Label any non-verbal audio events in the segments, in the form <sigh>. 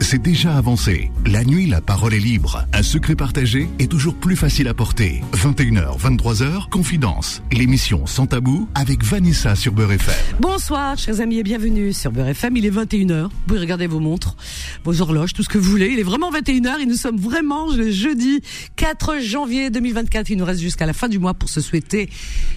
c'est déjà avancé. La nuit, la parole est libre. Un secret partagé est toujours plus facile à porter. 21h, 23h, Confidence. L'émission Sans Tabou avec Vanessa sur Beurre FM. Bonsoir, chers amis, et bienvenue sur Beurre FM. Il est 21h. Vous pouvez regarder vos montres, vos horloges, tout ce que vous voulez. Il est vraiment 21h et nous sommes vraiment le jeudi 4 janvier 2024. Il nous reste jusqu'à la fin du mois pour se souhaiter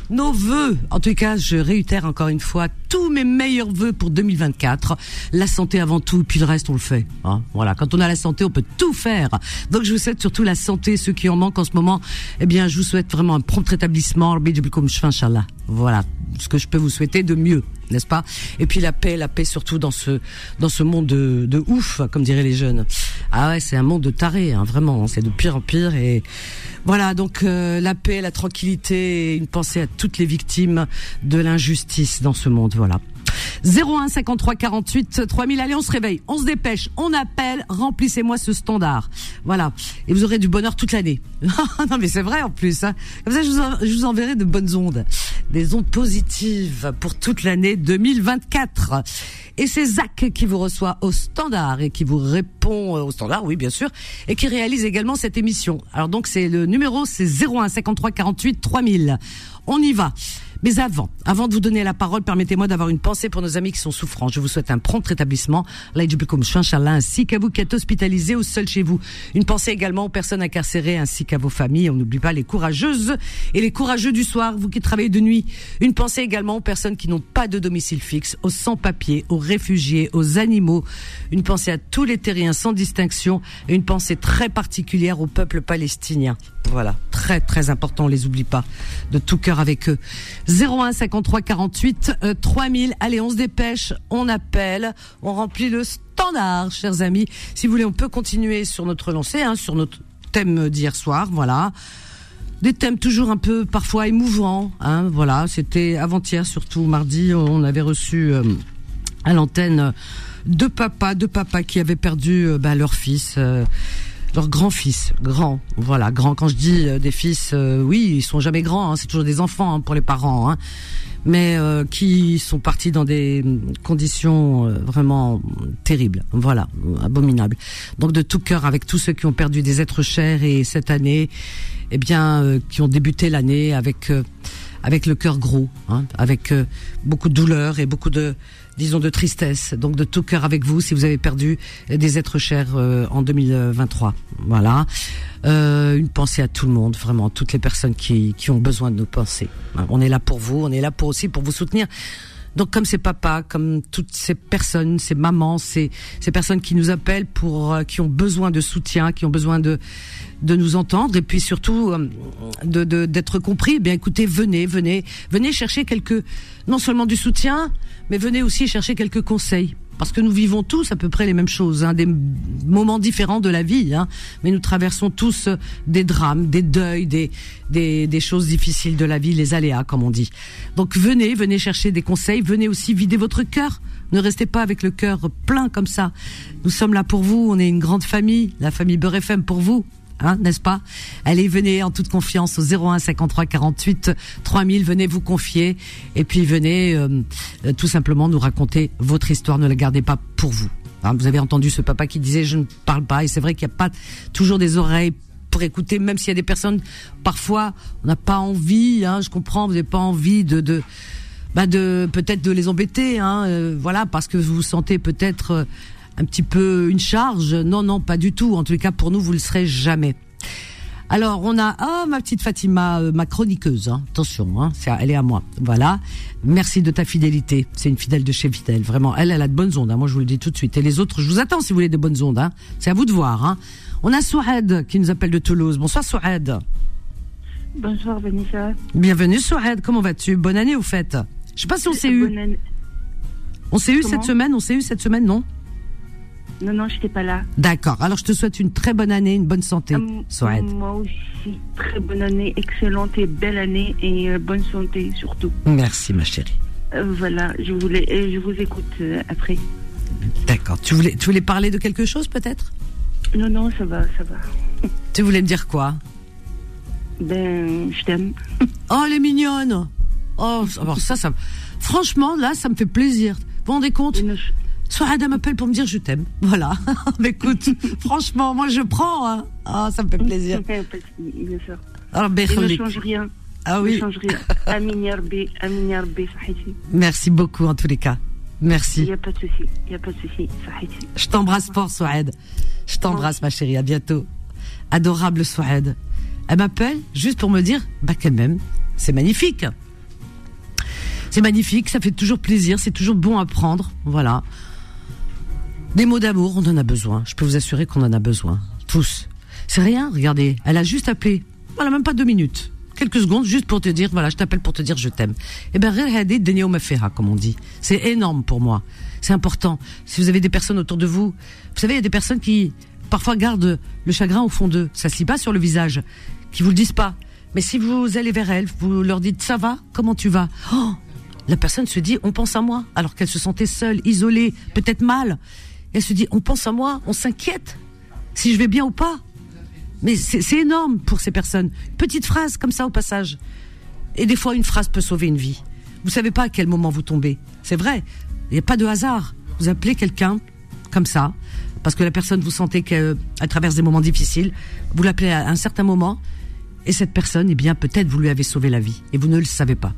nos vœux. En tout cas, je réitère encore une fois tous mes meilleurs vœux pour 2024. La santé avant tout, puis le reste on le fait. Hein. voilà, quand on a la santé, on peut tout faire. Donc je vous souhaite surtout la santé, ceux qui en manquent en ce moment. Eh bien, je vous souhaite vraiment un prompt rétablissement. Voilà, ce que je peux vous souhaiter de mieux, n'est-ce pas? Et puis la paix, la paix surtout dans ce dans ce monde de, de ouf, comme diraient les jeunes. Ah ouais, c'est un monde de tarés, hein, vraiment. C'est de pire en pire et voilà, donc euh, la paix, la tranquillité, une pensée à toutes les victimes de l'injustice dans ce monde. Voilà. 01 53 48 3000. Allez, on se réveille, on se dépêche, on appelle, remplissez-moi ce standard. Voilà. Et vous aurez du bonheur toute l'année. <laughs> non, mais c'est vrai en plus. Hein. Comme ça, je vous, je vous enverrai de bonnes ondes. Des ondes positives pour toute l'année 2024. Et c'est Zach qui vous reçoit au standard et qui vous répond euh, au standard, oui, bien sûr, et qui réalise également cette émission. Alors donc, c'est le numéro, c'est 01 53 48 3000. On y va. Mais avant, avant de vous donner la parole, permettez-moi d'avoir une pensée pour nos amis qui sont souffrants. Je vous souhaite un prompt rétablissement, ainsi qu'à vous qui êtes hospitalisés ou seuls chez vous. Une pensée également aux personnes incarcérées ainsi qu'à vos familles. On n'oublie pas les courageuses et les courageux du soir, vous qui travaillez de nuit. Une pensée également aux personnes qui n'ont pas de domicile fixe, aux sans-papiers, aux réfugiés, aux animaux. Une pensée à tous les terriens sans distinction et une pensée très particulière au peuple palestinien. Voilà, très très important, on les oublie pas, de tout cœur avec eux. 01 53 48 3000. Allez, on se dépêche, on appelle, on remplit le standard, chers amis. Si vous voulez, on peut continuer sur notre lancée, hein, sur notre thème d'hier soir, voilà. Des thèmes toujours un peu parfois émouvants, hein, voilà. C'était avant-hier, surtout mardi, on avait reçu euh, à l'antenne deux papas, deux papas qui avaient perdu euh, bah, leur fils. Euh, leur grand-fils, grand, voilà, grand. Quand je dis euh, des fils, euh, oui, ils sont jamais grands, hein, c'est toujours des enfants hein, pour les parents, hein, mais euh, qui sont partis dans des conditions vraiment terribles, voilà, abominables. Donc de tout cœur, avec tous ceux qui ont perdu des êtres chers et cette année, eh bien, qui ont débuté l'année avec avec le cœur gros, hein, avec beaucoup de douleur et beaucoup de disons de tristesse. Donc de tout cœur avec vous si vous avez perdu des êtres chers euh, en 2023. Voilà. Euh, une pensée à tout le monde, vraiment, toutes les personnes qui, qui ont besoin de nos pensées. On est là pour vous, on est là pour aussi pour vous soutenir. Donc comme ces papas, comme toutes ces personnes, ces mamans, ces, ces personnes qui nous appellent pour euh, qui ont besoin de soutien, qui ont besoin de de nous entendre et puis surtout euh, d'être compris. Eh bien écoutez, venez, venez, venez chercher quelques non seulement du soutien, mais venez aussi chercher quelques conseils parce que nous vivons tous à peu près les mêmes choses, hein, des moments différents de la vie, hein, mais nous traversons tous des drames, des deuils, des, des, des, choses difficiles de la vie, les aléas, comme on dit. Donc venez, venez chercher des conseils, venez aussi vider votre cœur. Ne restez pas avec le cœur plein comme ça. Nous sommes là pour vous, on est une grande famille, la famille Beurre FM pour vous. Hein, n'est-ce pas Allez, venez en toute confiance au 01 53 48 3000. Venez vous confier et puis venez euh, euh, tout simplement nous raconter votre histoire. Ne la gardez pas pour vous. Hein, vous avez entendu ce papa qui disait je ne parle pas et c'est vrai qu'il n'y a pas toujours des oreilles pour écouter, même s'il y a des personnes parfois on n'a pas envie. Hein, je comprends, vous n'avez pas envie de, de bah de peut-être de les embêter, hein, euh, voilà, parce que vous vous sentez peut-être un petit peu une charge. Non, non, pas du tout. En tous les cas, pour nous, vous le serez jamais. Alors, on a oh ma petite Fatima, euh, ma chroniqueuse. Hein. Attention, hein, elle est à moi. Voilà. Merci de ta fidélité. C'est une fidèle de chez Fidèle. Vraiment, elle, elle a de bonnes ondes. Hein. Moi, je vous le dis tout de suite. Et les autres, je vous attends si vous voulez de bonnes ondes. C'est à vous de voir. On a Souhed qui nous appelle de Toulouse. Bonsoir Souhed. Bonsoir Vanessa. Bienvenue Souhed. Comment vas-tu? Bonne année au fait. Je sais pas si on s'est eu. On s'est eu cette semaine? On s'est eu cette semaine, non? Non, non, je n'étais pas là. D'accord. Alors, je te souhaite une très bonne année, une bonne santé, euh, Moi aussi, très bonne année, excellente et belle année et euh, bonne santé surtout. Merci, ma chérie. Euh, voilà, je voulais, je vous écoute après. D'accord. Tu voulais, tu voulais parler de quelque chose peut-être? Non, non, ça va, ça va. <laughs> Tu voulais me dire quoi? Ben, je t'aime. <laughs> oh, elle est mignonne. Oh, alors ça, ça, franchement, là, ça me fait plaisir. Vous vous rendez compte? Sohada m'appelle pour me dire je t'aime. Voilà. <laughs> Mais écoute, franchement, moi je prends. Hein. Ah, ça me fait plaisir. Bien sûr. Alors, ne change rien. Ah oui. Ne change rien. Merci beaucoup en tous les cas. Merci. Il n'y a pas de souci. Il n'y a pas de souci. Je t'embrasse fort, Souad. Je t'embrasse, ma chérie. À bientôt. Adorable Souad. Elle m'appelle juste pour me dire, bah quand même, c'est magnifique. C'est magnifique, ça fait toujours plaisir, c'est toujours bon à prendre. Voilà. Des mots d'amour, on en a besoin. Je peux vous assurer qu'on en a besoin. Tous. C'est rien, regardez. Elle a juste appelé. Voilà, même pas deux minutes. Quelques secondes, juste pour te dire, voilà, je t'appelle pour te dire je t'aime. Eh ben, ma fiha, comme on dit. C'est énorme pour moi. C'est important. Si vous avez des personnes autour de vous, vous savez, il y a des personnes qui, parfois, gardent le chagrin au fond d'eux. Ça se lit sur le visage. Qui vous le disent pas. Mais si vous allez vers elles, vous leur dites, ça va? Comment tu vas? Oh! La personne se dit, on pense à moi. Alors qu'elle se sentait seule, isolée, peut-être mal. Elle se dit, on pense à moi, on s'inquiète. Si je vais bien ou pas. Mais c'est énorme pour ces personnes. Petite phrase comme ça au passage. Et des fois, une phrase peut sauver une vie. Vous savez pas à quel moment vous tombez. C'est vrai. Il n'y a pas de hasard. Vous appelez quelqu'un comme ça, parce que la personne, vous sentez qu'elle traverse des moments difficiles. Vous l'appelez à un certain moment, et cette personne, eh bien, peut-être vous lui avez sauvé la vie, et vous ne le savez pas.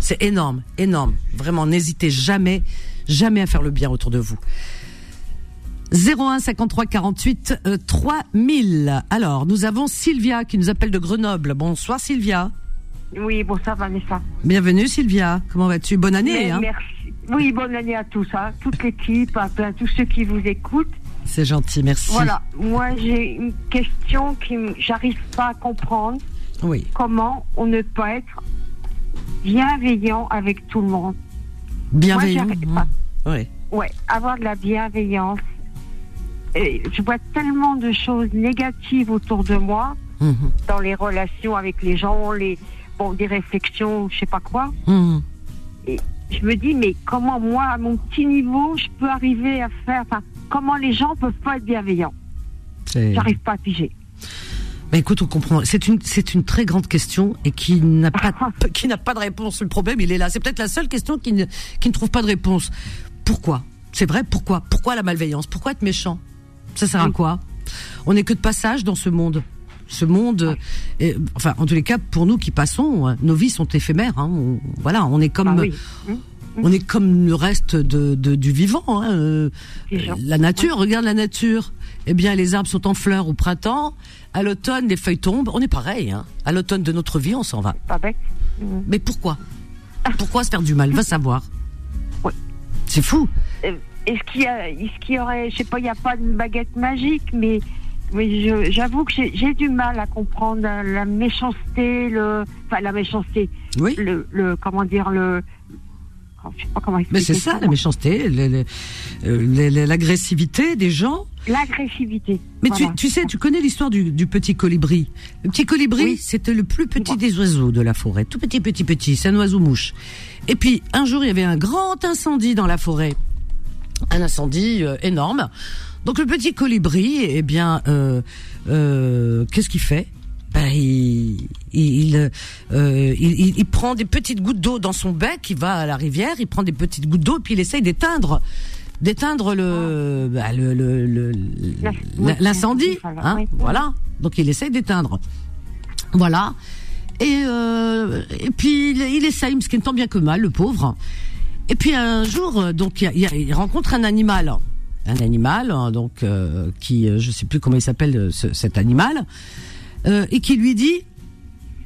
C'est énorme, énorme. Vraiment, n'hésitez jamais, jamais à faire le bien autour de vous. 01 53 48 euh, 3000. Alors, nous avons Sylvia qui nous appelle de Grenoble. Bonsoir Sylvia. Oui, bon, ça, Vanessa. Bienvenue Sylvia. Comment vas-tu? Bonne année. Hein Merci. Oui, bonne année à tous, hein, toute l'équipe, à plein- tous ceux qui vous écoutent. C'est gentil, merci. Voilà, moi j'ai une question qui j'arrive pas à comprendre. Oui. Comment on ne peut être bienveillant avec tout le monde? Bienveillant. Moi, hein. pas. Oui. Ouais, avoir de la bienveillance. Et je vois tellement de choses négatives autour de moi, Mhm. dans les relations avec les gens, les bon, des réflexions, je sais pas quoi. Mhm. je me dis, mais comment moi, à mon petit niveau, je peux arriver à faire, enfin, comment les gens peuvent pas être bienveillants? J'arrive pas à piger. Bah, écoute, on comprend. C'est une, c'est une très grande question et qui n'a pas, <laughs> qui n'a pas de réponse. Le problème, il est là. C'est peut-être la seule question qui ne, qui ne trouve pas de réponse. Pourquoi? C'est vrai. Pourquoi? Pourquoi la malveillance? Pourquoi être méchant? Ça sert à quoi On n'est que de passage dans ce monde. Ce monde, euh, enfin, en tous les cas, pour nous qui passons, euh, nos vies sont éphémères. hein. On- voilà, on est comme, Ah oui. Hum, on est comme le reste de, de- du vivant. hein. Euh, la nature, regarde la nature. Eh bien, les arbres sont en fleurs au printemps. À l'automne, les feuilles tombent. On est pareil. Hein. À l'automne de notre vie, on s'en va. Pas bête. Hum. Mais pourquoi? <laughs> Pourquoi se faire du mal? Va savoir. Ouais. C'est fou. Est-ce qu'il y y aurait, je sais pas, il n'y a pas de baguette magique, mais, mais j'avoue que j'ai du mal à comprendre la, méchanceté, le, enfin la méchanceté, Oui. le, le comment dire le, je sais pas comment expliquer. Mais c'est ça, la méchanceté, euh, l'agressivité des gens. L'agressivité. Mais Voilà. tu, tu sais, tu connais l'histoire du, du petit colibri. Le petit colibri, Oui. c'était le plus petit des oiseaux de la forêt. Tout petit, petit, petit. C'est un oiseau-mouche. Et puis, un jour, il y avait un grand incendie dans la forêt. Un incendie euh, énorme. Donc, le petit colibri, eh bien, euh, euh, qu'est-ce qu'il fait? Ben, il, il, euh, il, il- prend des petites gouttes d'eau dans son bec, il va à la rivière, il prend des petites gouttes d'eau, puis il essaye d'éteindre, d'éteindre le, bah, le, le- l'incendie, Voilà, hein, oui. voilà. Donc il essaye d'éteindre, voilà. Et, euh, et puis il, il essaye, ce qui est tant bien que mal, le pauvre. Et puis un jour, euh, donc il, rencontre un animal, un animal, hein, donc euh, qui, euh, je sais plus comment il s'appelle ce- cet animal, euh, et qui lui dit,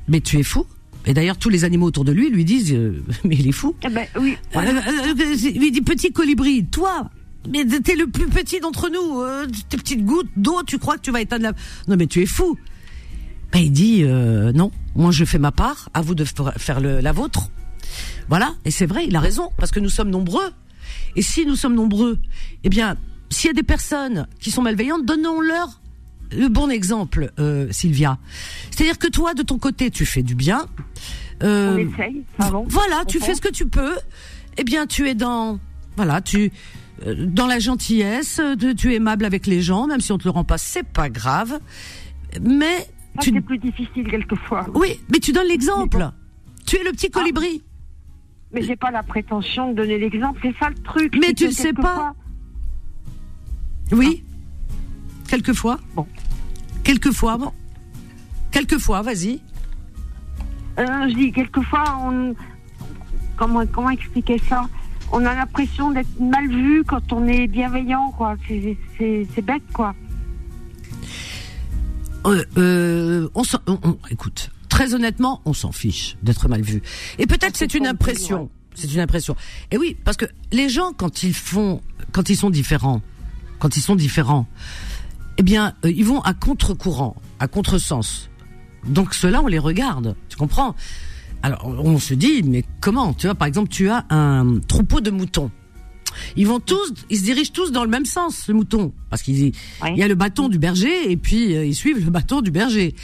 mais tu es fou. Et d'ailleurs tous les animaux autour de lui lui disent, <laughs> mais il est fou. Eh ben oui. Il lui dit petit colibri, toi, mais t'es le plus petit d'entre nous. euh, tes petites gouttes d'eau, tu crois que tu vas éteindre la... Non mais tu es fou. Ben, il dit euh, non, moi je fais ma part, à vous de faire le, la vôtre. Voilà, et c'est vrai, il a raison, parce que nous sommes nombreux. Et si nous sommes nombreux, eh bien, s'il y a des personnes qui sont malveillantes, donnons-leur le bon exemple, euh, Sylvia. C'est-à-dire que toi, de ton côté, tu fais du bien. On Euh, essaye. Pardon. voilà, tu fais ce que tu peux. Eh bien, tu es dans, voilà, tu, euh, dans la gentillesse, tu, tu es aimable avec les gens, même si on te le rend pas, c'est pas grave. Mais tu, c'est plus difficile quelquefois. oui, mais tu donnes l'exemple. Tu es le Ah. petit colibri. Mais j'ai pas la prétention de donner l'exemple. C'est ça le truc. Mais tu le sais pas. Oui. Quelquefois. Bon. Quelquefois, bon. Quelquefois, vas-y. Euh, je dis, quelquefois, on... comment, comment expliquer ça? On a l'impression d'être mal vu quand on est bienveillant, quoi. C'est- bête, quoi. Euh, euh, on s'en- on- on- écoute, très honnêtement, on s'en fiche d'être mal vu. Et peut-être c'est une impression. C'est une impression. Et oui, parce que les gens quand ils font, quand ils sont différents, quand ils sont différents, eh bien, euh, ils vont à contre-courant, à contre-sens. Donc ceux-là, on les regarde. Tu comprends? Alors on se dit, mais comment? Tu vois, par exemple, tu as un troupeau de moutons. Ils vont tous, ils se dirigent tous dans le même sens, le mouton, parce qu'il Oui. y a le bâton du berger et puis euh, ils suivent le bâton du berger.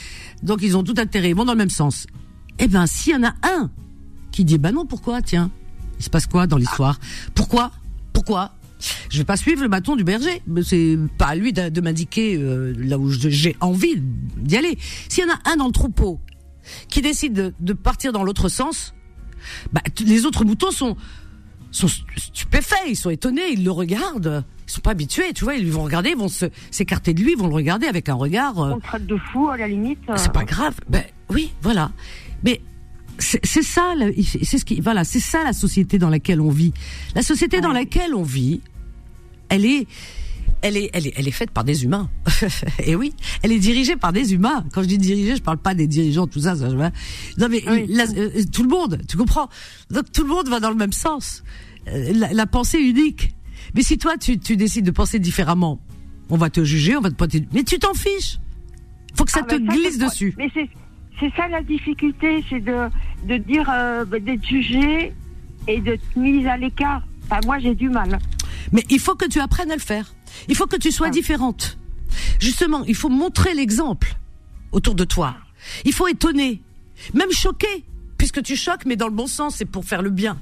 Donc ils ont tout intérêt, ils vont dans le même sens. Eh ben, s'il y en a un qui dit, bah non, pourquoi Tiens, il se passe quoi dans l'histoire? Pourquoi? Pourquoi? Je vais pas suivre le bâton du berger. Mais C'est pas à lui de, de m'indiquer euh, là où j'ai envie d'y aller. S'il y en a un dans le troupeau qui décide de, de partir dans l'autre sens, bah, les autres moutons sont sont stu- stupéfaits, ils sont étonnés, ils le regardent, ils sont pas habitués, tu vois, ils vont regarder, ils vont s'écarter de lui, ils vont le regarder avec un regard. euh, On le traite de fou, à la limite. euh, c'est pas grave. Ben oui, voilà. Mais c'est ça, c'est ce qui, voilà, c'est ça la société dans laquelle on vit. La société dans laquelle on vit, elle est, elle est, elle est, elle est faite par des humains. <laughs> Et oui, elle est dirigée par des humains. Quand je dis dirigée, je parle pas des dirigeants, tout ça, ça je. Non mais Oui. la- euh, tout le monde, tu comprends? Donc tout le monde va dans le même sens. Euh, La, la pensée unique. Mais si toi tu, tu décides de penser différemment, on va te juger, on va te pointer. Mais tu t'en fiches. Faut que ça Ah, te glisse dessus. Mais c'est c'est ça la difficulté, c'est de, de dire euh, d'être jugé et d'être mise à l'écart. Enfin, moi, j'ai du mal. Mais il faut que tu apprennes à le faire. Il faut que tu sois Ah. différente. Justement, il faut montrer l'exemple autour de toi. Il faut étonner, même choquer, puisque tu choques, mais dans le bon sens, c'est pour faire le bien.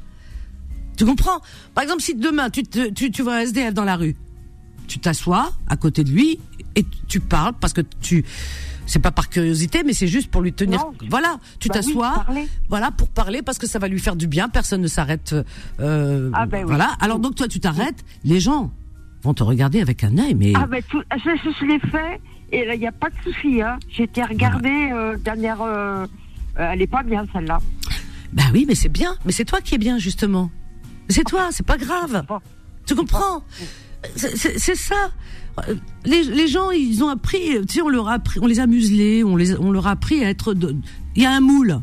Tu comprends? Par exemple, si demain tu, te- tu, tu vois un SDF dans la rue, tu t'assois à côté de lui et tu parles parce que tu c'est pas par curiosité mais c'est juste pour lui tenir Non. voilà tu Bah oui, t'assois parler. voilà pour parler parce que ça va lui faire du bien personne ne s'arrête euh, Ah ben oui. voilà alors donc toi tu t'arrêtes les gens vont te regarder avec un œil mais Ah ben, tout, ça, ça, je l'ai fait et là, il n'y a pas de souci. Hein. Été regardée euh, dernière... euh, euh, elle est pas bien, celle-là. bah oui mais c'est bien mais c'est toi qui es bien justement c'est toi c'est pas grave. Tu comprends? C'est- ça. Les, les gens, ils ont appris, tu sais, on leur a appris, on les a muselés, on les, on leur a appris à être. Il y a un moule.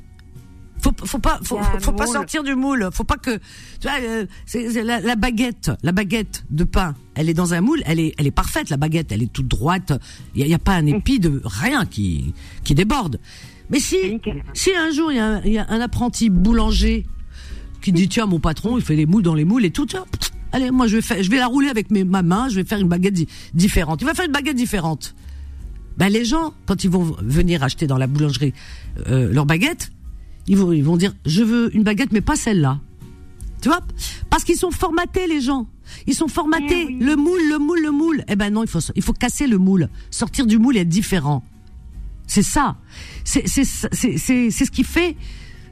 Faut, faut pas, faut, faut pas sortir du moule. Faut pas que, tu vois, euh, c'est c'est la, la baguette, la baguette de pain. Elle est dans un moule, elle est, elle est parfaite. La baguette, elle est toute droite. Il y a, a pas un épi de rien qui, qui déborde. Mais si, si un jour il y, a un- y a un apprenti boulanger qui dit tiens mon patron il fait les moules dans les moules et tout tiens, allez moi je vais faire je vais la rouler avec mes, ma main je vais faire une baguette di- différente il va faire une baguette différente ben les gens quand ils vont venir acheter dans la boulangerie euh, leur baguette ils vont ils vont dire je veux une baguette mais pas celle-là tu vois? Parce qu'ils sont formatés les gens ils sont formatés Eh oui. le moule le moule le moule eh ben non il faut il faut casser le moule sortir du moule et être différent c'est ça. C'est ce qui fait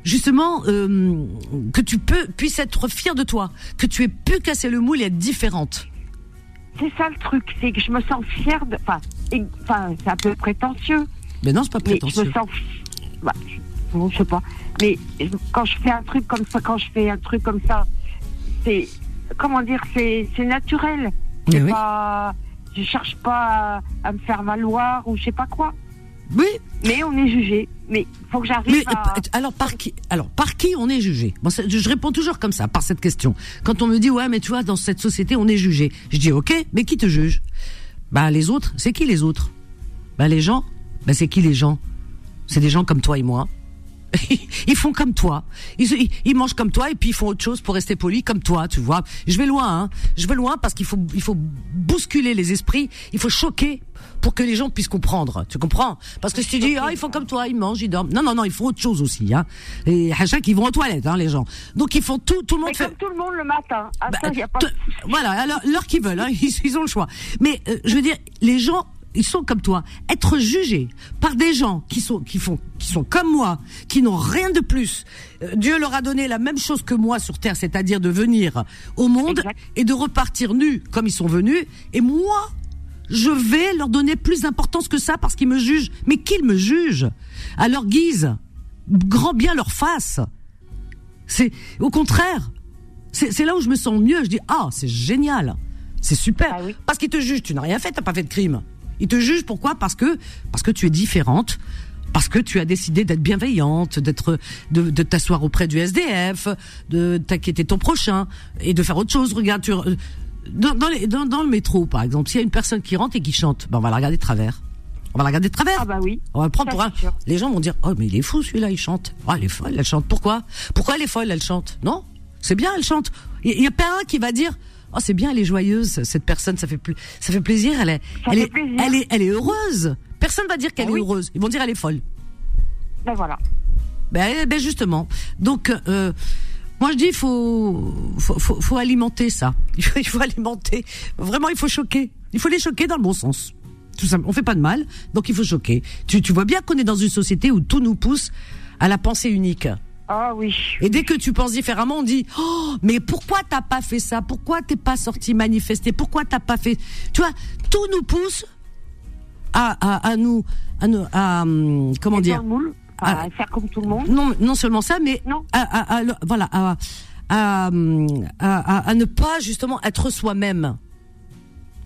justement euh, que tu peux puisses être fier de toi, que tu aies pu casser le moule et être différente. C'est ça le truc, c'est que je me sens fière de... Enfin, c'est un peu prétentieux. Mais non, c'est pas Mais je prétentieux. me sens... Bah, bon, je sais pas. Mais je- quand je fais un truc comme ça, quand je fais un truc comme ça, c'est... Comment dire C'est naturel. C'est oui. pas... Je cherche pas à, à me faire valoir ou je sais pas quoi. Oui, Mais on est jugé. Mais faut que j'arrive à... euh, alors par qui Alors par qui on est jugé? Bon, je réponds toujours comme ça par cette question. Quand on me dit ouais, mais tu vois, dans cette société, on est jugé. Je dis ok, mais qui te juge? Bah les autres. C'est qui les autres? Bah les gens. Bah c'est qui les gens? C'est des gens comme toi et moi. <laughs> ils font comme toi. Ils, ils, ils mangent comme toi et puis ils font autre chose pour rester polis comme toi, tu vois. Je vais loin, hein. Je vais loin parce qu'il faut, il faut bousculer les esprits. Il faut choquer pour que les gens puissent comprendre. Tu comprends? Parce que si tu dis, ah, ils font comme toi, ils mangent, ils dorment. Non, non, non, ils font autre chose aussi, hein. Et à chaque, ils vont aux toilettes, hein, les gens. Donc ils font tout, tout le monde Mais fait. comme tout le monde le matin. Ah, Bah, ça, y a pas... voilà, alors l'heure qu'ils veulent, hein, <laughs> ils, ils ont le choix. Mais euh, je veux dire, les gens, ils sont comme toi. Être jugés par des gens qui sont qui font qui sont comme moi, qui n'ont rien de plus. Euh, Dieu leur a donné la même chose que moi sur terre, c'est-à-dire de venir au monde Exact. et de repartir nus comme ils sont venus. Et moi, je vais leur donner plus d'importance que ça parce qu'ils me jugent. Mais qu'ils me jugent à leur guise, grand bien leur face. C'est au contraire. C'est là où je me sens mieux. Je dis ah c'est génial, c'est super. Ah oui. Parce qu'ils te jugent, tu n'as rien fait, t'as pas fait de crime. Ils te jugent pourquoi? Parce que parce que tu es différente, parce que tu as décidé d'être bienveillante, d'être de, de t'asseoir auprès du SDF, de t'inquiéter ton prochain et de faire autre chose. Regarde, tu, euh, dans, dans, les- dans, dans le métro par exemple, s'il y a une personne qui rentre et qui chante, ben on va la regarder de travers. On va la regarder de travers. Ah bah oui. On va le prendre pour un. sûr. Les gens vont dire oh mais il est fou celui-là, il chante. Oh elle est folle, elle chante. Pourquoi? Pourquoi elle est folle, elle chante? Non, c'est bien, elle chante. Il y, a pas un qui va dire oh c'est bien, elle est joyeuse cette personne, ça fait ça fait plaisir, elle est, elle est, plaisir. elle est, elle est heureuse. Personne va dire qu'elle Ah est heureuse. Ils vont dire elle est folle. Ben voilà. Ben, ben justement. Donc, euh, moi je dis il faut, faut, faut, faut alimenter ça. <laughs> Il faut, il faut alimenter. Vraiment, il faut choquer. Il faut les choquer dans le bon sens. Tout ça, on fait pas de mal, donc il faut choquer. Tu, tu vois bien qu'on est dans une société où tout nous pousse à la pensée unique. Ah oui. Et dès que tu penses différemment, on dit oh mais pourquoi t'as pas fait ça? Pourquoi t'es pas sorti manifester? Pourquoi t'as pas fait? Tu vois, tout nous pousse à, à, à nous à nous à hum, comment dire? moule, à Ah. faire comme tout le monde? non, non seulement ça, mais Non. à, voilà, à, à, hum, à- à- à ne pas justement être soi-même.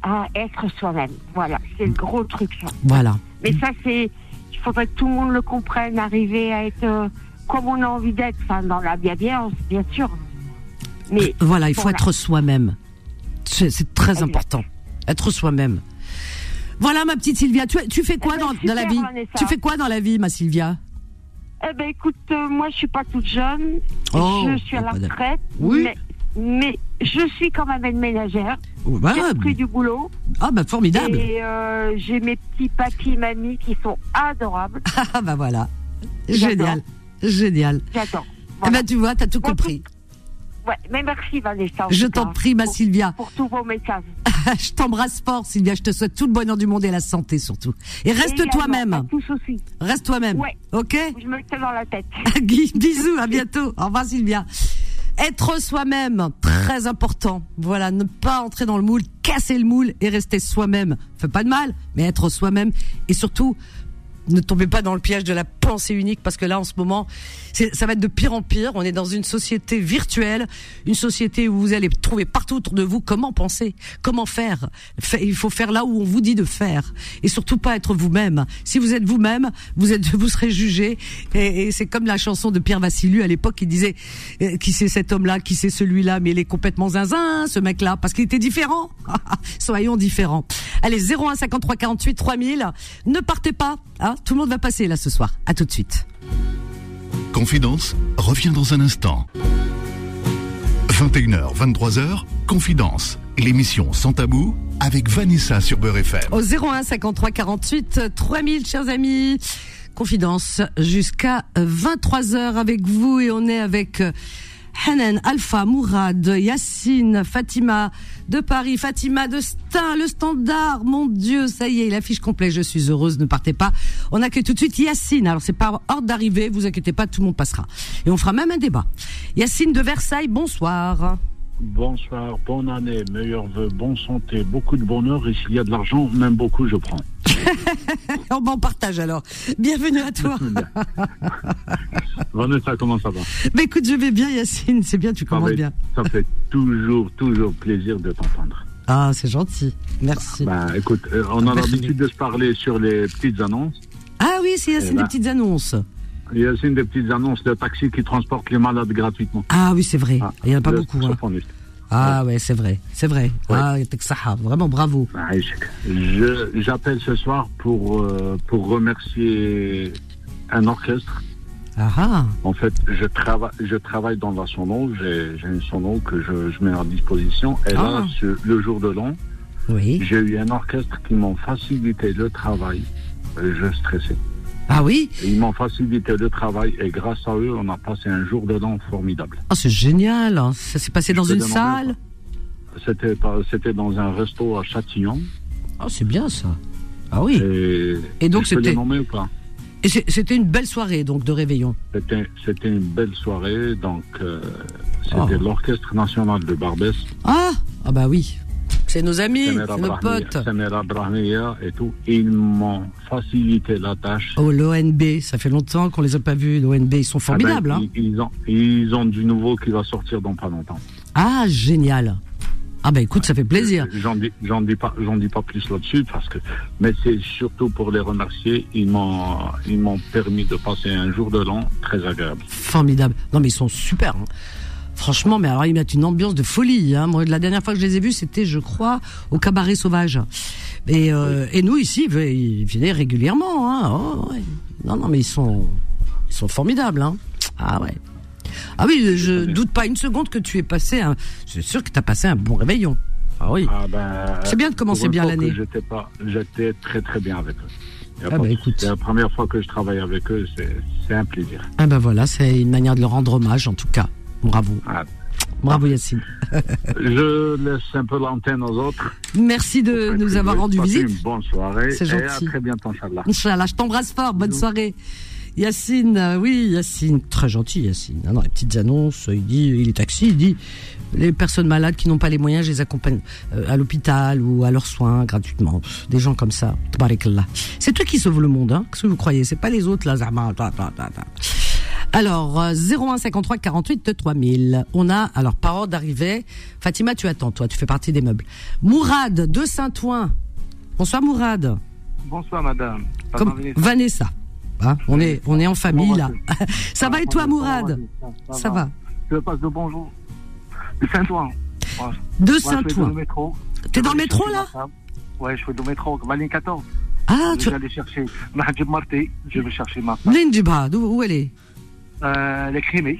À être soi-même. Voilà. C'est le gros truc, ça. Voilà. Mais ça, c'est. Il faudrait que tout le monde le comprenne, arriver à être euh, comme on a envie d'être, enfin, dans la bienveillance, bien sûr. Mais Voilà, il faut être soi-même. C'est très Exact. important. Être soi-même. Voilà, ma petite Sylvia. Tu, tu fais quoi Eh ben, dans, super, dans la vie Vanessa. Tu fais quoi dans la vie, ma Sylvia Eh ben écoute, euh, moi je suis pas toute jeune, Oh, je suis à la oh, bah, retraite, Oui. mais, mais je suis quand même une ménagère. Oh, bah, J'ai repris du boulot Ah, bah formidable. et euh, j'ai mes petits papis et mamies qui sont adorables. <laughs> Ah, bah voilà. Génial. Génial. J'attends. Eh Voilà. ben, tu vois, t'as tout Bon, compris. Ouais, mais merci Vanessa. Je t'en prie, ma pour- Sylvia. Pour tous vos messages. <laughs> Je t'embrasse fort, Sylvia. Je te souhaite tout le bonheur du monde et la santé surtout. Et reste toi-même. Reste toi-même. Ouais. Ok Je me le fais dans la tête. <laughs> Bisous, à bientôt. Au revoir Sylvia. Être soi-même, très important. Voilà, ne pas entrer dans le moule, casser le moule et rester soi-même. Fait pas de mal, mais être soi-même et surtout ne tombez pas dans le piège de la pensée unique parce que là en ce moment ça va être de pire en pire. On est dans une société virtuelle, une société où vous allez trouver partout autour de vous comment penser, comment faire. Fa- Il faut faire là où on vous dit de faire et surtout pas être vous-même. Si vous êtes vous-même, vous êtes vous serez jugé et, c'est comme la chanson de Pierre Vassilu à l'époque qui disait euh, qui c'est cet homme-là, qui c'est celui-là, mais il est complètement zinzin ce mec-là parce qu'il était différent. <laughs> Soyons différents. Allez 01 53 48 3000. Ne partez pas, hein Tout le monde va passer là ce soir. À tout de suite. Confidence revient dans un instant. 21h, 23h, Confidence, l'émission sans tabou avec Vanessa sur Beurre FM. Au 01 53 48 3000, chers amis. Confidence jusqu'à 23h avec vous et on est avec euh, Hanan, Alpha, Mourad, Yacine, Fatima de Paris, Fatima de Stein, le standard. Mon Dieu, ça y est, l'affiche complète. Je suis heureuse, ne partez pas. On accueille tout de suite Yacine. Alors c'est pas hors d'arriver, vous inquiétez pas, tout le monde passera. Et on fera même un débat. Yacine de Versailles, bonsoir. Bonsoir, bonne année, meilleurs vœux, bonne santé, beaucoup de bonheur et s'il y a de l'argent, même beaucoup, je prends. <laughs> On m'en partage alors. Bienvenue à toi. Vanessa, comment ça va? Mais écoute, je vais bien, Yacine. C'est bien, tu ça, commences fait, bien. ça fait toujours, toujours plaisir de t'entendre. Ah, c'est gentil. Merci. Bah, écoute, euh, on a l'habitude de se parler sur les petites annonces. Ah oui, c'est Yacine des petites annonces. Il y a aussi des petites annonces de taxis qui transportent les malades gratuitement. Ah oui, c'est vrai. Ah, Il y en a pas beaucoup. Hein. Ah ouais, c'est vrai. C'est vrai. Ouais. Ah, vraiment bravo. Ah, je- J'appelle ce soir pour, euh, pour remercier un orchestre. Ah ah. En fait, je, trava je travaille dans la sono, j'ai une sono que je, je mets à disposition. Et là, Ah. ce- le jour de l'an, Oui. j'ai eu un orchestre qui m'ont facilité le travail. Et Je stressais. Ah oui. Et ils m'ont facilité le travail et grâce à eux, on a passé un jour de l'an formidable. Ah, c'est génial. hein. Ça s'est passé dans une salle. C'était dans un resto à Châtillon. Ah, c'est bien ça. Ah oui. Et, Et donc c'était les nommer ou pas? Et c'était une belle soirée donc de réveillon. C'était c'était une belle soirée. Donc, euh, c'était Oh. l'Orchestre National de Barbès. Ah ah bah oui. C'est nos amis, c'est nos potes. Et tout. Ils m'ont facilité la tâche. Oh, l'ONB, ça fait longtemps qu'on les a pas vus. L'ONB, ils sont formidables. Ah hein. ben, ils, ils ont, ils ont du nouveau qui va sortir dans pas longtemps. Ah, génial. Ah bah écoute, ça fait plaisir. J'en dis, j'en dis pas, j'en dis pas plus là-dessus parce que, mais c'est surtout pour les remercier. Ils m'ont, ils m'ont permis de passer un jour de l'an très agréable. Formidable. Non mais ils sont super. hein. Franchement, mais alors ils mettent une ambiance de folie. Hein. Moi, la dernière fois que je les ai vus, c'était, je crois, au cabaret sauvage. Et, euh, et nous ici, ils venaient- régulièrement. Hein. Oh, ouais. Non, non, mais ils sont, ils sont formidables. Hein. Ah ouais. Ah oui, je doute pas une seconde que tu aies passé. Un... C'est sûr que tu as passé un bon réveillon. Ah oui. Ah ben, C'est bien de commencer bien l'année. J'étais pas, j'étais très très bien avec eux. Ah bah écoute. C'est la première fois que je travaille avec eux, c'est, c'est un plaisir. Ah ben voilà, c'est une manière de leur rendre hommage en tout cas. Bravo. Ah. Bravo Yacine. <laughs> Je laisse un peu l'antenne aux autres. Merci de nous avoir rendu visite. Une bonne soirée. C'est Et à gentil. très bientôt, Inch'Allah. Inch'Allah, je t'embrasse fort, bonne soirée. Yacine, euh, oui, Yacine, très gentil Yacine. Ah non, les petites annonces, il dit, il est taxi, il dit, les personnes malades qui n'ont pas les moyens, je les accompagne euh, à l'hôpital ou à leurs soins gratuitement. Des gens comme ça. C'est toi qui sauves le monde, hein, qu'est-ce que vous croyez? C'est pas les autres là, Alors, euh, 01 53 48 3000. On a, alors, parole d'arrivée. Fatima, tu attends, toi, tu fais partie des meubles. Mourad de Saint-Ouen. Bonsoir Mourad. Bonsoir madame. Comme Vanessa. Hein, on est on est en famille là. <laughs> Ça va et toi Mourad Ça va. Je passe de bonjour. De Saint-Ouen. De je fais dans le Saint-Ouen. métro. T'es dans le Je métro là. Ouais, je fais dans le métro, ma ligne 14. Ah, je tu vais aller chercher je vais chercher ma femme. Linjibha, d'où où elle est? Euh, elle est crimée.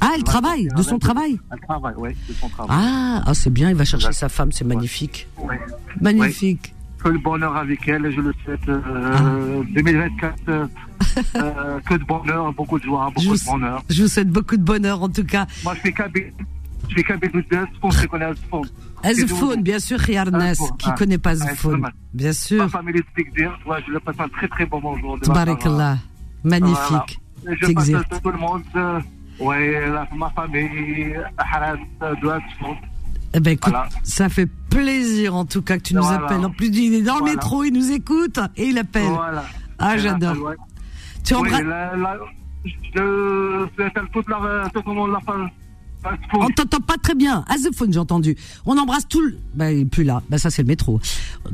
Ah, elle travaille, de son travail. Elle travaille, ouais, de son travail. Ah, ah c'est bien, il va chercher sa femme, c'est magnifique. Ouais. Magnifique. Que le bonheur avec elle, je le souhaite. Ah. Euh, 2024, <laughs> euh, euh, que de bonheur, beaucoup de joie, beaucoup de bonheur. je vous souhaite beaucoup de bonheur en tout cas. Moi, je fais KB. Je fais KB je connais Azfoun. Azfoun, bien sûr, Azfoun, qui ah. connaît pas Ah, Azfoun. Bien Ma sûr. je le passe un très très bon bonjour. Tabarakallah. Magnifique. Je passe tout le monde. la- ma famille. Eh ben écoute, Voilà. ça fait plaisir en tout cas que tu nous Voilà. appelles. En plus, il est dans le Voilà. métro, il nous écoute et il appelle. Voilà. Ah, Et j'adore. ouais. Tu Oui, embrasses. la- la- je toute la, tout le monde la. On t'entend pas très bien. Azfoun, j'ai entendu. On embrasse tout le. Ben, il est plus là. Ben, ça, c'est le métro.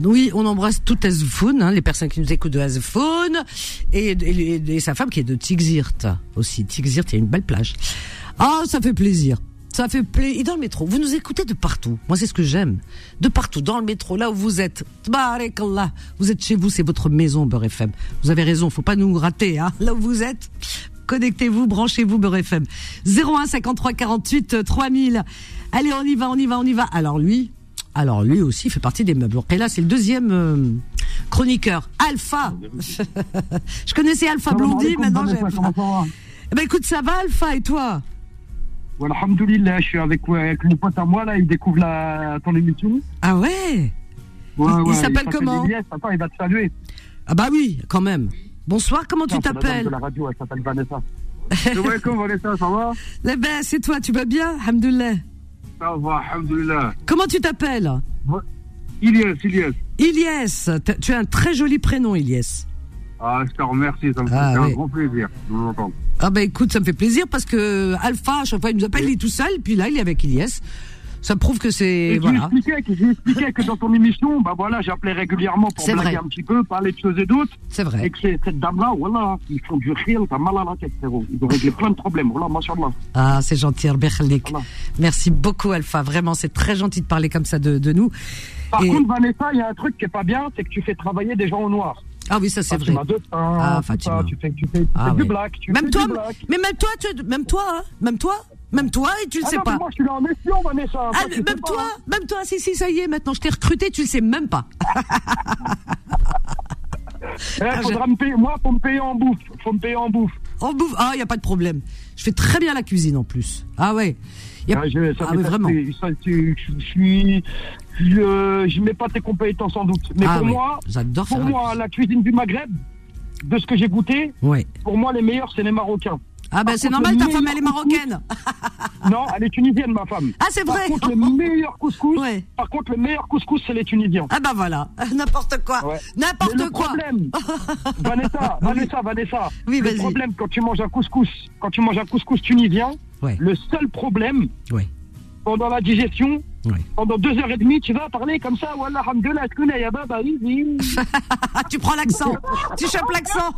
Oui, on embrasse tout Azfoun, hein, les personnes qui nous écoutent de Azfoun, et, sa femme qui est de Tigzirt aussi. Tigzirt, il y a une belle plage. Ah, ça fait plaisir. Ça fait plaisir. Et dans le métro, vous nous écoutez de partout. Moi, c'est ce que j'aime. De partout, dans le métro, là où vous êtes. Vous êtes chez vous, c'est votre maison, Beurre FM. Vous avez raison, faut pas nous rater, hein. Là où vous êtes. Connectez-vous, branchez-vous, Beurre FM. 01 53 48 euh, 3000. Allez, on y va, on y va, on y va. Alors lui, alors lui aussi fait partie des meubles. Et là, c'est le deuxième euh, chroniqueur, Alpha. <laughs> Je connaissais Alpha Blondie, maintenant j'ai Alpha. Eh ben écoute, ça va Alpha et toi? Alhamdoulilah, je suis avec, avec mon pote à moi, là, il découvre la, ton émission. Ah ouais? Ouais, Il- s'appelle comment? Elias. Attends, il va te saluer. Ah bah oui, quand même. Bonsoir, comment tu t'appelles de la radio, elle s'appelle Vanessa. <laughs> comment Vanessa, ça va Eh ben c'est toi, tu vas bien Alhamdoulilah. Ça va, alhamdoulilah. Comment tu t'appelles Ilias. Ilyes. T'as- Tu as un très joli prénom, Ilyes. Ah, je te remercie, ça me fait Ah, un oui. grand plaisir de vous entendre. Ah bah écoute, ça me fait plaisir parce que Alpha, à chaque fois, il nous appelle, il est tout seul, puis là, il est avec Ilyes. Ça prouve que c'est... Et Voilà. que, je lui expliquais que dans ton émission, bah voilà, j'appelais régulièrement pour blaguer vrai. un petit peu, parler de choses et d'autres. C'est Et vrai. que c'est- cette dame-là, voilà, ils font du khil, t'as mal à la tête, frérot. Ils ont réglé plein de problèmes, voilà, machallah. Ah, c'est gentil, Khalik. Voilà. Merci beaucoup, Alpha. Vraiment, c'est très gentil de parler comme ça de, de nous. Par Et- contre, Vanessa, il y a un truc qui est pas bien, c'est que tu fais travailler des gens au noir. Ah oui, ça c'est vrai. De pain, Ah, tout Fatima. ça, tu fais, tu fais, tu Ah, fais ouais. du black, tu Même fais toi, du black. mais même toi, tu, même toi, hein, même toi, même toi, et tu le Ah sais non, pas. moi, je suis là en mission, Vanessa. Ah, sais même pas, toi, hein. même toi, si, si, ça y est, maintenant je t'ai recruté, tu le sais même pas. <laughs> Eh, Ah, faudra me payer, moi, faut me payer en bouffe. Faut me payer en bouffe. En bouffe, ah, y a pas de problème. Je fais très bien la cuisine en plus. Ah ouais. Y a- Ah, je, ça Ah vraiment. ça, je je suis, je, je mets pas tes compétences en doute. Mais Ah pour ouais. moi, pour moi, la cuisine du Maghreb, de ce que j'ai goûté. Ouais. pour moi, les meilleurs, c'est les Marocains. Ah ben Par c'est normal, le ta femme elle est marocaine. <laughs> Non, elle est tunisienne, ma femme. Ah c'est Par vrai. contre, le meilleur couscous, Ouais. par contre, le meilleur couscous, c'est les Tunisiens. Ah ben voilà, <laughs> n'importe quoi, Ouais. N'importe le quoi. problème, <laughs> Vanessa, Vanessa, Vanessa, Oui, le problème quand tu manges un couscous, quand tu manges un couscous tunisien, Ouais. le seul problème. Pendant la digestion, pendant deux heures et demie, tu vas parler comme ça, Wallah, alhamdoulilah, tkouna, ya baba, oui, oui. Ah, <laughs> tu prends l'accent, tu chopes l'accent.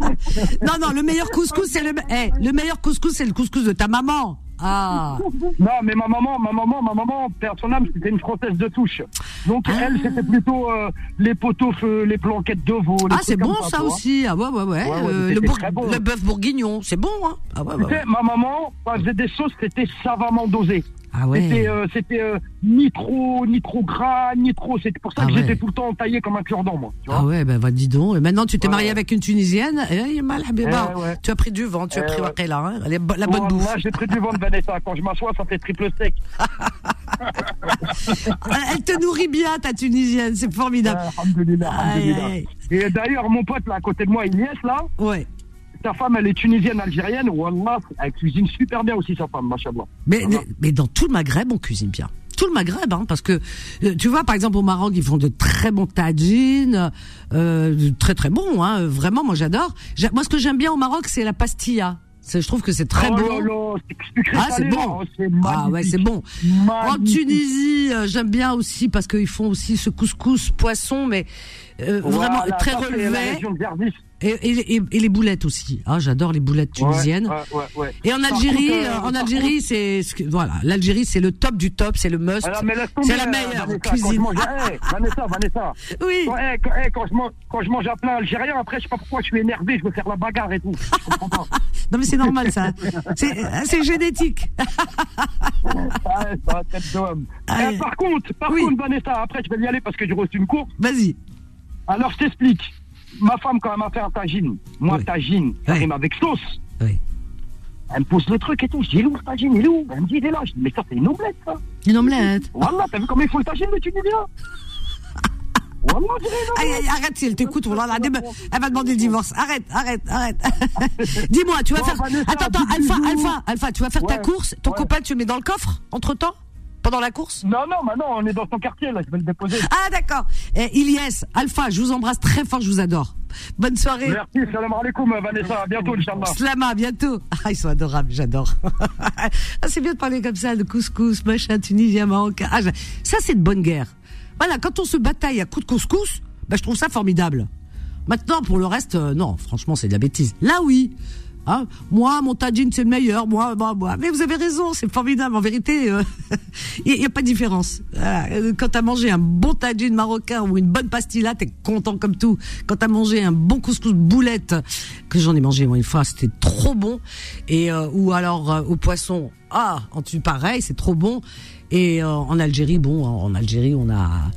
<laughs> non non, le meilleur couscous c'est le, eh, le meilleur couscous c'est le couscous de ta maman. Ah. Non, mais ma maman, ma maman, ma maman, âme, c'était une française de touche. Donc elle, c'était plutôt euh, les poteaux, les planquettes de veau. les Ah, c'est bon ça aussi. Ah ouais ouais ouais. Ouais, ouais, Euh, le, bourg- très bon. le bœuf bourguignon, c'est bon hein. Ah ouais ouais. Ma maman, faisait des sauces, c'était savamment dosé. Ah ouais. C'était, euh, c'était euh, ni trop, ni trop gras, ni trop. C'est pour ça Ah que ouais. j'étais tout le temps taillé comme un cure-dent, moi. Tu vois Ah ouais, ben va dis donc. Et maintenant, tu t'es Ouais, marié avec une Tunisienne? Eh, mal. Eh. Tu as pris du vent, tu as Eh pris ouais. Hein. La bonne bouffe. j'ai pris du vent de Vanessa. Quand je m'assois, ça fait triple sec. <laughs> Elle te nourrit bien, ta Tunisienne. C'est formidable. Ah, alhamdoulilah, alhamdoulilah. Et d'ailleurs, mon pote, là, à côté de moi, Ilyes, là, Ouais. Sa femme, elle est tunisienne, algérienne. Wallah, elle cuisine super bien aussi, sa femme, machallah. Mais, Voilà. mais dans tout le Maghreb, on cuisine bien. Tout le Maghreb, hein, parce que euh, tu vois, par exemple, au Maroc, ils font de très bons tagines, euh, très très bons, hein, vraiment, moi j'adore. J'a- Moi, ce que j'aime bien au Maroc, c'est la pastilla. Je trouve que c'est très oh bon. Ah, c'est bon. C'est Ah ouais, c'est magnifique. bon. En. Tunisie, euh, j'aime bien aussi parce qu'ils font aussi ce couscous poisson, mais euh, vraiment très relevé. Et, et, et- et les boulettes aussi. Ah, j'adore les boulettes tunisiennes. Ouais, ouais, ouais, ouais. Et en Algérie, contre, euh, euh, en Algérie, c'est voilà, l'Algérie, c'est le top du top, c'est le must. C'est la meilleure Vanessa, cuisine. Quand je mange, hey, Vanessa, Vanessa. <laughs> Oui. Quand, hey, quand, hey, quand je mange, quand je mange un plat algérien, après, je sais pas pourquoi je suis énervé, je veux faire la bagarre et tout. Je comprends pas. <laughs> Non mais c'est normal ça. C'est génétique. <laughs> Ça, tête d'homme. Ah, Eh, par contre, par oui. contre, Vanessa, après, je vais y aller parce que j'ai reçu une course. Vas-y. Alors, je t'explique. Ma femme, quand elle m'a fait un tagine, moi, Oui. tagine, ça Ouais. rime avec sauce. Oui. Elle me pose le truc et tout. Je dis, il est où le tagine? Il est où? Elle me dit, il est là. Je dis, mais ça, c'est une omelette, ça. Une omelette. Voilà, t'as vu comment il faut le tagine, le tunisien? Voilà, Aïe, aïe, arrête si elle t'écoute, voilà, elle va demander le divorce. Arrête, arrête, arrête. <laughs> Dis-moi, tu vas Bon, faire. Vanessa, Attends, attends, Alpha. Alpha, Alpha, tu vas faire ta course? Ton Ouais. copain, tu le mets dans le coffre entre temps Pendant la course? Non, non, maintenant, on est dans son quartier, là. Je vais le déposer. Ah, d'accord. Eh, Ilyes, Alpha, je vous embrasse très fort, je vous adore. Bonne soirée. Merci, salam alaikum, Vanessa. À bientôt, Inch'Allah. Slama, à bientôt. <laughs> Ah, ils sont adorables, j'adore. <laughs> ah, c'est bien de parler comme ça, de couscous, machin, tunisien, marocain. Ah, ça, c'est de bonne guerre. Voilà, quand on se bataille à coups de couscous, bah, je trouve ça formidable. Maintenant, pour le reste, euh, non, franchement, c'est de la bêtise. Là, oui. Hein, moi, mon tagine, c'est le meilleur. Moi, moi, moi. Mais vous avez raison, c'est formidable. En vérité, euh, <laughs> il n'y a, pas de différence. Euh, Quand t'as mangé un bon tagine marocain ou une bonne pastilla, t'es content comme tout. Quand t'as mangé un bon couscous boulette, que j'en ai mangé moi une fois, c'était trop bon. Et euh, ou alors euh, au poisson, ah, en tu pareil, c'est trop bon. Et euh, en Algérie, bon, en Algérie, on a,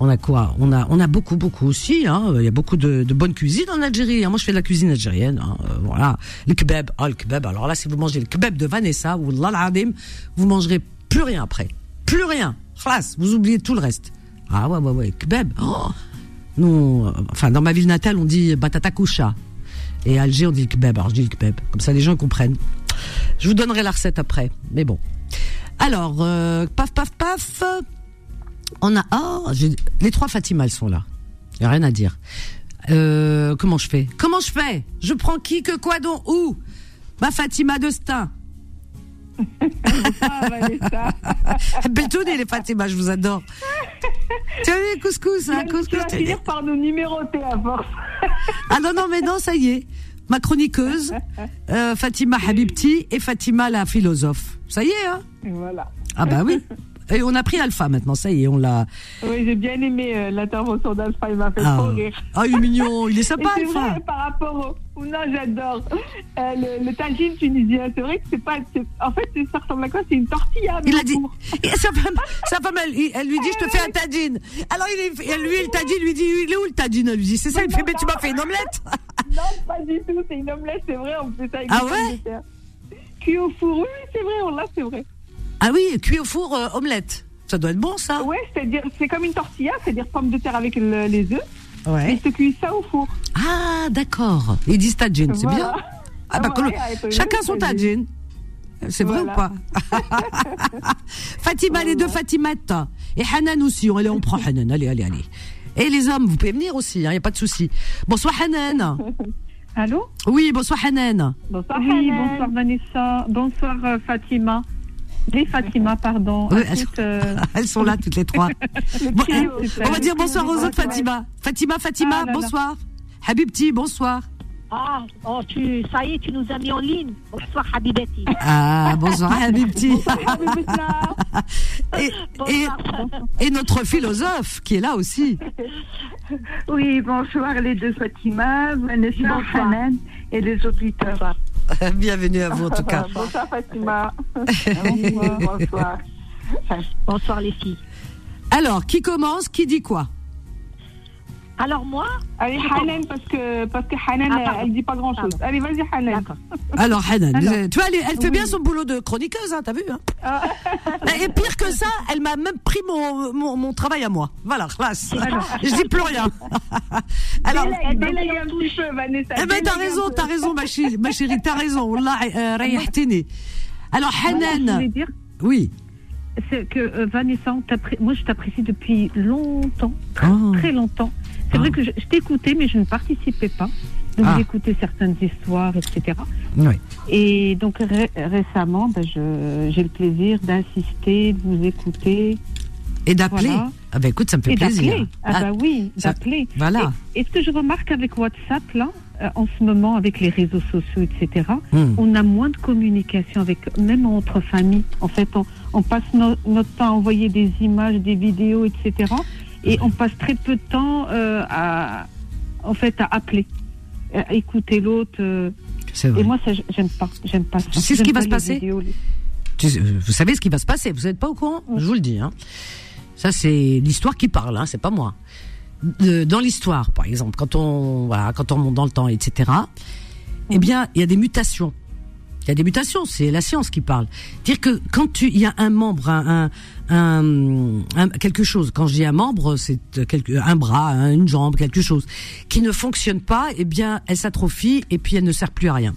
on a quoi? On a, on a beaucoup, beaucoup aussi. Hein. Il y a beaucoup de, de bonne cuisine en Algérie. hein. Moi, je fais de la cuisine algérienne. Hein. Euh, voilà, le kebab. Ah, le kebab. Alors là, si vous mangez le kebab de Vanessa ou l'adim, vous mangerez plus rien après. Plus rien. Khlas, vous oubliez tout le reste. Ah ouais, ouais, ouais, kebab. Oh. Nous, euh, enfin, dans ma ville natale, on dit batata koucha. Et à Alger, on dit le kebab. Alors, je dis le kebab. Comme ça, les gens comprennent. Je vous donnerai la recette après. Mais bon. Alors, euh, paf, paf, paf. On a, oh, les trois Fatima, elles sont là. Y a rien à dire. Euh, comment je fais? Comment je fais? Je prends qui, que, quoi, dont, où? Ma Fatima de Stein. <laughs> Bétonné, les Fatima, je vous adore. tu as vu, couscous, hein, Tu couscous. vas finir par nous numéroter à force. Ah non, non, mais non, ça y est. Ma chroniqueuse, <laughs> euh, Fatima Habibti et Fatima la philosophe. Ça y est, hein? Voilà. Ah bah oui. <laughs> Et on a pris Alpha maintenant, ça y est, on l'a. Oui, j'ai bien aimé euh, l'intervention d'Alpha, il m'a fait Ah. trop rire. Ah, il est mignon, il est sympa, c'est Alpha. vrai, par rapport au. Non, j'adore. Euh, le, le tagine tunisien, c'est vrai que c'est pas. En fait, ça ressemble à quoi? C'est une tortilla. Il a dit. sa femme, sa femme elle, elle lui dit, je te fais un tadine. Alors il est, lui, le tadine lui dit, il est où le tadine Elle lui dit, c'est ça, il fait, mais tu m'as fait une omelette <laughs> Non, pas du tout, c'est une omelette, c'est vrai, on fait ça avec Ah ouais? Cuit au four, oui, c'est vrai, on l'a, c'est vrai. Ah oui, cuit au four, euh, omelette. Ça doit être bon, ça. Ouais, c'est-à-dire, c'est comme une tortilla, c'est-à-dire pommes de terre avec le- les œufs, et Ouais. ils te cuisent ça au four. Ah, d'accord. Ils disent tadine, c'est Voilà. bien. Ah bah, Ah avec le chacun son tajine. C'est vrai ou pas <laughs> Fatima, les deux Fatimettes. Et Hanan aussi. Allez, on prend Hanan. Allez, allez, allez. Et les hommes, vous pouvez venir aussi, il n'y a pas de souci. Bonsoir Hanan. <laughs> Allô? Oui, bonsoir Hanan. Bonsoir Oui, bonsoir Vanessa. Bonsoir euh, Fatima. Les Fatima, pardon. Oui, À elles, toutes, euh, <laughs> elles sont là toutes les trois. <laughs> Bon, trio, eh, on va dire bonsoir aux autres Fatima. Fatima, Fatima, Ah là là. bonsoir. Habibti, bonsoir. Ah, oh, tu, ça y est, tu nous as mis en ligne. Bonsoir, Habibati. Ah, bonsoir <laughs> Habibti. et, et, et notre philosophe qui est là aussi. Oui, bonsoir les deux Fatima, Vanessa. Hanan et les auditeurs. <laughs> Bienvenue à vous en tout cas. bonsoir Fatima. <laughs> Bonsoir. bonsoir. Les filles. Alors, qui commence Qui dit quoi? Alors, moi Allez, Hanan, parce que, parce que Hanan, Ah, elle dit pas grand chose. Allez, vas-y, Hanan. <laughs> Alors, Hanan, Alors. euh, tu vois, elle, elle fait bien son boulot de chroniqueuse, hein, t'as vu hein <laughs> Et pire que ça, elle m'a même pris mon, mon, mon travail à moi. Voilà, classe. <laughs> Je dis plus rien. Alors, délaye un petit peu, Vanessa. eh ben, t'as raison, t'as raison, ma chérie, ma chérie, t'as raison. Wallah, euh. Alors, Voilà, je voulais Hanan. dire, Oui. c'est que euh, Vanessa, moi je t'apprécie depuis longtemps, très, Oh. très longtemps. C'est vrai que je, je t'écoutais, mais je ne participais pas. Donc Ah. j'écoutais certaines histoires, etc. Oui. Et donc ré- récemment, ben, j'ai le plaisir d'assister, de vous écouter. Et d'appeler. Voilà. Ah ben écoute, ça me fait Et plaisir. d'appeler. Ah, bah oui, d'appeler. Voilà. Et, et ce que je remarque avec WhatsApp, là, euh, en ce moment, avec les réseaux sociaux, etc., Hmm. on a moins de communication, avec, même entre familles. En fait, on, on passe no- notre temps à envoyer des images, des vidéos, etc. Et on passe très peu de temps euh, à, en fait, à appeler, à écouter l'autre. euh. Et moi, ça, j'aime pas. J'aime pas ça. Tu sais ce qui va se passer vidéos, les- Tu sais- Vous savez ce qui va se passer, vous n'êtes pas au courant Je vous le dis. Hein. Ça, c'est l'histoire qui parle, hein, c'est pas moi. De- dans l'histoire, par exemple, quand on, voilà, quand on monte dans le temps, etc., eh bien, il y a des mutations. Il y a des mutations, c'est la science qui parle. Dire que quand tu, il y a un membre, un, un, un- quelque chose. Quand je dis un membre, c'est un bras, un- une jambe, quelque chose qui ne fonctionne pas. Eh bien, elle s'atrophie et puis elle ne sert plus à rien.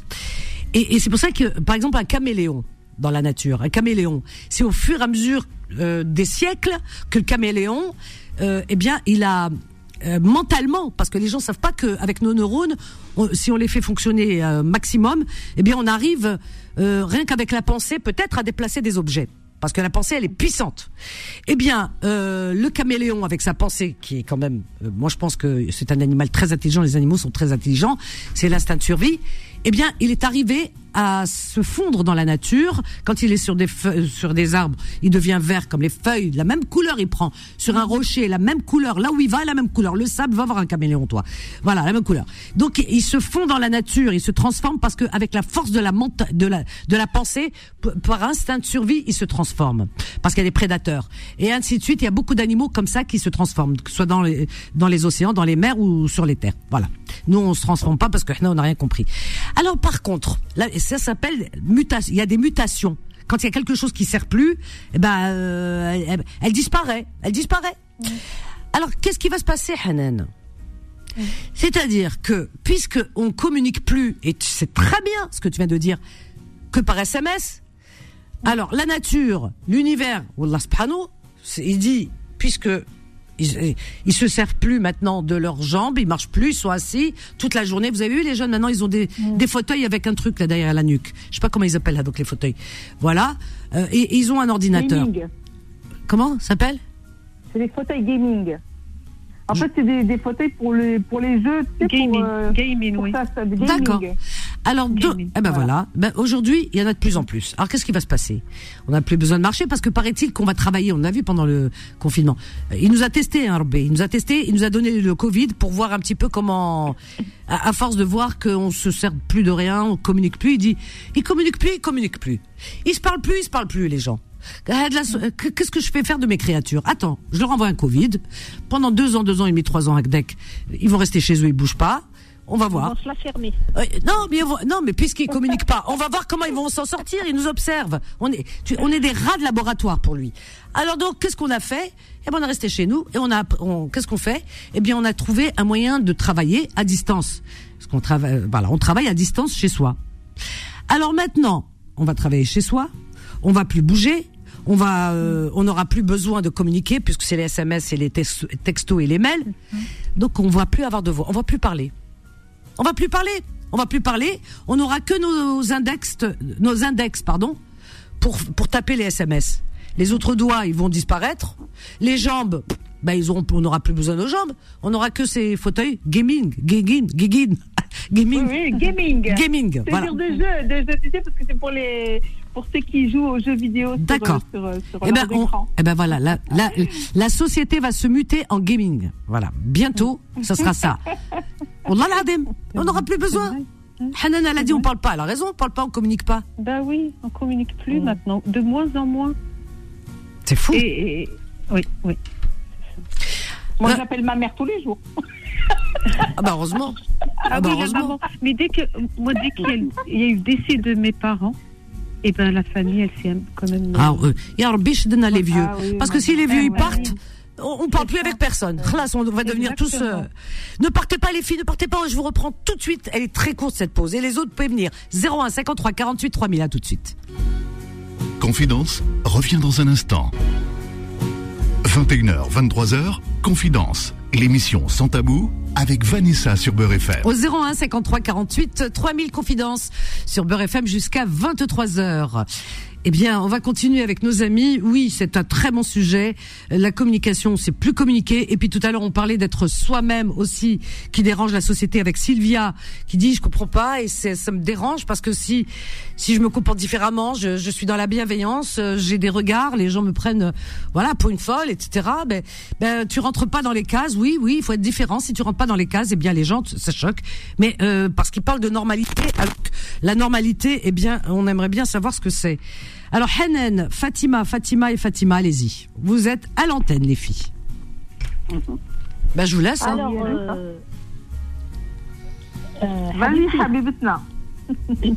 Et, et c'est pour ça que, par exemple, un caméléon dans la nature, un caméléon, c'est au fur et à mesure euh, des siècles que le caméléon, euh, eh bien, il a euh, mentalement, parce que les gens savent pas qu'avec nos neurones, on- si on les fait fonctionner euh, maximum, eh bien, on arrive euh, rien qu'avec la pensée, peut-être à déplacer des objets. Parce que la pensée, elle est puissante. Eh bien, le caméléon, avec sa pensée, qui est quand même, moi je pense que c'est un animal très intelligent, les animaux sont très intelligents, c'est l'instinct de survie. Eh bien, il est arrivé à se fondre dans la nature. Quand il est sur des sur des arbres, il devient vert comme les feuilles, la même couleur il prend. Sur un rocher, la même couleur. Là où il va, la même couleur. Le sable va avoir un caméléon, toi. Voilà, la même couleur. Donc, il se fond dans la nature, il se transforme parce que avec la force de la de la de la pensée, par instinct de survie, il se transforme parce qu'il y a des prédateurs et ainsi de suite. Il y a beaucoup d'animaux comme ça qui se transforment, que ce soit dans les dans les océans, dans les mers ou sur les terres. Voilà. Nous, on se transforme pas parce que on n'a rien compris. Alors, par contre, là, ça s'appelle mutation. Il y a des mutations. Quand il y a quelque chose qui sert plus, eh ben, euh, elle, elle disparaît. Elle disparaît. Alors, qu'est-ce qui va se passer, Hanan? C'est-à-dire que, puisque on communique plus, et tu sais très bien ce que tu viens de dire, que par SMS, alors la nature, l'univers, Wallah subhanahu, il dit, puisque ils, ils se servent plus maintenant de leurs jambes, ils marchent plus, ils sont assis toute la journée. Vous avez vu les jeunes maintenant, ils ont des, des fauteuils avec un truc là derrière la nuque. Je sais pas comment ils appellent là, donc les fauteuils. Voilà, Euh, et, et ils ont un ordinateur. Gaming. Comment ça s'appelle? C'est des fauteuils gaming. En fait, c'est des, des fauteuils pour les, pour les jeux. tu sais, Gaming, Pour, euh, gaming, pour oui. D'accord. Alors, do- eh ben voilà. Ben, aujourd'hui, il y en a de plus en plus. Alors, qu'est-ce qui va se passer? On n'a plus besoin de marcher parce que paraît-il qu'on va travailler. On l'a vu pendant le confinement. Euh, Il nous a testé, hein, Robé. Il nous a testé. Il nous a donné le Covid pour voir un petit peu comment, à, à force de voir qu'on se sert plus de rien, on communique plus. Il dit, il communique plus, il communique plus. Il se parle plus, il se parle plus, les gens. De so- que- Qu'est-ce que je fais faire de mes créatures? Attends, je leur envoie un Covid. Pendant deux ans, deux ans et demi, trois ans avec Deck, ils vont rester chez eux, ils bougent pas. On va voir. On va se la fermer. Euh, non, mais non, mais puisqu'ils communiquent pas, on va voir comment ils vont s'en sortir. Ils nous observent. On est, tu- on est des rats de laboratoire pour lui. Alors donc, qu'est-ce qu'on a fait? Eh ben, on est resté chez nous et on a, qu'est-ce qu'on fait? Eh bien, on a trouvé un moyen de travailler à distance. Parce qu'on travaille, voilà, on travaille à distance chez soi. Alors maintenant, on va travailler chez soi, on va plus bouger, on va, euh, on n'aura plus besoin de communiquer puisque c'est les SMS et les tex- textos et les mails. Donc on va plus avoir de voix, on va plus parler. On va plus parler. On va plus parler. On n'aura que nos index, nos index, pardon, pour pour taper les SMS. Les autres doigts, ils vont disparaître. Les jambes, bah ils auront, on n'aura plus besoin de nos jambes. On n'aura que ces fauteuils gaming, gaming, gaming, <laughs> gaming, Oui, oui, gaming. gaming. C'est Voilà. dire de jeux, de jeux, tu sais, parce que c'est pour les, pour ceux qui jouent aux jeux vidéo sur, D'accord. sur, euh, sur Eh ben, on- eh ben voilà, la, la, la société va se muter en gaming. Voilà, bientôt, ça sera ça. <laughs> On n'aura plus besoin. Hanan, elle a dit on parle pas. Elle a raison, on parle pas, on communique pas. Ben oui, on communique plus maintenant, de moins en moins. C'est fou. Et, et- oui, oui. Moi, Euh, j'appelle ma mère tous les jours. Ah bah heureusement. Ah, Ah bah oui, heureusement. Mais dès que, moi, dès qu'il y a eu le décès de mes parents, et ben la famille, elle s'est quand même. Ah, euh, Ya Rabbi, je donne à les vieux. Ah oui, Parce que si les ah vieux ils partent, on, on parle plus avec personne. Khalas, on va devenir tous. euh. Ne partez pas les filles, ne partez pas. Je vous reprends tout de suite. Elle est très courte cette pause. Et les autres peuvent venir. 01 53 48 3000 à tout de suite. Confidence revient dans un instant. 21h, 23h, Confidence, l'émission sans tabou avec Vanessa sur Beurre FM. Au 01 53 48 3000 confidences sur Beurre FM jusqu'à 23 heures. Eh bien, on va continuer avec nos amis. Oui, c'est un très bon sujet. La communication, c'est plus communiquer. Et puis tout à l'heure, on parlait d'être soi-même aussi, qui dérange la société avec Sylvia, qui dit je comprends pas et ça me dérange parce que si si je me comporte différemment, je, je suis dans la bienveillance, euh, j'ai des regards, les gens me prennent euh, voilà pour une folle, etc. Ben, ben tu rentres pas dans les cases. Oui, oui, il faut être différent. Si tu rentres pas dans les cases, eh bien les gens ça choque. Mais euh, parce qu'ils parlent de normalité, la normalité, eh bien, on aimerait bien savoir ce que c'est. Alors Hanen, Fatima, Fatima et Fatima, allez-y. Vous êtes à l'antenne, les filles. Ben je vous laisse. hein. Alors, euh, euh,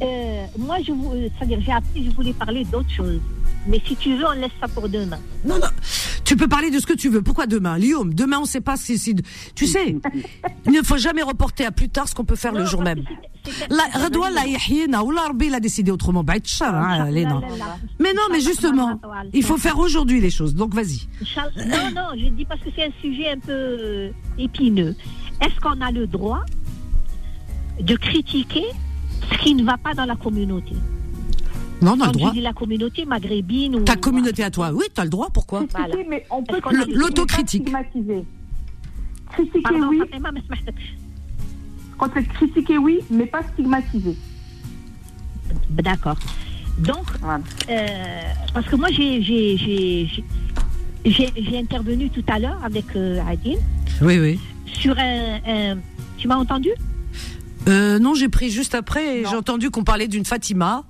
euh, moi, je vous, c'est-à-dire, j'ai appris, je voulais parler d'autre chose. Mais si tu veux, on laisse ça pour demain. Non, non. Tu peux parler de ce que tu veux. Pourquoi demain, Guillaume? Demain, on ne sait pas si, si- Tu sais, <laughs> il ne faut jamais reporter à plus tard ce qu'on peut faire le jour même. Redouane, il a décidé autrement. Bah, hein. Mais non, mais justement, il faut faire aujourd'hui les choses. Donc, vas-y. Non, non, je dis parce que c'est un sujet un peu euh, épineux. Est-ce qu'on a le droit de critiquer ce qui ne va pas dans la communauté? Non, on a le droit. la communauté maghrébine. Ta communauté à toi, oui, tu as le droit, pourquoi mais on L'autocritique. Critiquer, oui. Quand critiquer, oui, mais pas stigmatiser. D'accord. Donc, euh, parce que moi, j'ai intervenu tout à l'heure avec euh, Adine. Oui, oui. Sur un, tu m'as entendu? Euh, non, j'ai pris juste après et j'ai entendu qu'on parlait d'une Fatima.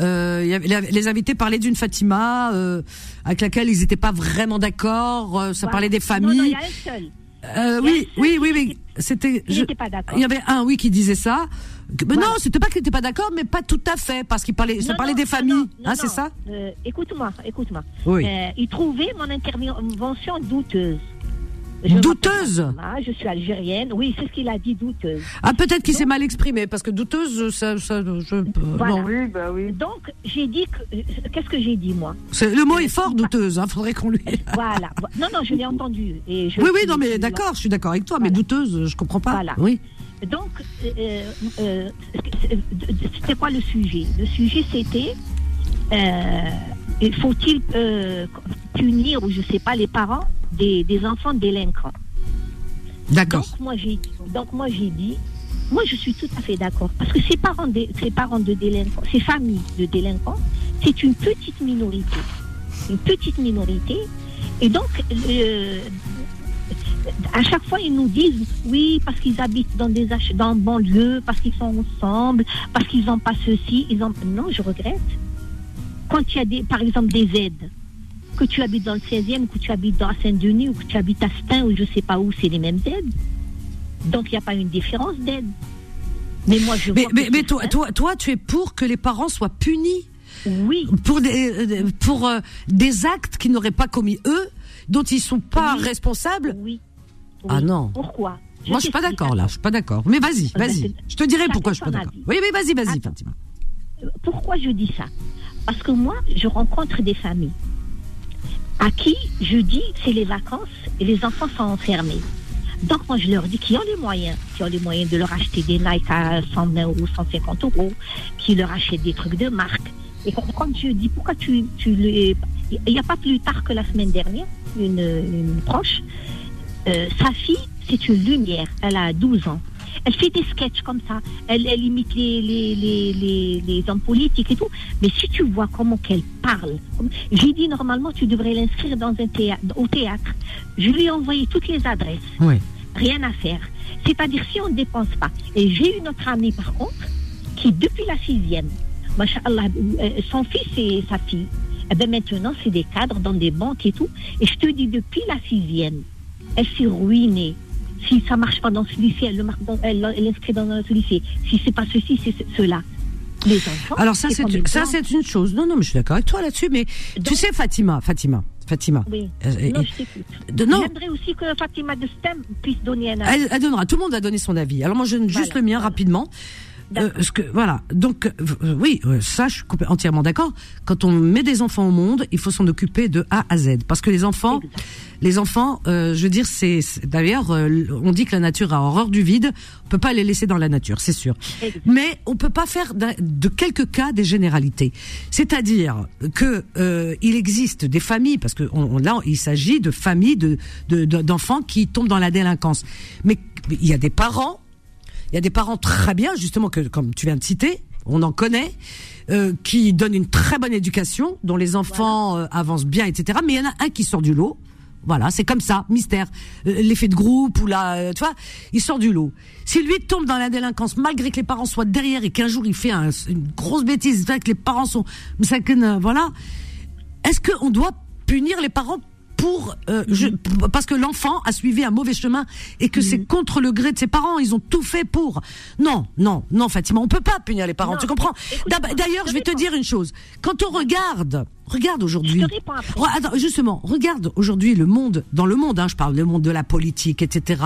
Euh, les- invités parlaient d'une Fatima euh, avec laquelle ils n'étaient pas vraiment d'accord. euh, ça parlait des Non, non, il familles. y a un seul. Euh, oui, oui, oui, oui. C'était. Il je- n'était pas d'accord. Il y avait un, oui, qui disait ça. Mais Voilà. non, c'était pas qu'il n'était pas d'accord, mais pas tout à fait, parce qu'il parlait, ça Non, parlait non, des familles. hein, c'est ça? Euh, Écoute-moi, écoute-moi. Oui. Euh, il trouvait mon intervention douteuse. Je Douteuse Je suis algérienne. Oui, c'est ce qu'il a dit, douteuse. Ah, peut-être qu'il s'est mal exprimé, parce que douteuse, ça, ça, je, euh, Voilà. non. Oui, bah oui. Donc, j'ai dit que. euh, Qu'est-ce que j'ai dit, moi? Le mot est fort, douteuse. Hein, faudrait qu'on lui. <laughs> Voilà. Non, non, je l'ai entendu. Et je Oui, oui, suis- non, mais d'accord, je suis d'accord avec toi, mais douteuse, je comprends pas. Voilà. Oui. Donc, euh, euh, c'était quoi le sujet? Le sujet, c'était euh, faut-il euh, punir, ou je sais pas, les parents des, des enfants délinquants D'accord. Donc, moi, j'ai dit, moi, je suis tout à fait d'accord. Parce que ces parents, de, ces parents de délinquants, ces familles de délinquants, c'est une petite minorité. Une petite minorité. Et donc, euh, à chaque fois, ils nous disent oui, parce qu'ils habitent dans des dans banlieues, parce qu'ils sont ensemble, parce qu'ils n'ont pas ceci. Ils ont... Non, je regrette. Quand il y a, des, par exemple, des aides, que tu habites dans le 16e, que tu habites dans Saint-Denis, ou que tu habites à Stein, ou je ne sais pas où, c'est les mêmes aides. Donc, il n'y a pas une différence d'aide. Mais moi, je Mais, vois mais, mais toi, toi, toi, tu es pour que les parents soient punis Oui. pour des, euh, pour euh, des actes qu'ils n'auraient pas commis eux, dont ils sont pas Oui. responsables? Oui. Ah non. Pourquoi? Moi, je suis pas d'accord là. Je suis pas d'accord. Mais vas-y, Ah ben, vas-y. Je te dirai pourquoi je suis pas d'accord. Oui, oui, vas-y, vas-y. Fatima. pourquoi je dis ça? Parce que moi, je rencontre des familles à qui je dis c'est les vacances et les enfants sont enfermés. Donc moi je leur dis qui ont les moyens, qui ont les moyens de leur acheter des Nike à 120 euros, 150 euros, qui leur achètent des trucs de marque. Et quand, je dis pourquoi tu, tu les... Il n'y a pas plus tard que la semaine dernière, une, une proche, euh, sa fille, c'est une lumière, elle a 12 ans. Elle fait des sketchs comme ça, elle, elle imite les, les, les, les, les hommes politiques et tout. Mais si tu vois comment qu'elle parle, j'ai dit normalement tu devrais l'inscrire dans un théâtre, au théâtre. Je lui ai envoyé toutes les adresses Oui. rien à faire. C'est-à-dire si on ne dépense pas. Et j'ai une autre amie par contre, qui depuis la sixième, Masha'Allah, euh, son fils et sa fille, eh ben maintenant c'est des cadres dans des banques et tout. Et je te dis, depuis la sixième, elle s'est ruinée. Si ça marche pas dans ce lycée, elle dans- l'inscrit dans un autre lycée. Si c'est pas ceci, c'est ce- cela. Les enfants. Alors ça c'est une- ça exemple. c'est une chose. Non non mais je suis d'accord avec toi là-dessus. Mais tu sais Fatima, Fatima, Fatima. Oui. Euh, non, je de- non. J'aimerais aussi que Fatima de STEM puisse donner un avis. Elle, elle donnera. Tout le monde a donné son avis. Alors moi, je donne juste le mien rapidement. Euh, ce que voilà. Donc euh, oui, euh, ça, je suis entièrement d'accord. Quand on met des enfants au monde, il faut s'en occuper de A à Z, parce que les enfants, les enfants, euh, je veux dire, c'est d'ailleurs, euh, on dit que la nature a horreur du vide. On peut pas les laisser dans la nature, c'est sûr. Mais on peut pas faire de quelques cas des généralités. C'est-à-dire que euh, il existe des familles, parce que on, on- là, il s'agit de familles de de- de- d'enfants qui tombent dans la délinquance. Mais il y a des parents il y a des parents très bien, justement, que comme tu viens de citer, on en connaît, euh, qui donnent une très bonne éducation, dont les enfants euh, avancent bien, etc. Mais il y en a un qui sort du lot. Voilà, c'est comme ça, mystère. Euh, L'effet de groupe ou la, tu vois, il sort du lot. Si lui tombe dans la délinquance, malgré que les parents soient derrière et qu'un jour il fait un- une grosse bêtise, que les parents sont, voilà, est-ce qu'on doit punir les parents pour euh, je- parce que l'enfant a suivi un mauvais chemin et que c'est contre le gré de ses parents, ils ont tout fait pour. Non, non, non, Fatima, on peut pas punir les parents, tu comprends? D'ailleurs, je vais te dire une chose. Quand on regarde, regarde aujourd'hui. Attends, justement, regarde aujourd'hui le monde, dans le monde, hein, je parle le monde de la politique, etc.,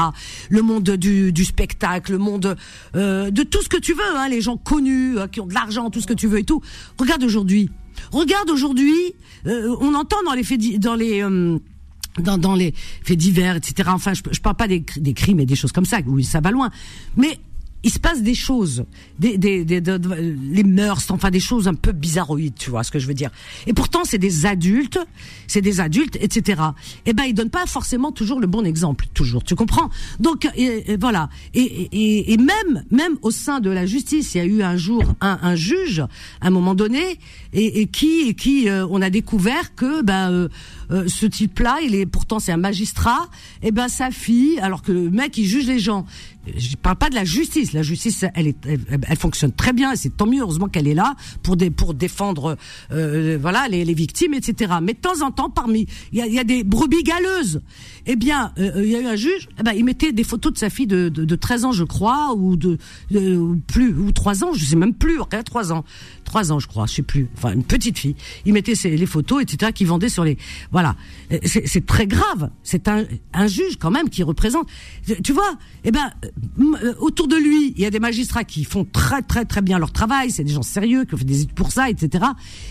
le monde du, du spectacle, le monde euh, de tout ce que tu veux, hein, les gens connus, euh, qui ont de l'argent, tout ce que tu veux et tout. Regarde aujourd'hui. Regarde aujourd'hui, euh, on entend dans les faits, dans les euh, dans, dans les faits divers, etc. Enfin, je, je parle pas des, des crimes et des choses comme ça, oui, ça va loin. Mais il se passe des choses, des, des, des- de- de- les mœurs, enfin des choses un peu bizarroïdes, tu vois ce que je veux dire. Et pourtant, c'est des adultes, c'est des adultes, etc. Eh ben, ils donnent pas forcément toujours le bon exemple, toujours. Tu comprends? Donc, et- et voilà. Et, et, et même, même au sein de la justice, il y a eu un jour un, un juge, à un moment donné, et, et qui, et qui, euh, on a découvert que, ben. euh, euh, ce type-là, il est pourtant c'est un magistrat, et ben sa fille, alors que le mec il juge les gens. Je parle pas de la justice. La justice, elle est, elle, fonctionne très bien. C'est tant mieux, heureusement qu'elle est là pour des, pour défendre, euh, voilà, les, les victimes, etc. Mais de temps en temps, parmi, il y a, y a des brebis galeuses. Eh bien, euh, il y a eu un juge. Eh ben, il mettait des photos de sa fille de, de, de 13 ans, je crois, ou de, plus, ou 3 ans, je sais même plus. Rien, 3 ans, 3 ans, je crois, je sais plus. Enfin, une petite fille. Il mettait ses, les photos, etc. Qu'il vendait sur les, voilà. Euh, C'est très grave. C'est un, un juge quand même qui représente. Tu vois, eh ben, euh, euh, autour de lui, il y a des magistrats qui font très très très bien leur travail. C'est des gens sérieux qui ont fait des études pour ça, etc.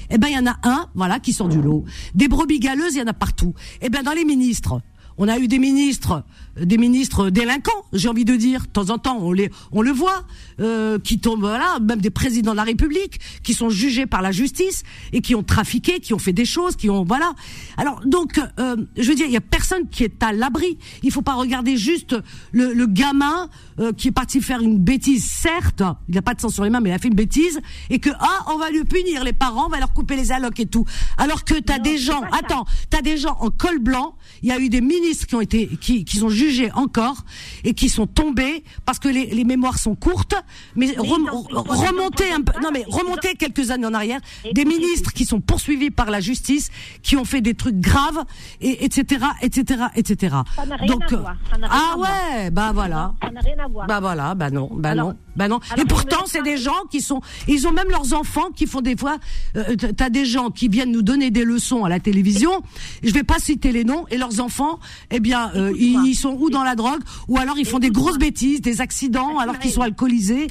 Eh ben, il y en a un, voilà, qui sort du lot. Des brebis galeuses, il y en a partout. Eh ben, dans les ministres. On a eu des ministres, euh, des ministres délinquants, j'ai envie de dire. De temps en temps, on les, on le voit, euh, qui tombent, voilà, même des présidents de la République, qui sont jugés par la justice et qui ont trafiqué, qui ont fait des choses, qui ont, voilà. Alors donc, euh, je veux dire, il y a personne qui est à l'abri. Il faut pas regarder juste le, le gamin euh, qui est parti faire une bêtise. Certes, il n'a pas de sang sur les mains, mais il a fait une bêtise et que ah, on va lui punir, les parents, on va leur couper les allocs et tout. Alors que t'as des gens, attends, t'as des gens en col blanc. Il y a eu des ministres qui ont été, qui, qui sont jugés encore et qui sont tombés parce que les, les mémoires sont courtes. Mais rem- remonter un peu, non mais remonter quelques années en arrière, des ministres qui sont poursuivis par la justice, qui ont fait des trucs graves et etc etc etc. Ça n'a rien Donc à voir, ça n'a rien ah à voir. ouais, bah voilà. Ça n'a rien à voir. Bah voilà, bah non, bah Alors- non, bah non. Et pourtant, c'est des gens qui sont, ils ont même leurs enfants qui font des fois. Euh, T'as des gens qui viennent nous donner des leçons à la télévision. Je vais pas citer les noms et leurs enfants. Eh bien, euh, ils, ils sont ou dans la drogue ou alors ils font des grosses bêtises, des accidents alors qu'ils sont alcoolisés.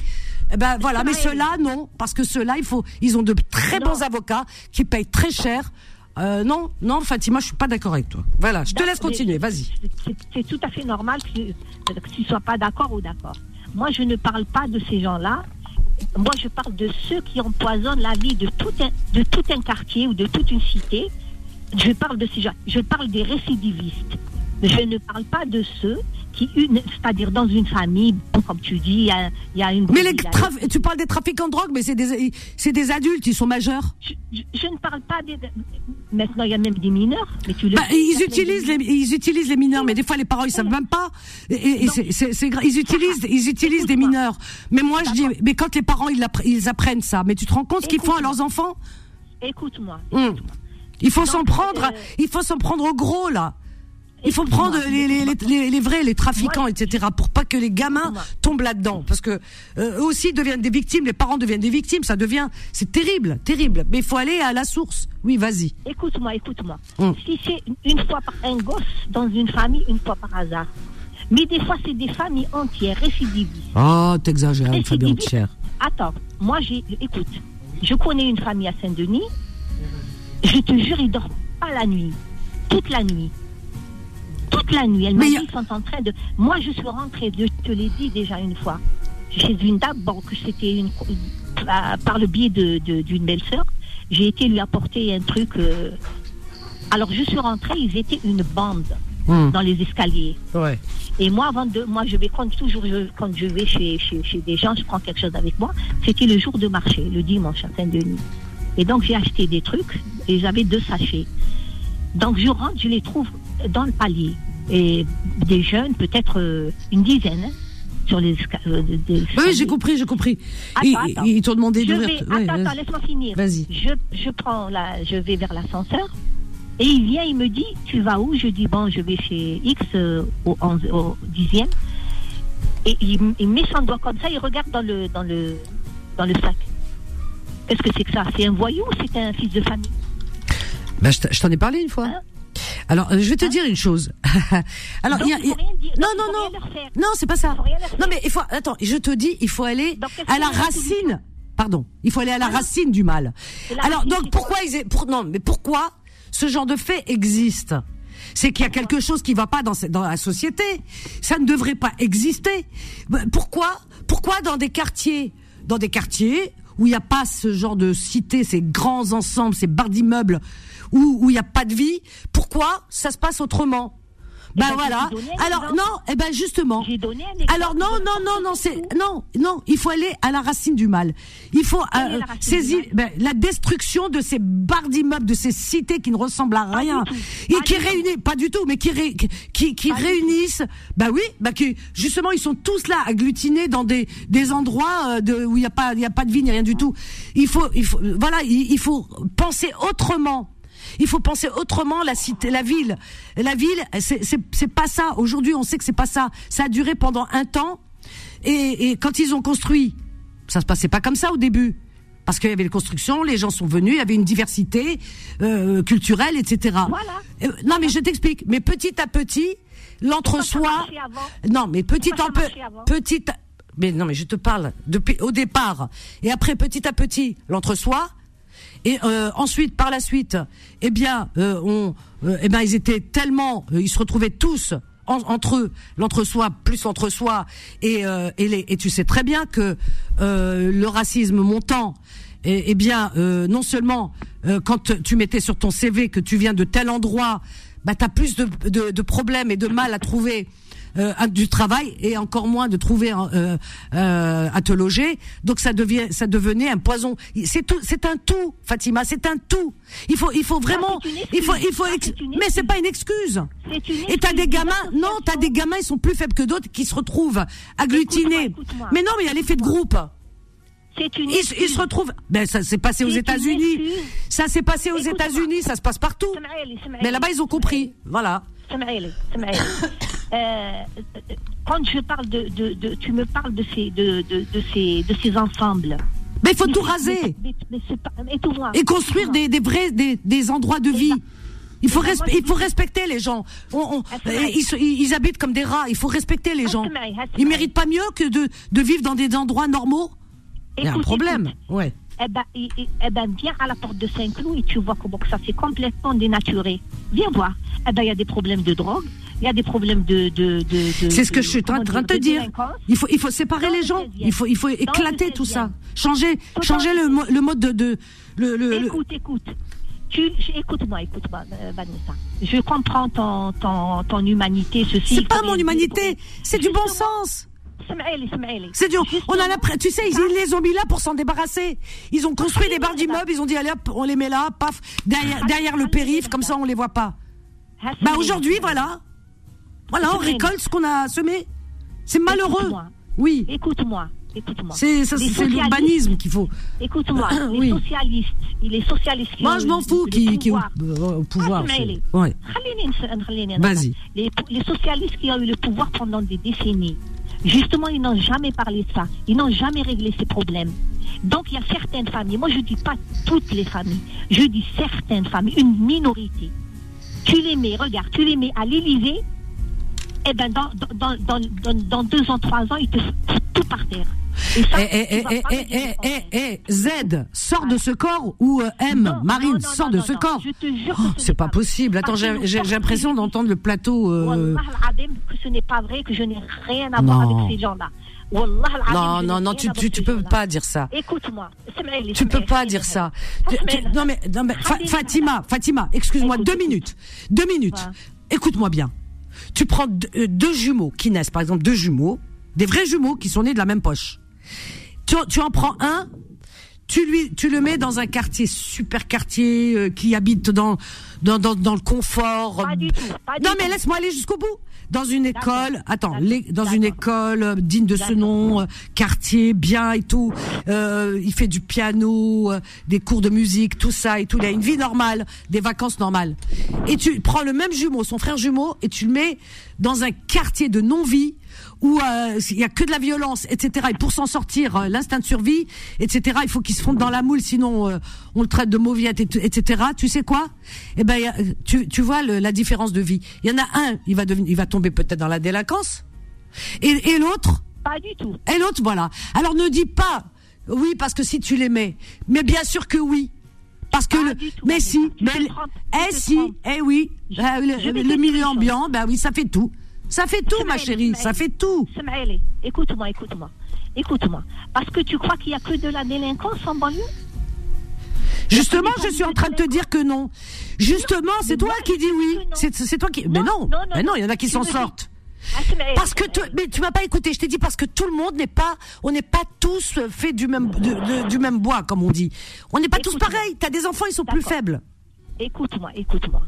Eh ben voilà, mais ceux-là non, parce que ceux-là, il faut, ils ont de très bons avocats qui payent très cher. Euh, non, non, Fatima, je suis pas d'accord avec toi. Voilà, je te laisse continuer, vas-y. C'est- tout à fait normal que, que tu ne sois pas d'accord ou d'accord. Moi, je ne parle pas de ces gens-là. Moi, je parle de ceux qui empoisonnent la vie de tout un, de tout un quartier ou de toute une cité. Je parle de ces gens. Je parle des récidivistes. Je ne parle pas de ceux qui, c'est-à-dire dans une famille, comme tu dis, il y a, il y a une. Mais les traf- tu parles des trafiquants de drogue, mais c'est des, c'est des adultes, ils sont majeurs. je, je ne parle pas des. Maintenant, il y a même des mineurs. Mais tu Bah, ils utilisent les, ils utilisent les mineurs, mais des fois les parents ils savent même pas. Et, et- et c'est- c'est- c'est gra- ils utilisent, ils utilisent des mineurs. Mais moi je dis, mais quand les parents ils, apprennent ça, mais tu te rends compte ce qu'ils font à leurs enfants? Écoute-moi. Hum. Il faut s'en prendre, euh, il faut s'en prendre au gros là. Il faut prendre les, les, les, les- les vrais, les trafiquants, etc. pour pas que les gamins tombent là-dedans. Parce que euh, eux aussi deviennent des victimes, les parents deviennent des victimes, ça devient, c'est terrible, terrible. Mais il faut aller à la source. Oui, vas-y. Écoute-moi, écoute-moi. Hum. Si c'est une fois par un gosse dans une famille, une fois par hasard. Mais des fois, c'est des familles entières, récidivistes. Oh, t'exagères, Fabien Récidivistes. Cher. Attends, moi, j'ai, écoute, je connais une famille à Saint-Denis. Je te jure, ils dorment pas la nuit. Toute la nuit. Toute la nuit. Elle m'a dit, y a- ils sont en train de. Moi, je suis rentrée, je te l'ai dit déjà une fois, chez une dame, bon, que c'était une, par le biais de, de- d'une belle-sœur. J'ai été lui apporter un truc. euh, Alors, je suis rentrée, ils étaient une bande Hum. dans les escaliers. Ouais. Et moi, avant de, moi, je vais prendre toujours, je- quand je vais chez, chez, chez des gens, je prends quelque chose avec moi. C'était le jour de marché, le dimanche à Saint-Denis. Et donc, j'ai acheté des trucs et j'avais deux sachets. Donc, je rentre, je les trouve dans le palier. Et des jeunes, peut-être euh, une dizaine, sur les euh, des- Oui, j'ai compris, j'ai compris. Attends, Ils, attends. ils t'ont demandé d'ouvrir. vais, ouais, attends, attends, laisse-moi finir. Vas-y. Je, je prends la, je vais vers l'ascenseur et il vient, il me dit, tu vas où? Je dis, bon, je vais chez X euh, au, 11, au 10e. Et il, il met son doigt comme ça, il regarde dans le, dans le, dans le sac. Qu'est-ce que c'est que ça C'est un voyou ou c'est un fils de famille Ben, je t'en ai parlé une fois. Hein Alors, euh, je vais te dire une chose. <laughs> Alors, Donc, y a- dire. non, non, non, non, c'est pas ça. Non, mais il faut. Attends, je te dis, il faut aller Donc, à la racine. Pardon, il faut aller à la Ah racine du mal. Alors, donc, pourquoi quoi ils, est- pour, non, mais pourquoi ce genre de fait existe? C'est qu'il y a quelque chose qui va pas dans, dans la société. Ça ne devrait pas exister. Pourquoi Pourquoi dans des quartiers, dans des quartiers où il n'y a pas ce genre de cité, ces grands ensembles, ces barres d'immeubles, où où il n'y a pas de vie, pourquoi ça se passe autrement? Ben ben, voilà. Alors non, eh ben justement. Donné. Alors non, non, non, non, c'est non, non. Il faut aller à la racine du mal. Il faut euh, saisir ben, la destruction de ces barres d'immeubles, de ces cités qui ne ressemblent à rien et qui réunissent, pas du tout, mais qui ré- qui réunissent. Bah oui, bah qui justement ils sont tous là agglutinés dans des des endroits euh, de où il y a pas il y a pas de vie ni rien du tout. Il faut il faut voilà il, il faut penser autrement. Il faut penser autrement la cité, la ville. La ville, c'est pas ça. Aujourd'hui, on sait que c'est pas ça. Ça a duré pendant un temps. Et, et quand ils ont construit, ça se passait pas comme ça au début. Parce qu'il y avait les constructions, les gens sont venus, il y avait une diversité euh, culturelle, etc. Voilà. Euh, non, mais je t'explique. Mais petit à petit, l'entre-soi. Non, mais petit en peu, petit. Mais non, mais je te parle depuis au départ et après petit à petit l'entre-soi. Et euh, ensuite, par la suite, eh bien, euh, on, euh, eh ben, ils étaient tellement, ils se retrouvaient tous en- entre eux, l'entre-soi plus l'entre-soi, et, euh, et, les, et tu sais très bien que le racisme montant, eh, eh bien, non seulement quand tu mettais sur ton CV que tu viens de tel endroit, bah t'as plus de, de problèmes et de mal à trouver euh, du travail et encore moins de trouver euh, euh, à te loger. Donc ça devient, ça devenait un poison. C'est tout, c'est un tout, Fatima, c'est un tout. Il faut, il faut vraiment, il faut, il faut, mais c'est pas une excuse. Et t'as des gamins, non, t'as des gamins, ils sont plus faibles que d'autres, qui se retrouvent agglutinés. Mais non, mais il y a l'effet de groupe. Une ils, ils, se retrouvent. Ben ça s'est passé aux États-Unis. Ça s'est passé aux États-Unis. Ça se passe partout. Mais là-bas ils ont compris. Voilà. Euh, quand je parle de, de, tu me parles de ces, de, de ces, de ces ensembles. Mais il faut tout raser. Et, construire des, des, vrais, des, des endroits de vie. Il faut, il faut respecter les gens. Ah, ils, ils, habitent comme des rats. Il faut respecter les ah, gens. Ah, ils méritent pas mieux que de, de vivre dans des endroits normaux? Il y a un problème. Ouais. Eh ben, eh ben, viens à la porte de Saint-Cloud et tu vois comment que ça s'est complètement dénaturé. Viens voir. Eh ben, il y a des problèmes de drogue, il y a des problèmes de. de, de, de- C'est ce que je suis en train de te dire. Il faut, il faut séparer Dans les le gens. 16e. Il faut, il faut éclater tout ça. 16e. Changer, Tout changer le, le mo- le mode de, de le, le- Écoute, écoute. Tu, écoute-moi, écoute-moi, euh, Vanessa. Je comprends ton, ton, ton humanité, ceci. C'est pas mon humanité, c'est du bon sens. C'est dur. On a tu sais, ils les ont mis là pour s'en débarrasser. Ils ont construit des barres bah. d'immeubles, ils ont dit allez hop, on les met là, paf, derrière, le périph, comme ça on les voit pas. Bah aujourd'hui, voilà. Voilà, on récolte ce qu'on a semé. C'est malheureux. Oui. Écoute-moi. Écoute-moi. C'est l'urbanisme qu'il faut. Écoute-moi. <coughs> oui. Les socialistes. Les socialistes qui bah, Moi, je m'en fous qui, qui euh, au pouvoir. Ouais. Vas-y. Les socialistes qui ont eu le pouvoir pendant des décennies justement, ils n'ont jamais parlé de ça. Ils n'ont jamais réglé ces problèmes. Donc, il y a certaines familles, moi je ne dis pas toutes les familles, je dis certaines familles, une minorité. Tu les mets, regarde, tu les mets à l'Élysée, et dans, dans, dans, dans, dans deux ans, trois ans, ils te foutent tout par terre. Eh, eh, eh, eh, eh, eh, eh, eh, Z, sors de ce corps ou euh, M, Marine, sors de ce corps. je te jure Oh, c'est pas possible. Attends, j'ai l'impression d'entendre le plateau. euh, Wallah al-Adim, que ce n'est pas vrai, que je n'ai rien à voir Non. avec ces gens-là. Wallah al-Adim, Non, non, tu, tu, tu peux pas dire ça. Écoute-moi. Tu peux pas dire ça. Non mais, non mais Fatima, Fatima, excuse-moi, deux minutes, deux minutes. Écoute-moi bien. Tu prends euh, deux jumeaux qui naissent, par exemple deux jumeaux, des vrais jumeaux qui sont nés de la même poche. Tu, en- tu en prends un, tu lui, tu le mets dans un quartier super quartier euh, qui habite dans dans dans, dans le confort. Pas du tout, pas du non mais laisse-moi aller jusqu'au bout. Dans une école, attends, les- dans une école euh, digne de ce nom, euh, quartier bien et tout. Euh, il fait du piano, euh, des cours de musique, tout ça et tout. Il a une vie normale, des vacances normales. Et tu prends le même jumeau, son frère jumeau, et tu le mets dans un quartier de non-vie où euh, il y a que de la violence, etc. Et pour s'en sortir, euh, l'instinct de survie, etc. Il faut qu'il se fonde dans la moule, sinon euh, on le traite de mauviette, etc. Tu sais quoi? Eh ben, a- tu, tu vois le- la différence de vie. Il y en a un, il va devenir, il va tomber peut-être dans la délinquance, et, et l'autre, Pas du tout. et l'autre, voilà. Alors ne dis pas oui parce que si tu l'aimais, mais bien sûr que oui. Parce que le, tout, mais si, Tu mais eh si, eh oui, Je- Ah, le, je milieu ambiant, ben oui, ça fait tout, ça fait tout, ma chérie, ça fait tout. Écoute-moi, écoute-moi. Écoute-moi. Parce que tu crois qu'il n'y a que de la délinquance en banlieue? Justement, je suis en train de te dire que non. Justement, c'est toi qui dis oui. C'est toi qui. Mais Non, mais non, il y en a qui s'en sortent. Parce que tu, mais tu m'as pas écouté. Je t'ai dit parce que tout le monde n'est pas, on n'est pas tous fait du même de- de- du même bois, comme on dit. On n'est pas tous pareils. T'as des enfants, ils sont plus faibles. Écoute-moi, écoute-moi.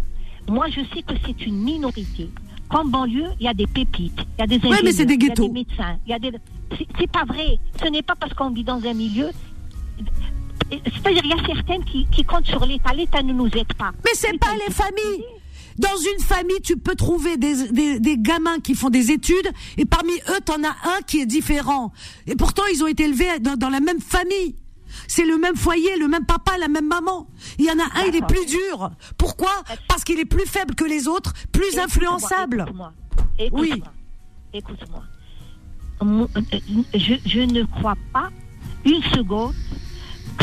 Moi, je sais que c'est une minorité. Qu'en banlieue, il y a des pépites, il y a des Ouais, mais c'est ingénieurs, des il y a ghettos. des médecins, il y a des... C'est pas vrai. Ce n'est pas parce qu'on vit dans un milieu... C'est-à-dire, il y a certaines qui, qui comptent sur l'État. L'État ne nous aide pas. Mais c'est pas les familles. Dans une famille, tu peux trouver des, des, des gamins qui font des études et parmi eux, t'en as un qui est différent. Et pourtant, ils ont été élevés dans, dans la même famille. C'est le même foyer, le même papa, la même maman. Il y en a un, il est plus dur. Pourquoi? Parce qu'il est plus faible que les autres, plus Écoute-moi, influençable. Écoute-moi. Écoute-moi. Oui. Écoute-moi. Euh, Je, je ne crois pas une seconde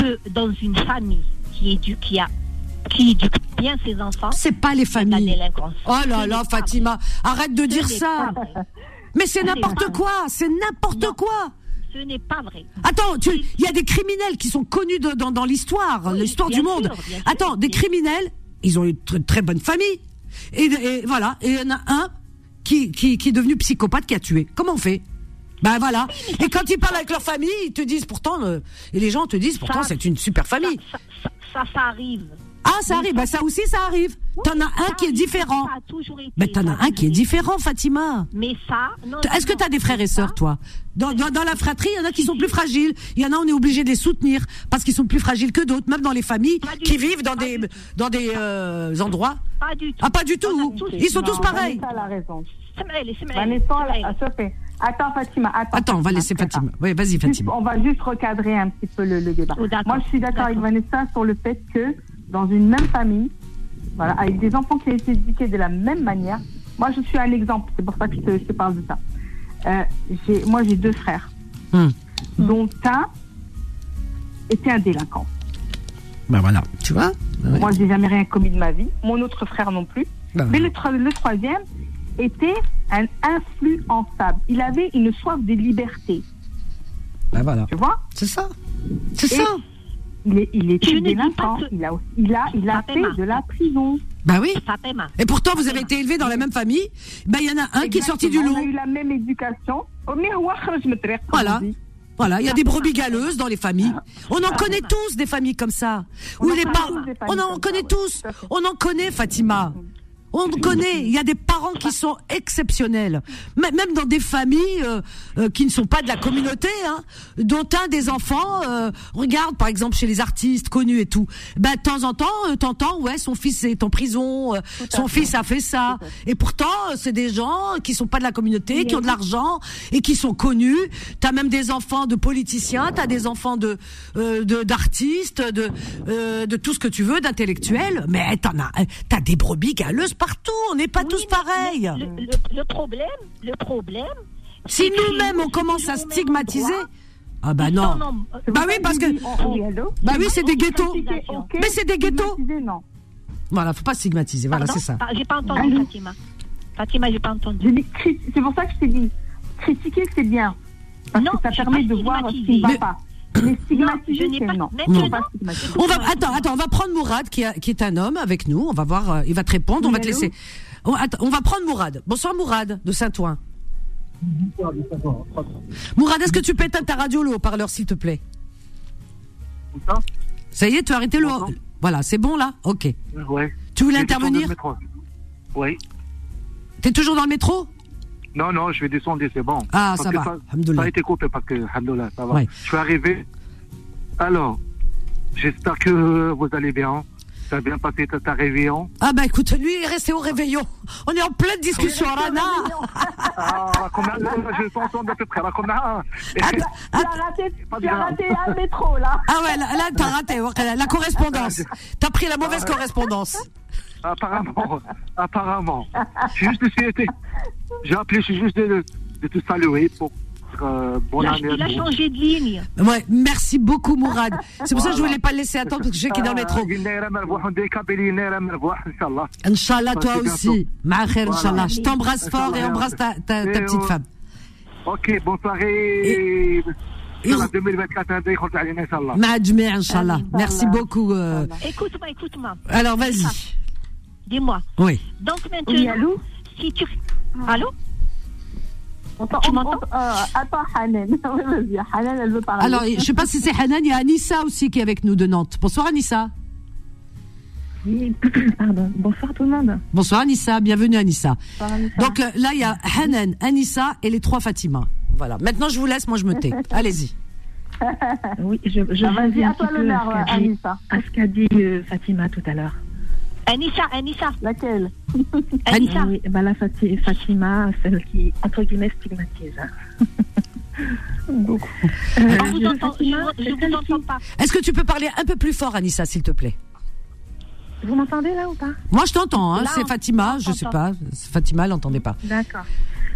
que dans une famille qui éduque, qui a, qui éduque bien ses enfants, C'est pas les familles. Oh là là, Fatima, arrête de dire ça. Mais c'est Ce n'importe quoi, c'est n'importe quoi. Ce n'est pas vrai. Attends, tu- il y a des criminels qui sont connus de- dans, dans l'histoire, Oui, l'histoire du monde. sûr, bien sûr, Attends, des criminels, ils ont une très, très bonne famille. Et, et voilà, et il y en a un qui, qui, qui est devenu psychopathe qui a tué. Comment on fait? Ben voilà. Et quand ils parlent avec leur famille, ils te disent pourtant, euh, et les gens te disent pourtant c'est une super famille. Ça, ça, ça, ça arrive. Ah, ça arrive, ben ça aussi ça arrive. T'en as un qui est différent. Ça a toujours été. Ben t'en as a un qui est différent, Fatima. Mais ça, non. Est-ce que non, tu as des frères et sœurs, toi? Dans, dans, dans la fratrie, il y en a qui sont plus fragiles. Il y en a, on est obligé de les soutenir parce qu'ils sont plus fragiles que d'autres, même dans les familles qui tout, vivent dans des, tout. dans des euh, endroits. Pas du tout. Ah, pas du tout. A Ils sont tous pareils. Vanessa, elle a raison. Vanessa, elle- fait. Attends, Fatima. Attends, Attends, on va laisser. Fatima. Oui, vas-y, Juste- Fatima. on va juste recadrer un petit peu le, le débat. Oh. Moi, je suis d'accord avec. Vanessa sur le fait que dans une même famille, voilà, avec des enfants qui ont été éduqués de la même manière, moi, je suis un exemple. C'est pour ça que je te, je te parle de ça. Euh, j'ai- moi, j'ai deux frères, Hmm. dont un était un délinquant. Ben voilà, tu vois? Ouais. Moi, j'ai jamais rien commis de ma vie. Mon autre frère non plus. Bah Mais ouais. le, le troisième était un influençable. Il avait une soif de liberté. Ben voilà. Tu vois C'est ça. C'est ça. Il, est, il était délinquant. Il a, il a, il a fait de la prison. Bah oui. Et pourtant, vous avez été élevé dans la même famille. Bah, il y en a un qui est sorti du lot. On a eu la même éducation. Oh, voilà. Voilà, il y a des brebis galeuses dans les familles. Ah. On en connaît tous des familles comme ça. On en connaît tous. On en connaît, Fatima. On connaît. Il y a des parents qui sont exceptionnels, même dans des familles euh, euh, qui ne sont pas de la communauté, hein, dont un des enfants euh, regarde, par exemple, chez les artistes connus et tout. Ben de temps en temps, euh, t'entends, ouais, son fils est en prison, euh, son fils a fait ça, et pourtant euh, c'est des gens qui sont pas de la communauté, qui ont de l'argent et qui sont connus. T'as même des enfants de politiciens, t'as des enfants de euh, de- d'artistes, de euh, de tout ce que tu veux, d'intellectuels. Mais t'en as, t'as des brebis galeuses partout. On n'est pas Oui, tous pareils. Le, le- le problème, le problème. Si nous-mêmes on commence à stigmatiser, ah bah non. euh, Bah oui, parce que Oh, oui, bah oui, c'est des ghettos. Mais c'est des ghettos. Non. Voilà, faut pas stigmatiser. Voilà, c'est ça. Ah, J'ai pas entendu Fatima. Fatima, j'ai pas entendu. C'est pour ça que je t'ai dit, critiquer, c'est bien. Parce Non, que ça permet de voir ce qui ne va pas. <coughs> Non. pas. On va attends, attends, on va prendre Mourad qui, a- qui est un homme avec nous. On va voir, euh, il va te répondre. on va te laisser. On, attends, on va prendre Mourad. Bonsoir Mourad de Saint-Ouen. Mourad, est-ce que tu peux éteindre ta radio le haut-parleur s'il te plaît? Ça y est, tu as arrêté le. haut- Voilà, c'est bon là? Ok. Ouais. Tu voulais intervenir? Oui. T'es toujours dans le métro? Non, non, je vais descendre, c'est bon. Ah, Parce ça que va. Ça, Alhamdoulilah. ça a été coupé parce que, alhamdoulilah, ça va. Ouais. Je suis arrivé. Alors, j'espère que vous allez bien. Tu as bien passé ta, ta réveillon. Ah bah écoute, lui il est resté au réveillon. On est en pleine discussion, Rana. Ah, je t'entends à peu près. Là, combien, Tu as raté, tu as raté un métro, là. Ah ouais, là, là, t'as raté la correspondance. T'as pris la mauvaise correspondance. Apparemment, apparemment. J'ai juste essayé, j'ai appelé, je suis juste de, te saluer pour euh, bon il a changé de ligne. Merci beaucoup Mourad. C'est pour ça que je ne voulais pas le laisser attendre parce que je sais qu'il est dans les trous. Euh, Inch'Allah, toi aussi. Voilà. Je t'embrasse fort et embrasse ta, petite euh, femme. Ok, bonne soirée. Et... Hein, merci beaucoup. Euh. Écoute-moi, écoute-moi. Alors, vas-y. Dis-moi. Oui. Donc maintenant, si tu Allô On Tu m'entends euh, Attends, Hanan. <laughs> Oui, Vas-y, Hanan, elle veut parler. Alors, je sais pas si c'est Hanan, il y a Anissa aussi qui est avec nous de Nantes. Bonsoir Anissa. Oui, <clears throat> pardon. Bonsoir tout le monde. Bonsoir Anissa, bienvenue Anissa. Bonsoir, Anissa. Donc euh, là, il y a Hanan, Anissa et les trois Fatima. Voilà. Maintenant, je vous laisse, moi je me tais. <laughs> Allez-y. Oui, je, je Ah, vas-y, à toi l'honneur, Anissa. à ce qu'a dit euh, Fatima tout à l'heure. Anissa, Anissa. Laquelle Anissa. Oui, bah, la Fati- Fatima, celle qui, entre guillemets, stigmatise. <laughs> Beaucoup. Euh, On vous je- entend, je, Fatima, je c'est vous entends pas. Est-ce que tu peux parler un peu plus fort, Anissa, s'il te plaît? Vous m'entendez là ou pas? Moi, je t'entends. Hein. C'est Fatima, je sais pas. Fatima, elle n'entendait pas. D'accord.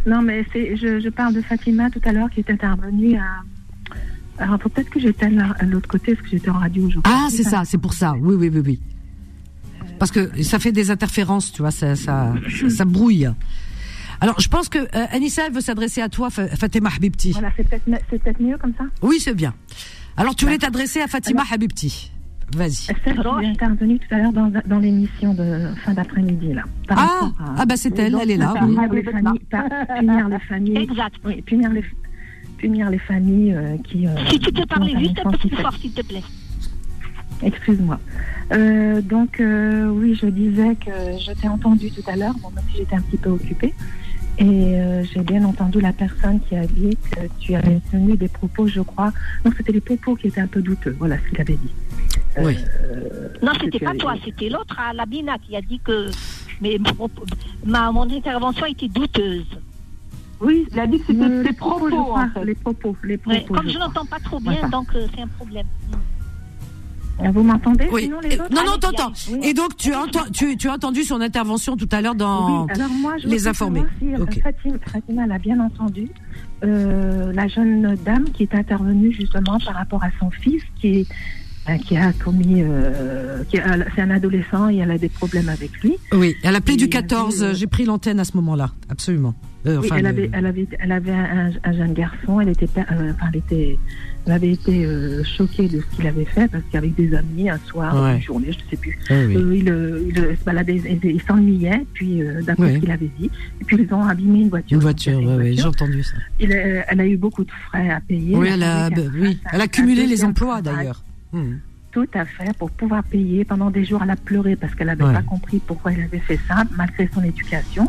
Non, mais c'est, je, je parle de Fatima tout à l'heure qui est intervenue à. Alors peut-être que j'étais à l'autre côté parce que j'étais en radio aujourd'hui. Ah, c'est ça, c'est pour ça. Oui, oui, oui, oui. Parce que ça fait des interférences, tu vois, ça, ça, brouille. Alors, je pense que euh, Anissa, elle veut s'adresser à toi, Fa- Fatima Habibti. Voilà, c'est peut-être, me- c'est peut-être mieux comme ça. Oui, c'est bien. Alors, tu voulais t'adresser à Fatima Habibti. Vas-y. Celle qui est intervenue tout à l'heure dans, dans l'émission de fin d'après-midi là. par Ah, à- ah bah c'est elle, elle est là. oui. Punir les familles, pas- punir les familles. Exact. Oui, punir les, punir les familles euh, qui. euh, Si tu peux parler juste un peu plus fort, s'il te plaît. Excuse-moi. Euh, donc, euh, oui, je disais que je t'ai entendu tout à l'heure, bon, même si j'étais un petit peu occupée. Et euh, j'ai bien entendu la personne qui a dit que tu avais tenu des propos, je crois. Non, c'était les propos qui étaient un peu douteux. Voilà ce qu'il avait dit. Oui. Non, c'était pas toi, c'était l'autre, à Labina, qui a dit que mais, mon- ma, mon intervention était douteuse. Oui, il a dit que c'était les propos, je propos, crois, en fait. les propos, les Ouais, propos. comme je je n'entends pas trop bien, Voilà. donc euh, c'est un problème. Vous m'entendez Oui. sinon, les Et- autres non, non, Allez, t'entends. oui. Et donc, tu as, enten- tu, tu as entendu son intervention tout à l'heure dans Oui, alors moi, je Les Informés. Si, euh. Fatima, Fatima, elle a bien entendu euh, la jeune dame qui est intervenue justement par rapport à son fils qui, est, euh, qui a commis. euh, a- c'est un adolescent et elle a des problèmes avec lui. Oui, à l'appelé Et du elle 14, avait, euh, j'ai pris l'antenne à ce moment-là, absolument. Enfin, elle, le- avait, elle, avait, elle avait un, un jeune garçon, elle, était, per- enfin, elle, était, elle avait été euh, choquée de ce qu'il avait fait parce qu'avec des amis, un soir, Ouais. une journée, je ne sais plus, Ah oui. euh, il, euh, il, euh, se baladait, il, s'ennuyait, puis euh, d'après ce qu'il avait dit, et puis ils ont abîmé une voiture. Une voiture, ouais, voiture. j'ai entendu ça. Il elle a eu beaucoup de frais à payer. Oui, elle a, bah, oui, elle a cumulé les emplois d'ailleurs. Hmm. Tout à fait, pour pouvoir payer. Pendant des jours, elle a pleuré parce qu'elle n'avait Ouais. pas compris pourquoi elle avait fait ça, malgré son éducation.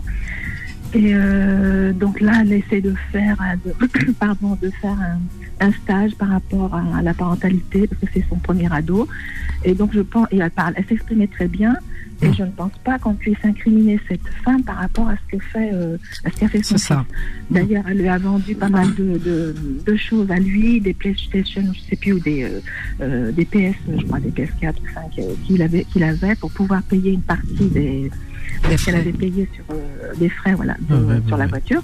Et euh, donc là, elle essaie de faire, de, <clears throat> pardon, de faire un, un stage par rapport à, à la parentalité, parce que c'est son premier ado. Et donc, je pense, et elle parle, elle s'exprimait très bien. Et je ne pense pas qu'on puisse incriminer cette femme par rapport à ce que fait, euh, à ce qu'a fait son fils. D'ailleurs, elle lui a vendu pas mal de, de, de choses à lui, des PlayStation, je sais plus, ou des, euh, des PS, je crois, des PS4 ou 5 qu'il avait, qu'il avait pour pouvoir payer une partie des, Des avait payé sur euh, des frais, voilà, de- Ouais, ouais, sur ouais, la voiture.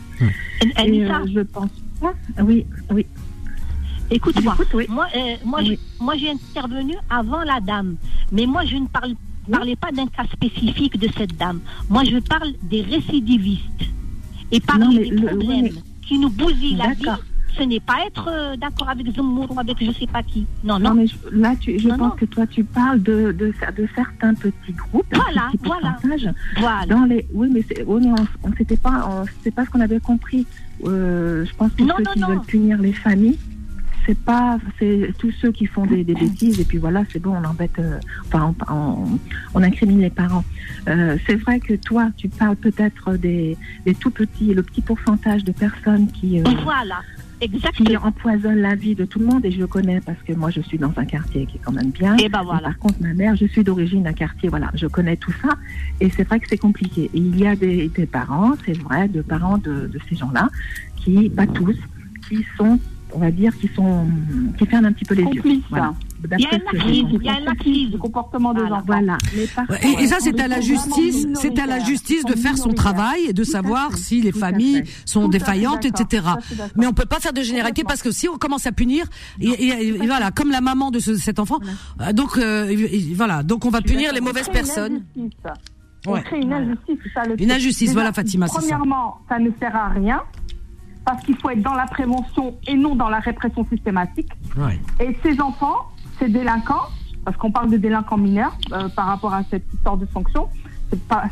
Anissa, euh, je pense pas. Oui, oui. Écoute-moi, oui. moi, euh, moi, Oui. je- moi j'ai intervenu avant la dame, mais moi je ne parle, parlais pas d'un cas spécifique de cette dame. Moi je parle des récidivistes et parler Non, mais des le- oui, problèmes mais- qui nous bousillent la vie. Ce n'est pas être euh, d'accord avec Zemmour ou avec je sais pas qui. Non, Non, non. mais je- là, tu, je Non, pense non. que toi, tu parles de, de, de certains petits groupes, Voilà, voilà. Voilà. Dans les, oui, mais oui, mais on, on s'était pas, on- pas ce qu'on avait compris. Euh, je pense que ceux qui veulent punir les familles, c'est pas, c'est tous ceux qui font des, des bêtises et puis voilà, c'est bon, on embête, euh, enfin, on, on, on incrimine les parents. Euh, c'est vrai que toi, tu parles peut-être des, des tout petits, le petit pourcentage de personnes qui, euh, Voilà. Qui empoisonnent la vie de tout le monde et je le connais parce que moi je suis dans un quartier qui est quand même bien. Et ben voilà. Par contre, ma mère, je suis d'origine d'un quartier, voilà, je connais tout ça et c'est vrai que c'est compliqué. Et il y a des, des parents, c'est vrai, de parents de, de ces gens-là, qui, pas tous, qui sont, on va dire, qui sont, qui ferment un petit peu les yeux. Voilà. Il y a un D'après ce que j'ai laxisme, compris. il y a un Le laxisme. comportement des Voilà. enfants. Voilà. Et, et ça, c'est est à la justice, c'est à la justice de faire son travail et de savoir si les familles sont défaillantes, etc. Ça. Mais on peut pas faire de généralité parce que si on commence à punir, et, et- et voilà, comme la maman de ce- cet enfant, euh, donc euh, voilà, donc on va punir les mauvaises une personnes. On crée une injustice, c'est ça le Une injustice, voilà, Fatima, c'est ça. Premièrement, ça. ne sert à rien parce qu'il faut être dans la prévention et non dans la répression systématique. Ouais. Et ces enfants, ces délinquants, parce qu'on parle de délinquants mineurs euh, par rapport à cette histoire de sanction,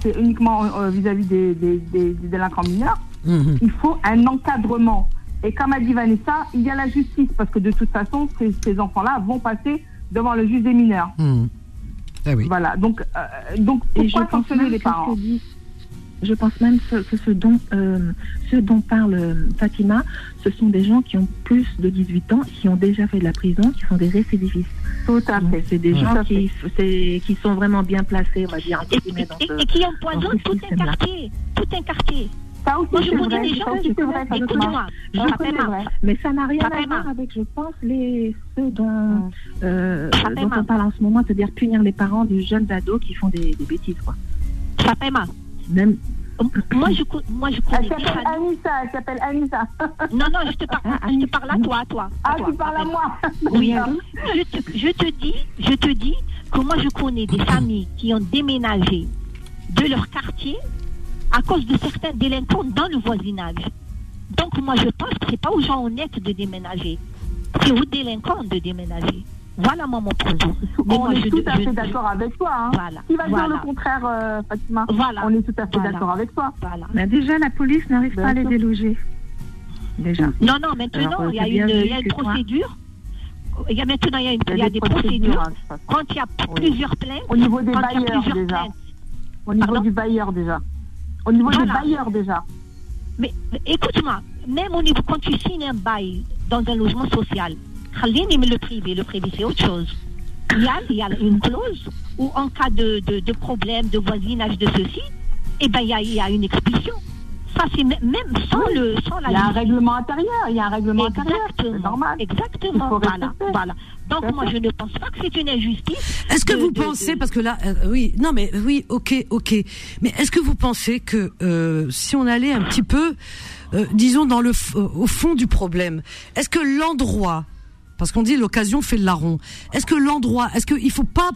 c'est uniquement euh, vis-à-vis des, des- des- des délinquants mineurs. Mhm. Il faut un encadrement. Et comme a dit Vanessa, il y a la justice parce que de toute façon, ces, ces enfants-là vont passer devant le juge des mineurs. Mhm. Ah oui. Voilà. Donc, euh, donc pourquoi sanctionner les parents? Je pense même que ce, ce dont, euh, ce dont parle euh, Fatima, ce sont des gens qui ont plus de 18 ans, qui ont déjà fait de la prison, qui sont des récidivistes. Tout à fait. C'est des Ouais. gens qui, sont vraiment bien placés, on va dire, entre Et, guillemets, dans et- ce- et qui empoisonnent tout un quartier. Tout un quartier. Ça aussi, Moi, je vrai. des ça gens, vrai, écoute-moi, Je. Mais ça n'a rien à voir avec, je pense, les, ceux dont, Mm. euh, dont on parle en ce moment, c'est-à-dire punir les parents de jeunes ados qui font des, des bêtises. Quoi. Fatima, Même, moi je, moi je Elle connais des s'appelle familles. Anissa, elle s'appelle Anissa. <laughs> Non, non, je te parle, Ah, je te parle à toi, à toi. à Ah, toi, tu parles à moi <laughs> Oui, je te, je te dis, je te dis que moi je connais des familles qui ont déménagé de leur quartier à cause de certains délinquants dans le voisinage. Donc moi je pense que c'est pas aux gens honnêtes de déménager, c'est aux délinquants de déménager. Voilà moi mon propos. Mais On moi, est je- tout à je- fait d'accord avec toi. Hein. Voilà. Qui va dire le contraire, euh, Fatima Voilà. On est tout à fait Voilà. d'accord avec toi. voilà. ben déjà, la police n'arrive pas à les déloger. Déjà. Non, non, maintenant, Alors, il y a une, il y a procédure. Il y a maintenant, il y a, une- Il il y a des procédures. hein. Quand il y a plusieurs plaintes, Au niveau des quand il y a bailleurs plusieurs déjà. plaintes. Au niveau Pardon du bailleur déjà. Au niveau Voilà. des bailleurs déjà. Mais mais écoute-moi, même au niveau, quand tu signes un bail dans un logement social, خليني من le privé, le privé c'est autre chose. Il y a, il y a une clause où en cas de, de, de problème, de voisinage, de ceci, eh ben il y a, il y a une expulsion. Ça, c'est même même sans, le, sans la Il y a un justice. règlement intérieur, il y a un règlement intérieur. C'est Exactement. normal. Il Exactement. faut Voilà. respecter. voilà. Donc, Tout à moi, fait. je ne pense pas que c'est une injustice. Est-ce que de- vous de- pensez, de- parce que là, euh, oui, non, mais oui, ok, ok, mais est-ce que vous pensez que euh, si on allait un petit peu, euh, disons, dans le f- au fond du problème, est-ce que l'endroit, parce qu'on dit l'occasion fait le larron, est-ce que l'endroit, est-ce qu'il faut pas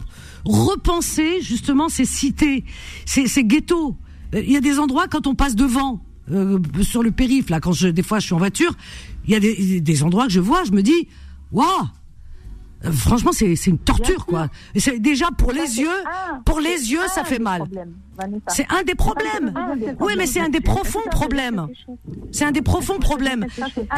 repenser justement ces cités, ces, ces ghettos? Euh, Il y a des endroits quand on passe devant. euh, sur le périph, là, quand je, des fois je suis en voiture, il y a des, des endroits que je vois, je me dis, waouh, franchement, c'est c'est une torture, quoi. C'est déjà pour les yeux, pour les yeux, ça fait mal. C'est un des problèmes. des Oui, mais c'est un des profonds problèmes. C'est un des profonds problèmes.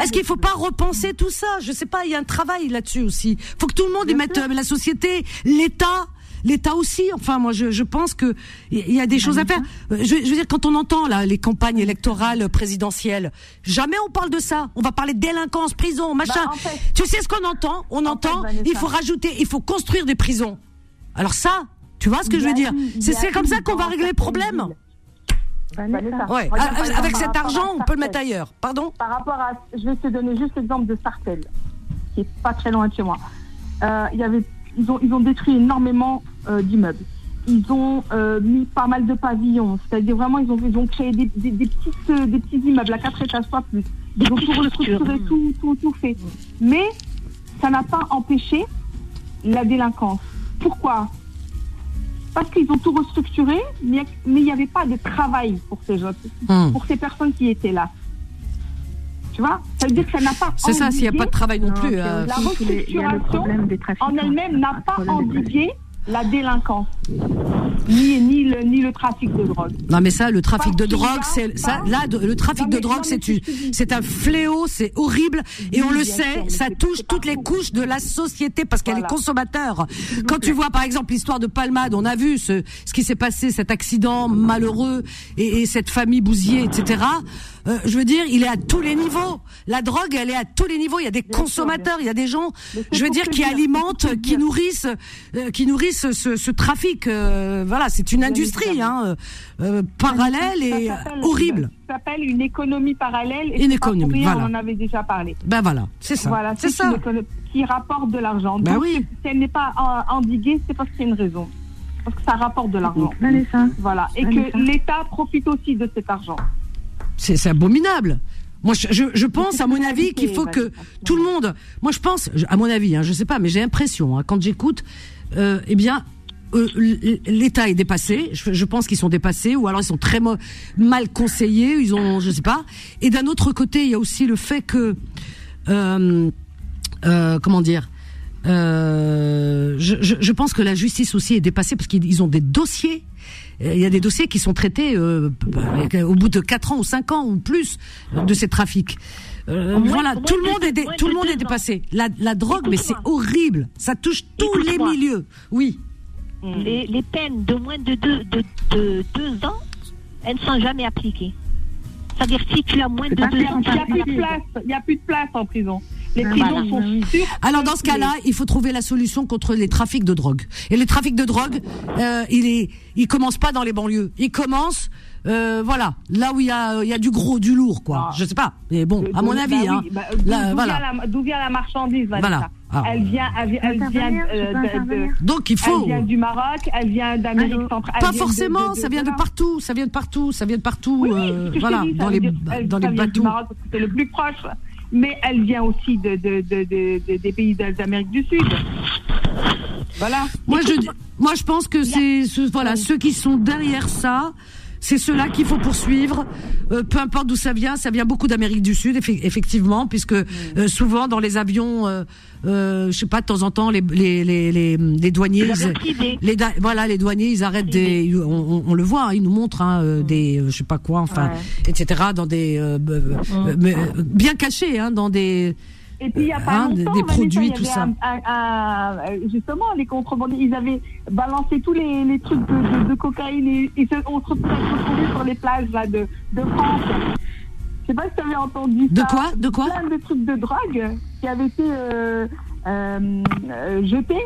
Est-ce qu'il faut pas repenser tout ça? Je sais pas. Il y a un travail là-dessus aussi. Faut que tout le monde y mette euh, la société, l'État. L'État aussi. Enfin, moi, je, je pense que il y a des choses à faire. Je, je veux dire, quand on entend là les campagnes électorales présidentielles, jamais on parle de ça. On va parler de délinquance, prison, machin. Bah, en fait- tu sais ce qu'on entend? On entend. Il faut rajouter, il faut construire des prisons. Alors ça, tu vois ce que je veux a dire C'est comme ça qu'on va régler le problème. Vanessa, Ouais, regarde, avec exemple, cet argent, on peut le mettre ailleurs. Pardon Par rapport à, je vais te donner juste l'exemple de Sartelle, qui est pas très loin de chez moi. Euh, il y avait, ils ont, ils ont détruit énormément euh, d'immeubles. Ils ont euh, mis pas mal de pavillons, c'est-à-dire vraiment ils ont, ils ont créé des, des, des petites, euh, des petits immeubles à quatre étages pas plus. Ils ont tout restructuré, tout, tout, tout fait. Mais ça n'a pas empêché la délinquance. Pourquoi? Parce qu'ils ont tout restructuré, mais il n'y avait pas de travail pour ces gens, Hmm. pour ces personnes qui étaient là. Tu vois? Ça veut dire que ça n'a pas C'est ça, s'il n'y a pas de travail non, Non, plus. euh, La restructuration trafiquants. en elle-même n'a pas endigué la délinquance, ni, ni, le, ni le trafic de drogue. Non mais ça, le trafic de Parce drogue, c'est ça. Là, le trafic Non, de drogue, c'est un fléau, c'est horrible, et on le sait, sûr, ça touche toutes les couches de la société parce qu'elle Voilà. est consommateur. Quand tu vois par exemple l'histoire de Palmade, on a vu ce, ce qui s'est passé, cet accident malheureux et, et cette famille bousillée, etc. Euh, je veux dire, il est à tous les niveaux. La drogue, elle est à tous les niveaux. Il y a des Bien consommateurs, il y a des gens, je veux dire, qui dire, alimentent, qui dire. nourrissent, euh, qui nourrissent ce, ce trafic. euh, voilà, c'est une industrie hein, euh, parallèle et horrible. Ça s'appelle une économie parallèle. Et Une c'est pas pour économie, rien, voilà. On en avait déjà parlé. Ben voilà, c'est ça. Voilà, c'est c'est ça. qui rapporte de l'argent. Ben Donc, oui. Si elle n'est pas endiguée, c'est parce qu'il y a une raison. Parce que ça rapporte de l'argent. Vanessa, Voilà. Et Vanessa. que l'État profite aussi de cet argent. C'est abominable. Moi, je, je, je pense, à mon avis, qu'il faut que Vanessa. tout le monde. Moi, je pense, à mon avis, hein, je sais pas, mais j'ai l'impression, hein, quand j'écoute, euh, eh bien, euh, l'État est dépassé. Je, je pense qu'ils sont dépassés, ou alors ils sont très mal conseillés. Ils ont, je sais pas. Et d'un autre côté, il y a aussi le fait que, euh, comment dire. Je, pense que la justice aussi est dépassée parce qu'ils ils ont des dossiers. Il y a des dossiers qui sont traités euh, au bout de 4 ans ou 5 ans ou plus de ces trafics. Euh, moins- voilà, tout le de- monde est tout le de monde est dépassé. La, la drogue, mais c'est horrible. Ça touche tous les milieux. Oui. les, les peines de moins de deux, de, de deux ans, elles ne sont jamais appliquées. C'est-à-dire si tu as moins de C'est pas deux clair, ans, on tu Il n'y a plus de pas place. Il n'y a plus de place en prison. Les Ah, prisons voilà. sont Oui, sur. Alors dans ce cas-là, il faut trouver la solution contre les trafics de drogue. Et les trafics de drogue, euh, il est, il commence pas dans les banlieues. Il commence, euh, voilà, là où il y a, il y a du gros, du lourd, quoi. Ah. Je sais pas, mais bon, De- à mon avis, bah hein. oui, bah, d'où- Là, d'où voilà. vient la- D'où vient la marchandise, Vanessa Voilà. Ah. Elle vient, elle vient, elle vient, euh, de- de- Donc il elle faut. vient du Maroc, elle vient d'Amérique centrale. elle Pas forcément, de- de- ça vient de partout, ça vient de partout, ça vient de partout, Oui, euh, voilà, dis, dans les, dire, elle- dans les bateaux. C'est le plus proche, mais elle vient aussi de, de, de, de- de- des pays d'Amérique du Sud. Voilà. Moi je, moi je pense que c'est, ce- voilà, ceux qui sont derrière ça, c'est ceux-là qu'il faut poursuivre. Euh, peu importe d'où ça vient, ça vient beaucoup d'Amérique du Sud, effe- effectivement, puisque euh, souvent dans les avions, euh, euh, je sais pas, de temps en temps, les les les les, les douaniers, ils- les voilà, les douaniers, ils arrêtent des, on, on- on le voit, hein, ils nous montrent hein, euh, des, je sais pas quoi, enfin, etc. Dans des bien cachés, hein, dans des Et puis il n'y a pas Hein, des- longtemps, des produits, tout ça. un- un- un- euh, justement, les contrebandiers, ils avaient balancé tous les, les trucs de, de- de cocaïne et, et se- on se retrouvait retrouvés sur les plages là, de, de France. Je sais pas si tu avais entendu De ça. quoi? De quoi? Plein de trucs de drogue qui avaient été euh, euh, euh, jetés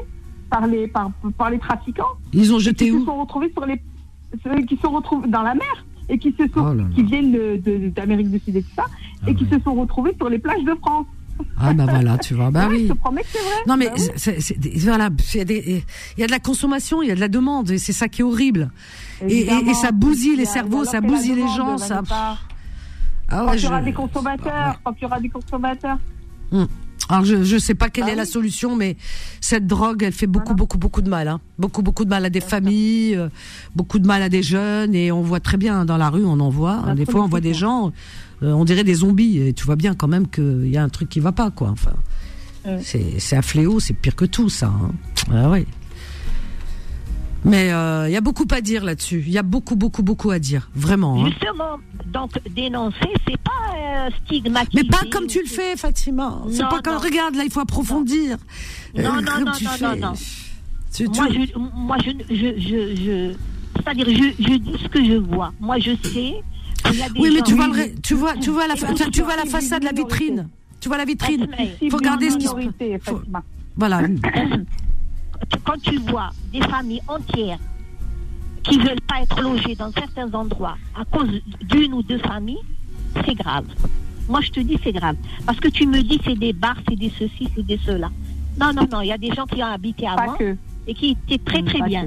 par les, par, par les trafiquants. Ils ont qui jeté se où? sont retrouvés sur les, qui se retrouvent dans la mer et qui se sont, Oh là là. qui viennent d'Amérique du Sud et tout ça, et qui se sont retrouvés sur les plages de France. Ah bah voilà, tu vois. Bah Ouais, oui. Je te promets que c'est vrai. Non mais Bah oui. c'est- c'est- c'est- voilà, il y, y a de la consommation, il y a de la demande, et c'est ça qui est horrible. Et, et- et ça bousille les cerveaux, ça bousille les gens, ça. Ah Quand ouais, il y aura des consommateurs, quand il y aura des consommateurs. Hum. Alors je je sais pas quelle Bah est la oui. solution, mais cette drogue, elle fait beaucoup beaucoup beaucoup de mal, hein. beaucoup beaucoup de mal à des familles, euh, beaucoup de mal à des jeunes, et on voit très bien dans la rue, on en voit. La des fois, on voit des gens, euh, on dirait des zombies, et tu vois bien quand même qu'il y a un truc qui va pas, quoi. Enfin, c'est c'est un fléau, c'est pire que tout, ça. hein. Ah ouais. Mais euh, il y a beaucoup à dire là-dessus. Il y a beaucoup beaucoup beaucoup à dire, vraiment. hein. Justement, donc dénoncer, c'est pas euh, stigmatiser. Mais pas comme tu le fais, Fatima. C'est pas comme regarde là, il faut approfondir. Euh, Non, non, comme non, non, fais. non, non. Tu- Moi, je, moi, je, je, je, je- c'est-à-dire, je, je dis ce que je vois. Moi, je sais. Oui, mais tu vois, le tu vois, tu vois la, tu vois la façade de la vitrine. Tu vois la vitrine. Il faut regarder ce qui se Fatima. Voilà. <clears throat> Quand tu vois des familles entières qui veulent pas être logées dans certains endroits à cause d'une ou deux familles, c'est grave. Moi, je te dis, c'est grave. Parce que tu me dis, c'est des bars, c'est des ceci, c'est des cela. Non, non, non, il y a des gens qui ont habité avant et qui étaient très, très pas bien.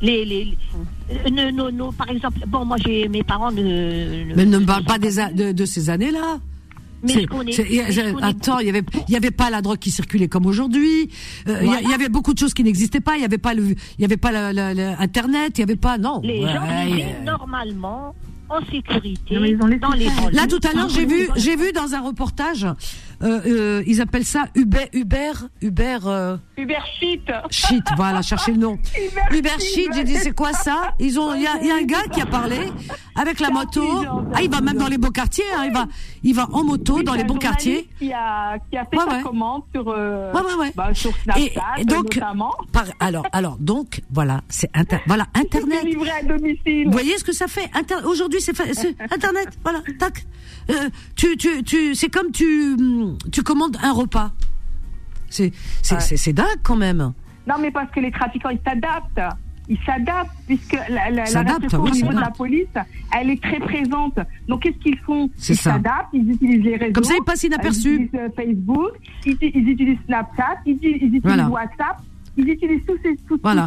Les, les, euh, ne- ne- ne- par exemple, bon, moi, j'ai mes parents ne. ne- Mais ne me parle pas des a- de, de ces années-là. Mais attends, il y avait, il y avait pas la drogue qui circulait comme aujourd'hui. Euh, Il y avait beaucoup de choses qui n'existaient pas. Il y avait pas le, il y avait pas la- la- la- Internet. Il y avait pas, non. Les Ouais, gens vivaient normalement, en sécurité, Non, mais ils ont laissé dans les faire. banlieues. Là tout à l'heure j'ai vu j'ai vu dans un reportage euh, euh, ils appellent ça Uber Uber Uber euh, Uber Shit. shit voilà cherchez le nom <laughs> Uber Uber shit j'ai dit c'est quoi ça? Ils ont il y a, il y a un gars qui a parlé avec la moto ah il va même dans les beaux quartiers hein, il va il va en moto Oui, dans les bons quartiers Qui a, qui a fait Ouais, sa ouais. commande sur, euh, Ouais, ouais, ouais. bah, sur Snapchat, et, et donc notamment. par- alors alors donc voilà c'est inter, voilà <laughs> internet livré à domicile. Vous voyez ce que ça fait Inter- Aujourd'hui, c'est <laughs> Internet. Voilà, tac. Euh, tu, tu, tu, c'est comme tu, hum, tu commandes un repas. C'est, c'est, c'est dingue quand même. Non, mais parce que les trafiquants, ils s'adaptent. Ils s'adaptent, puisque la, la, la S'adaptent, répression oui, au niveau de la police, elle est très présente. Donc, qu'est-ce qu'ils font Ils s'adaptent, ils utilisent les réseaux. Comme ça, ils passent inaperçus. Ils utilisent euh, Facebook, ils, ils utilisent Snapchat, ils, ils utilisent Voilà. WhatsApp, ils utilisent tout, ces, tout, ça,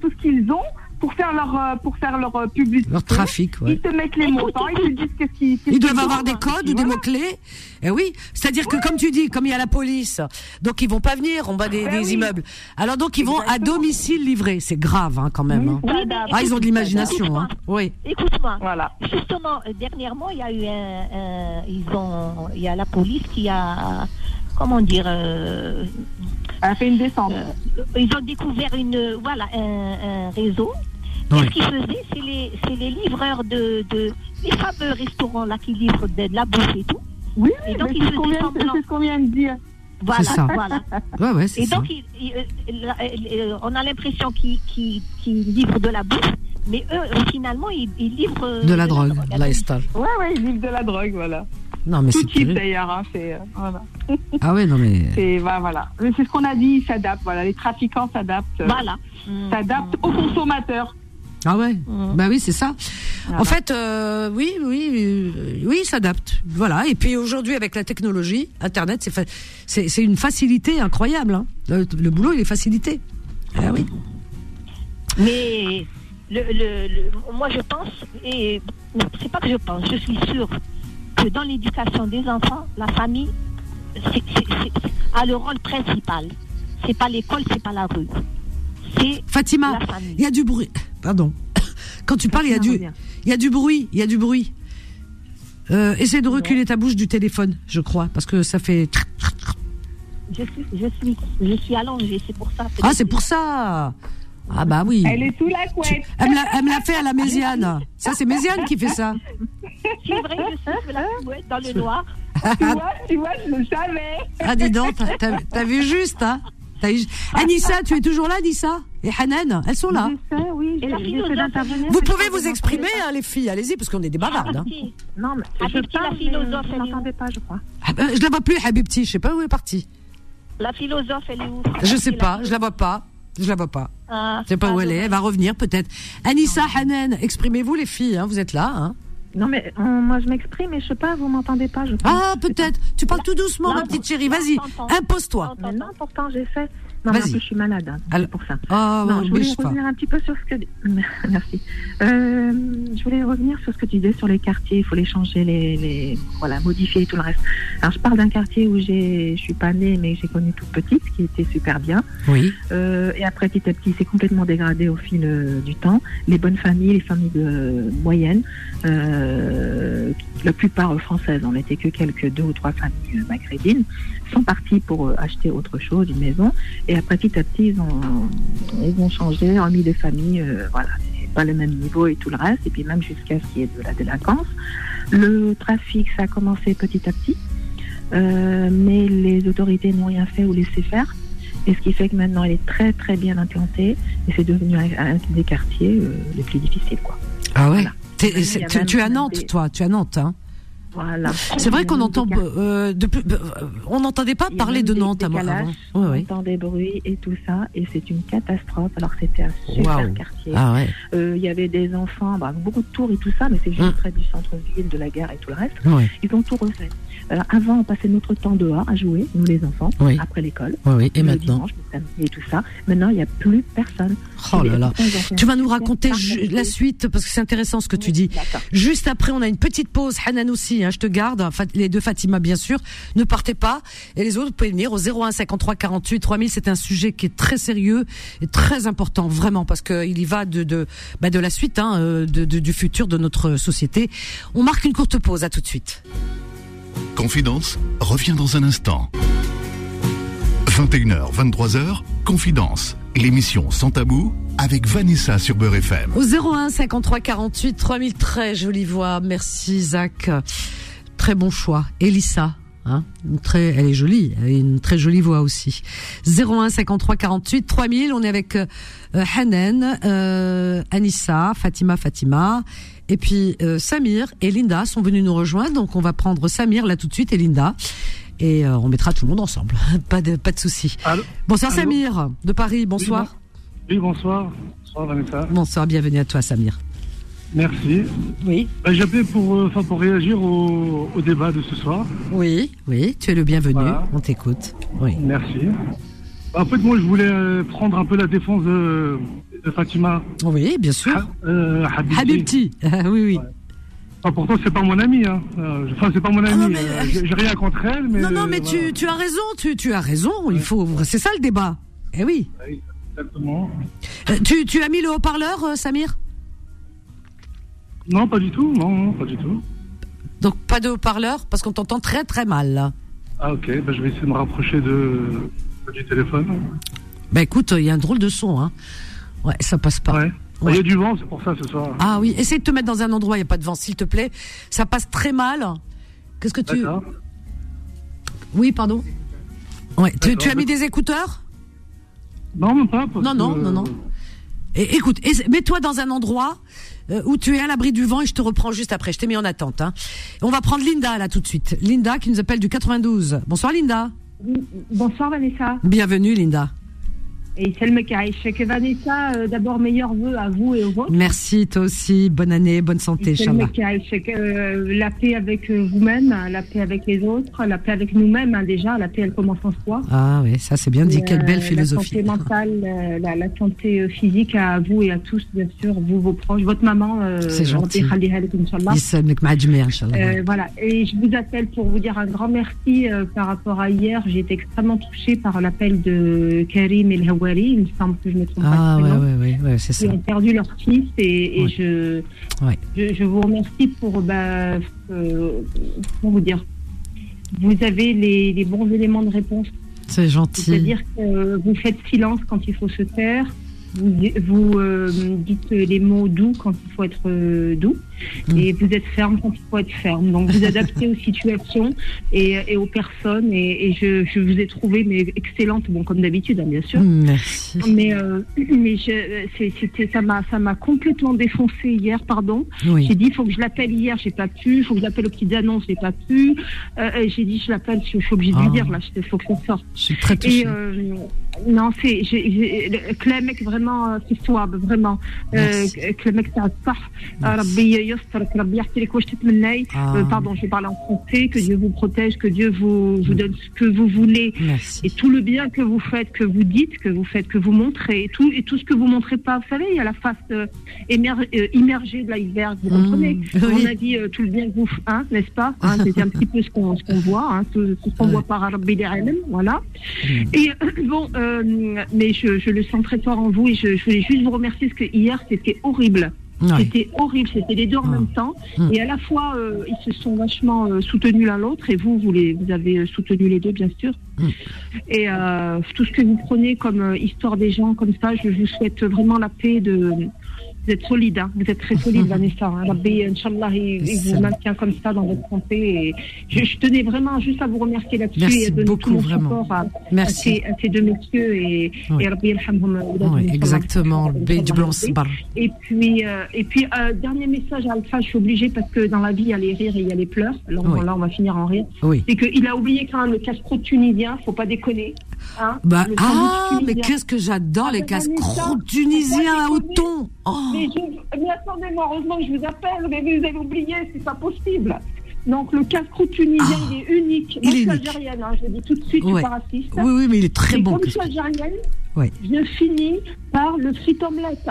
tout ce qu'ils ont pour faire leur, euh, pour faire leur euh, publicité. Leur trafic, ouais. Ils te mettent les montants, ils te disent qu'est-ce qu'ils Ils doivent avoir des hein, codes ou des mots-clés. Eh oui. C'est-à-dire que, comme tu dis, comme il y a la police, donc ils vont pas venir en bas des, Ben des oui. immeubles. Alors donc, ils vont à domicile livrer. C'est grave, hein, quand même. hein. Oui, Ah, ils ont de l'imagination, hein. Oui. Écoute-moi. Voilà. Justement, euh, dernièrement, il y a eu un, un- ils ont, il y a la police qui a, comment dire, euh, Elle a fait une descente. euh, ils ont découvert une, voilà, un, un réseau. Oui. Et ce qu'ils faisaient, c'est les, livreurs de, de, les fameux restaurants là qui livrent de, de la bouffe et tout. Oui, Et oui, donc, mais ils c'est ce qu'on faisaient vient, semblant. c'est ce qu'on vient de dire. Voilà, ça. voilà. Ouais, ouais, c'est Et ça. donc, il- il- euh, la- euh, on a l'impression qu'ils livrent de la bouffe, mais eux, finalement, ils, ils livrent euh, De la drogue, lifestyle. Ouais, ouais, ils vivent de la drogue, voilà. Non, mais Tout c'est type d'ailleurs, hein, c'est euh, voilà. <laughs> Ah ouais, non, mais. C'est bah, voilà. Mais c'est ce qu'on a dit, ils s'adaptent. Voilà, les trafiquants s'adaptent. euh, Voilà. S'adaptent aux consommateurs. Ah ouais, Mm. bah oui, c'est ça. Voilà. En fait, euh, oui, oui, euh, oui, ils s'adaptent. Voilà. Et puis aujourd'hui, avec la technologie, Internet, c'est fa- c'est une facilité incroyable. hein. Le, le boulot, il est facilité. Ah oui. Mais le, le- le- moi, je pense, et non, c'est pas que je pense, je suis sûre que dans l'éducation des enfants, la famille a le rôle principal. C'est pas l'école, c'est pas la rue. Fatima, il y a du bruit. Pardon. Quand tu parles, il y a du, il y a du bruit, il y a du bruit. Euh, essaie de reculer ta bouche du téléphone, je crois, parce que ça fait. Je suis, je suis, je suis allongée, c'est pour ça. Ah, c'est pour ça. Ah bah oui. Elle est sous la couette. Elle me l'a- elle me l'a fait à la Méziane. Ça, c'est Méziane qui fait ça. C'est vrai, je suis sous la couette dans le noir. <laughs> tu vois, tu vois, je le savais. Ah, dis donc, t'as- vu juste, hein Anissa, tu es toujours là, Anissa Et Hanan, elles sont là. Je sais, oui, la d'intervenir. Vous pouvez je vous exprimer, hein, les filles, allez-y, parce qu'on est des bavardes. hein. pas. Non, mais je qui la parle, mais philosophe, je elle est n'entendais pas, je crois. Ah ben, je la vois plus, Habibti, je sais pas où elle est partie. La philosophe, elle est où Je sais pas, la- je la vois pas. Je la vois pas. Ah, Je sais pas ah, où elle est. Elle va revenir peut-être. Anissa, Hanen, exprimez-vous les filles. hein, vous êtes là. Hein. Non, mais euh, moi, je m'exprime, mais je sais pas, vous m'entendez pas, je. Ah, peut-être. Tu parles tout doucement, ma petite chérie. Vas-y, impose-toi. Mais non, pourtant, j'ai fait. Non, Vas-y. je suis malade, hein, Alors- pour ça. Oh, non, je voulais pas. revenir un petit peu sur ce que. <laughs> Merci. Euh, je voulais revenir sur ce que tu disais sur les quartiers. Il faut les changer, les, les voilà, modifier et tout le reste. Alors, je parle d'un quartier où j'ai, je suis pas née, mais j'ai connu toute petite, qui était super bien. Oui. Euh, et après, petit à petit, c'est complètement dégradé au fil euh, du temps. Les bonnes familles, les familles de, moyennes, euh, la plupart euh, françaises, on n'était que quelques deux ou trois familles euh, maghrébines, sont parties pour euh, acheter autre chose, une maison. Et après, petit à petit, ils ont, ils ont changé, ont mis des familles, euh, voilà, c'est pas le même niveau et tout le reste. Et puis même jusqu'à ce qu'il y ait de la délinquance. Le trafic, ça a commencé petit à petit. Euh, mais les autorités n'ont rien fait ou laissé faire. Et ce qui fait que maintenant, elle est très très bien implantée et c'est devenu un, un des quartiers euh, les plus difficiles. Quoi. Ah ouais. Tu, même tu es à des- Nantes, toi. Tu es à Nantes, hein. Voilà. C'est vrai qu'on entend, euh, depuis- euh, on n'entendait pas parler de Nantes décalages, avant. On Ouais, entend des bruits et tout ça, et c'est une catastrophe. Alors c'était un super quartier. Ah ouais. Euh, Il y avait des enfants, bah, beaucoup de tours et tout ça, mais c'est juste Hum. près du centre-ville, de la gare et tout le reste. Ils ont tout refait. Alors avant, on passait notre temps dehors à jouer, nous les enfants, Oui. après l'école. Oui, oui. Et maintenant dimanche, et tout ça. Maintenant, il n'y a plus personne. Oh là là. Tu vas nous raconter la suite parce que c'est intéressant ce que tu dis. Juste après, on a une petite pause. Hanan aussi, hein, je te garde. Les deux Fatima, bien sûr. Ne partez pas. Et les autres, vous pouvez venir au 01 53 48 3000. C'est un sujet qui est très sérieux et très important, vraiment, parce qu'il y va de de, bah, de la suite, hein, euh, de, de- du futur de notre société. On marque une courte pause. À tout de suite. Confidence revient dans un instant. 21h, 23h, Confidence, l'émission sans tabou avec Vanessa sur Beurre FM. Au 01 53 48 3000, très jolie voix. Merci Zach. Très bon choix. Elissa. Hein, très, elle est jolie, elle a une très jolie voix aussi. 01 53 48 3000, on est avec euh, Hanan, euh, Anissa, Fatima, Fatima, et puis euh, Samir et Linda sont venus nous rejoindre, donc on va prendre Samir là tout de suite et Linda, et euh, on mettra tout le monde ensemble, <laughs> pas de pas de souci. Bonsoir Allô Samir de Paris, bonsoir. Oui, bonsoir. Bonsoir, Vanessa. Bonsoir, bienvenue à toi Samir. Merci. Oui. Ben, J'appelais pour, euh, pour réagir au, au débat de ce soir. Oui, oui, tu es le bienvenu. Voilà. On t'écoute. Oui. Merci. En fait, moi, je voulais prendre un peu la défense de, de Fatima. Oui, bien sûr. Euh, Habibti. Ah, oui, oui. Enfin, pourtant, c'est pas mon ami. Hein. Euh, Enfin, c'est pas mon ami. non, mais- Euh, J'ai rien contre elle, mais. non, non, mais tu, tu as raison. Tu, tu as raison. Il faut. C'est ça le débat. Eh oui. Exactement. Tu, tu as mis le haut-parleur, Samir? Non, pas du tout. Non, non, pas du tout. Donc pas de haut-parleur parce qu'on t'entend très très mal. là. Ah, ok. Ben, je vais essayer de me rapprocher de, du téléphone. Bah écoute, il y a un drôle de son. Hein. Ouais, ça passe pas. Ouais. Il y a du vent, c'est pour ça ce soir. Ah oui, essaye de te mettre dans un endroit où il n'y a pas de vent, s'il te plaît. Ça passe très mal. Qu'est-ce que tu. Oui, pardon. Ouais, tu, as mis des écouteurs? Non, même pas. parce Non, non, que- non, non. Et, écoute, et- mets-toi dans un endroit euh, où tu es à l'abri du vent et je te reprends juste après. Je t'ai mis en attente. Hein. On va prendre Linda là tout de suite. Linda qui nous appelle du 92. Bonsoir Linda. Bonsoir Vanessa. Bienvenue Linda. Et Mekaï. Que Vanessa, euh, d'abord meilleurs vœux à vous et aux vôtres. Merci toi aussi. Bonne année, bonne santé, Inch'Allah. Euh, la paix avec euh, vous-même, la paix avec les autres, la paix avec nous-mêmes hein, déjà. La paix, elle commence en soi. Ah oui, ça c'est bien dit. Et, Quelle euh, belle philosophie. La santé mentale, euh, la, la santé euh, physique à vous et à tous, bien sûr, vous, vos proches, votre maman. euh, C'est gentil. Euh, voilà, et je vous appelle pour vous dire un grand merci euh, par rapport à hier. J'ai été extrêmement touchée par l'appel de Karim El Hawari, il me semble que je me trompe Ah pas. de ouais, ouais, ouais, ouais, c'est ça. Qui ont perdu leur fils et, et Ouais. je, je, je vous remercie pour, bah, euh, comment vous dire, vous avez les, les bons éléments de réponse. C'est gentil. C'est-à-dire que vous faites silence quand il faut se taire. Vous, vous euh, dites les mots doux quand il faut être euh, doux. Mm. Et vous êtes ferme quand il faut être ferme. Donc vous adaptez aux situations et, et aux personnes. Et, et je, je vous ai trouvé mais excellente, bon comme d'habitude, hein, bien sûr. Mm, Merci. Mais, euh, mais c'était, ça m'a, ça m'a complètement défoncé hier, pardon. Oui. J'ai dit, il faut que je l'appelle hier, j'ai pas pu. Il faut que je l'appelle aux petites annonces, j'ai pas pu. Euh, j'ai dit, je l'appelle, je, je suis obligée de Ah. lui dire, là, il faut que ça sorte. Je suis très touchée. euh, Non, c'est j'ai- j'ai- كلامك vraiment في الصواب vraiment آه، Merci. كلامك تاع الصح آه، ربي يسترك ربي يحفظ لك واش تتمناي Ah. Euh, pardon je parle en français que Dieu vous protège que Dieu vous, vous donne ce que vous voulez Merci. et tout le bien que vous faites que vous dites que vous faites que vous montrez et tout et tout ce que vous montrez pas vous savez il y a la face euh, émer- euh, immergée de l'iceberg vous Mm, comprenez à mon oui. avis euh, tout le bien que vous f- hein, n'est-ce pas hein, <laughs> c'est un petit peu ce qu'on ce qu'on voit hein, tout, tout ce qu'on Ouais. voit par Rabbi Derem, voilà et euh, bon, euh, mais je, je le sens très fort en vous et je, je voulais juste vous remercier parce que hier c'était horrible. Ouais. C'était horrible, c'était les deux en Ah. même temps. Mm. Et à la fois, euh, ils se sont vachement euh, soutenus l'un l'autre et vous, vous, les, vous avez euh, soutenu les deux, bien sûr. Mm. Et euh, tout ce que vous prenez comme euh, histoire des gens, comme ça, je vous souhaite vraiment la paix de êtes solide, hein. vous êtes très solide, <laughs> Vanessa. Hein. Rabbi, Inch'Allah, il, vous maintient comme ça dans votre santé. Et je, tenais vraiment juste à vous remercier là-dessus et à donner beaucoup, tout mon vraiment. À, Merci. À, ces, deux messieurs et, oui. et Rabbi euh, oui, Exactement, Et puis, euh, et puis euh, dernier message à Alpha, je suis obligée parce que dans la vie, il y a les rires et il y a les pleurs. Alors, là, on va finir en rire. C'est qu'il a oublié quand même le casse-croûte tunisien, faut pas déconner. Hein. Bah, ah, mais qu'est-ce que j'adore ah, les bah, casse-croûtes tunisiens au thon! Oh. Mais, je- mais attendez-moi, heureusement que je vous appelle, mais vous avez oublié, c'est pas possible. Donc le casse-croûte tunisien, il est unique. Moi, Ah. Il je est suis unique. algérienne, hein, je dis tout de suite, je Ouais. suis pas raciste. Oui, oui, mais il est très Et bon. comme je suis algérienne, Ouais. je finis par le frit omelette.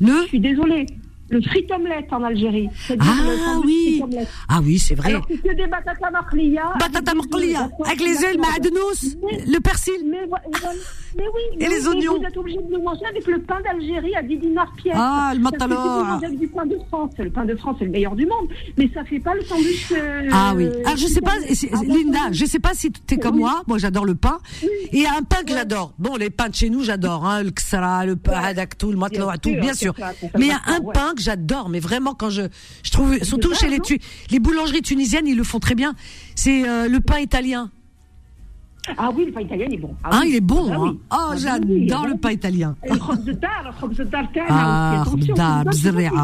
Le Je suis désolée. Le frit omelette en Algérie. Ah, oui. Ah oui, c'est vrai. Alors, c'est des batatas marlia. Batata marqlia, avec les le maadnous, le persil. Mais, vo- voilà. Mais oui, Et mais les oui, oignons. Vous êtes obligé de le manger avec le pain d'Algérie à 10 dinars pièce. Ah, le que si vous mangez avec du pain de France, le pain de France c'est le meilleur du monde, mais ça fait pas le sandwich. euh, Ah oui. Alors je sais pas, Ah, Linda, bah, je sais pas si tu es comme moi. Moi, j'adore le pain. Et il y a un pain que j'adore. Bon, les pains de chez nous, j'adore. Hein, le ksara, le pain hadaktou, le matloa, tout, bien sûr. Mais il y a un pain que j'adore. Mais vraiment, quand je, je trouve, surtout chez les les boulangeries tunisiennes, ils le font très bien. C'est euh, le pain italien. Ah oui, le pain italien est bon. Ah Hein, oui. il est bon. Ah hein. oui. Oh, Ah oui, j'adore ah le pain italien. Le khobz dar, le khobz dar tana Ah.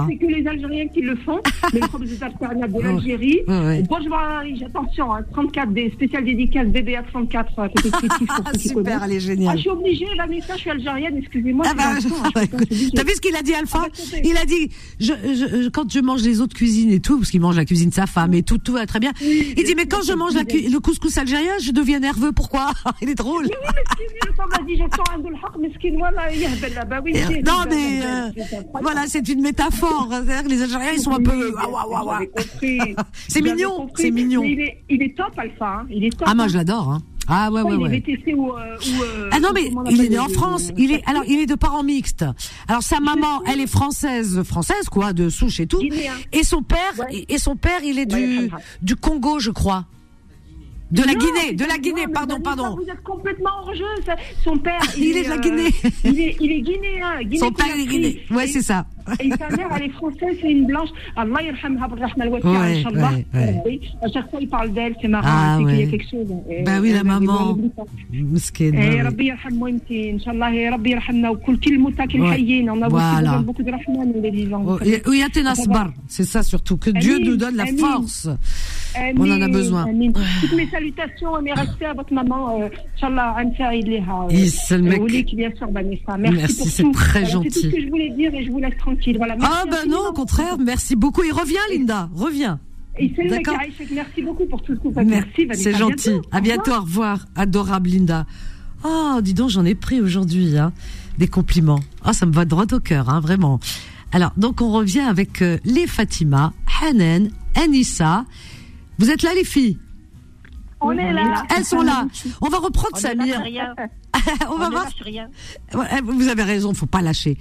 C'est que les Algériens qui le font, mais le khobz dar tana de <laughs> l'Algérie. Ouais, ouais. Bon, je vois, attention, hein, 34, des spéciales dédicaces BBA 34 à côté de Super, elle est Ah, géniale. je suis obligée, Vanessa, je suis algérienne, excusez-moi. Ah bah, hein. T'as vu ce qu'il a dit, Alpha Ah, bah. Il a dit, je, je- quand je mange les autres cuisines et tout, parce qu'il mange la cuisine de sa femme et tout, tout va très bien. Il dit, mais quand je mange le couscous algérien, je deviens nerveux. Pourquoi <laughs> Il est drôle. Non, mais euh, voilà, c'est une métaphore. C'est-à-dire que les Algériens, ils sont un peu. ah. <laughs> C'est mignon, c'est mignon. Il est, il est top, Alpha. Hein. Il est top. Ah, moi, hein. je l'adore. Hein. Ah ouais, crois ouais, Il est ouais. Ou. euh, ou, euh, Ah non mais il est né en France. Il est alors il est de parents mixtes. Alors sa maman, elle est française, française quoi, de souche et tout. Et son père, Ouais. et son père, il est Ouais, du du Congo, je crois. De la non, Guinée, de la Guinée, non, pardon, pardon. Vous êtes complètement hors jeu. Ça. Son père, <laughs> il, il est, de la Guinée. Euh, il, est, il est guinéen. Guinée Son père est guinéen. Ouais, c'est ça. Et sa mère, elle est française, c'est une blanche. Allah yarhamha rahman wa ouais, ouais, euh, ouais. À chaque fois, il parle d'elle, c'est marrant. Ah, c'est ouais. qu'il y a quelque chose. Hein. Bah oui, la maman. Mesquine. Et eh, Rabbi yarhamou imtin. Inch'Allah, eh, Rabbi yarhamna. Ou kul kil mouta kil hayyin. On a voilà. beaucoup de rahman, les vivants. Ou oh, yatina. C'est ça surtout. Que Dieu nous donne la force. On en a besoin. Toutes mes salutations et mes respects à votre maman. Euh, Inch'Allah, Ansa Idleha. Euh, Oulik. Merci, merci pour c'est tout. très gentil. C'est tout ce que je voulais dire et je vous laisse tranquille. Ah, ben non, au contraire, merci beaucoup. Et reviens, Linda, reviens. D'accord. Merci beaucoup pour tout ce que vous faites. Merci, C'est gentil. À bientôt, au, revoir. Adorable, Linda. Oh, dis donc, j'en ai pris aujourd'hui, hein, des compliments. Ah, ça me va droit au cœur, hein, vraiment. Alors, donc, on revient avec euh, les Fatima, Hanen, Anissa. Vous êtes là, les filles On est là. Elles sont là. On va reprendre On Samir. rien. <laughs> on va On voir. rien. Vous avez raison, faut pas lâcher.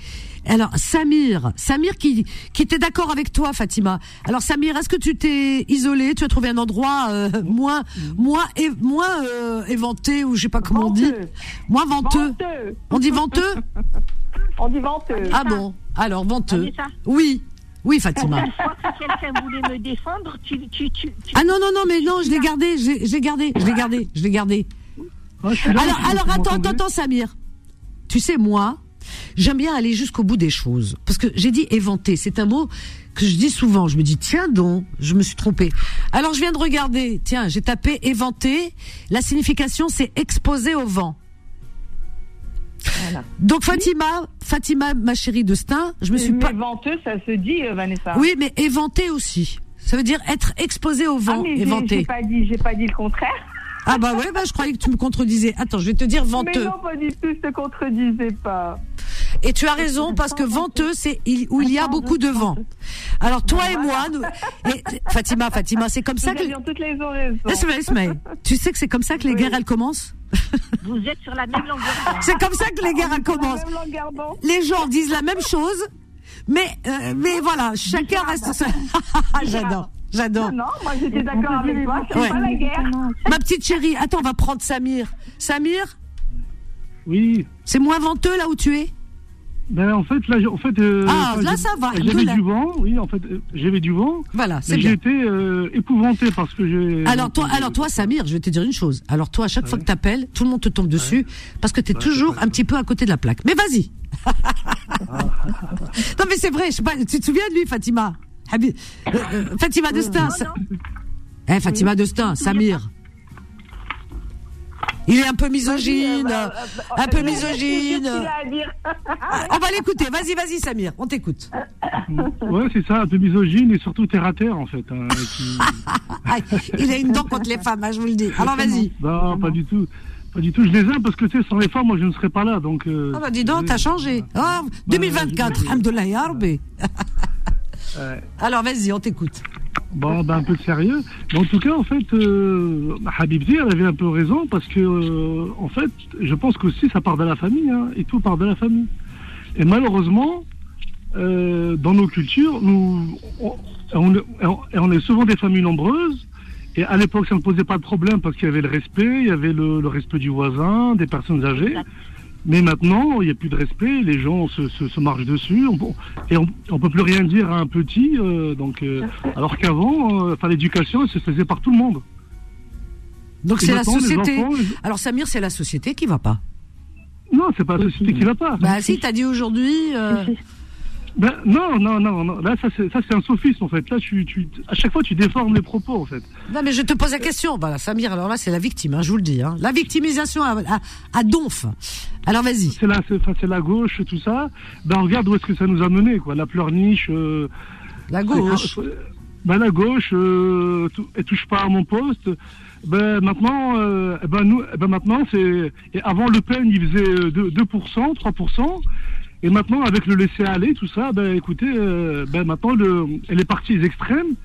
Alors Samir, Samir qui qui était d'accord avec toi, Fatima. Alors Samir, est-ce que tu t'es isolé? Tu as trouvé un endroit euh, moins moins é- moins euh, éventé ou je sais pas comment on dit, Venteux. moins venteux. Venteux. On dit venteux? <laughs> On dit venteux. Ah bon Alors venteux. Oui, oui Fatima. Quelqu'un voulait me défendre, tu, tu, tu, tu- Ah non non non mais non, je l'ai gardé, je l'ai- je l'ai gardé, je l'ai gardé, je l'ai gardé. Ah, je Alors, alors attends, attends, attends, Samir. Tu sais, moi, j'aime bien aller jusqu'au bout des choses. Parce que j'ai dit éventer. C'est un mot que je dis souvent. Je me dis, tiens donc, je me suis trompée. Alors, je viens de regarder. Tiens, j'ai tapé éventer. La signification, c'est exposer au vent. Donc Fatima, Fatima, ma chérie de Stein, je me suis mais pas. ça se dit, euh, Vanessa. Oui, mais éventé aussi. Ça veut dire être exposé au Ah, vent, mais j'ai- éventé. j'ai pas dit, j'ai pas dit le contraire. Ah bah ouais, bah je croyais que tu me contredisais. Attends, je vais te dire Mais venteux. non, pas du tout, je te contredisais pas. Et tu as raison parce que venteux, c'est où il y a beaucoup de vent. Alors toi et moi, nous, et, Fatima, Fatima, c'est comme ça que. toutes les tu sais que c'est comme ça que les guerres elles commencent. Vous êtes sur la même longueur d'onde. C'est comme ça que les guerres elles commencent. Les gens disent la même chose, mais euh, mais voilà, chacun reste. <laughs> J'adore, j'adore. Non, moi j'étais d'accord avec toi, c'est Ouais. pas la guerre. <laughs> Ma petite chérie, attends, on va prendre Samir. Samir, Oui. c'est moins venteux là où tu es? Ben, en fait, là, en fait, euh, Ah, là, ça va, J'avais du vent, oui, en fait, euh, j'avais du vent. Voilà, c'est bien. J'ai été euh, épouvanté parce que j'ai. Alors toi, alors toi, Samir, je vais te dire une chose. Alors toi, à chaque fois que t'appelles, tout le monde te tombe dessus parce que t'es toujours un petit peu à côté de la plaque. Mais vas-y. <laughs> non mais c'est vrai. Je sais pas. Tu te souviens de lui, Fatima? Euh, euh, Fatima Destin. Eh, Fatima Destin, Samir. Il est un peu misogyne, un peu misogyne. Qu'est-ce qu'il a à dire <laughs> On va l'écouter. Vas-y, vas-y, Samir. On t'écoute. <laughs> Ouais, c'est ça, un peu misogyne et surtout terre à terre, en fait. hein, qui- <laughs> il a une dent contre les femmes, hein, je vous le dis. Alors vas-y. Non, pas du tout. Pas du tout. Je les aime parce que, tu sais, sans les femmes, moi, je ne serais pas là. Donc, euh, Ah bah dis donc, t'as changé. Ah, 2024, alhamdoulilah, ouais. Alors vas-y, on t'écoute. Bon, ben, un peu de sérieux. Mais en tout cas, en fait, euh, elle avait un peu raison parce que, euh, en fait, je pense qu'aussi ça part de la famille, hein, et tout part de la famille. Et malheureusement, euh, dans nos cultures, nous, on, est souvent des familles nombreuses. Et à l'époque, ça ne posait pas de problème parce qu'il y avait le respect, il y avait le respect du voisin, des personnes âgées. Mais maintenant, il n'y a plus de respect, les gens se, se, se marchent dessus, on, et on ne peut plus rien dire à un petit. euh, donc, euh, alors qu'avant, euh, enfin, l'éducation, elle se faisait par tout le monde. Donc c'est la société. enfants, Alors Samir, c'est la société qui va pas. Non, c'est pas la société qui va pas. Bah si, t'as dit aujourd'hui. euh, Ben, non, non, non, non. Là, ça, c'est un sophisme, en fait. Là, tu, tu, à chaque fois, tu déformes les propos, en fait. Non mais je te pose la question. Voilà, Samir, alors là c'est la victime, hein, je vous le dis. Hein. La victimisation à, à, à donf. Alors vas-y. C'est la, la gauche, tout ça. Ben, regarde où est-ce que ça nous a mené, quoi. La pleurniche. Euh, la gauche. Ben, la gauche, euh, elle touche pas à mon poste. Ben, maintenant, euh, eh ben, nous, eh ben, maintenant, c'est, avant Le Pen, il faisait euh, 2%, 2% 3%. Et maintenant, avec le laisser aller, tout ça, ben, écoutez, euh, ben, maintenant, le, les partis extrêmes,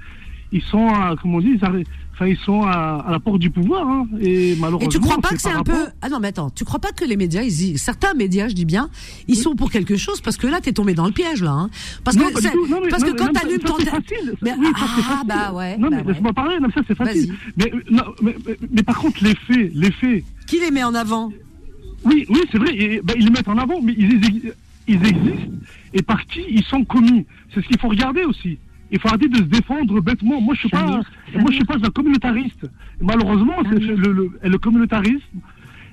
ils sont, à, comment on dit, ils, enfin, ils sont à, à la porte du pouvoir, hein. Et malheureusement. Et tu crois pas que c'est un peu ah non mais attends tu crois pas que les médias ils y- certains médias je dis bien ils sont pour quelque chose parce que là t'es tombé dans le piège là hein. parce Non, que. Non, mais- parce non, que quand t'allumes ton c'est facile. mais Oui, ça, ah facile. bah ouais Non, bah mais ouais. laisse-moi parler, non, mais ça c'est facile. Mais, non, mais, mais, mais par contre, les faits, les faits. qui les met en avant? Oui, oui, c'est vrai, et, ben, ils les mettent en avant, mais ils, ils- existent, et par qui ils sont commis. C'est ce qu'il faut regarder aussi. Il faut arrêter de se défendre bêtement. Moi, je suis pas, moi, je suis pas un communautariste. Et malheureusement, c'est le, le, et le communautarisme,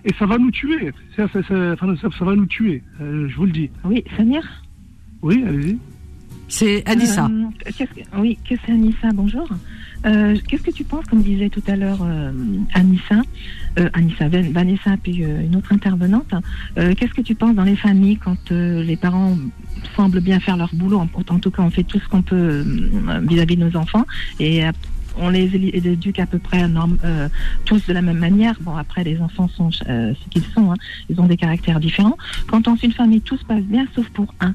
et ça va nous tuer. Ça, ça, ça- enfin, ça- ça va nous tuer, euh, je vous le dis. Oui, Samir Oui, allez-y. C'est Anissa. Euh, qu'est-ce que- oui, que c'est Anissa, bonjour. Euh, qu'est-ce que tu penses, comme disait tout à l'heure euh, Anissa, euh, Anissa, Van- Vanessa, puis euh, une autre intervenante, euh, qu'est-ce que tu penses dans les familles quand les parents semblent bien faire leur boulot, en, tout cas on fait tout ce qu'on peut vis-à-vis de nos enfants, et on les éduque à peu près tous de la même manière. Bon, après, les enfants sont ce qu'ils sont, hein. ils ont des caractères différents. Quand dans une famille tout se passe bien, sauf pour un,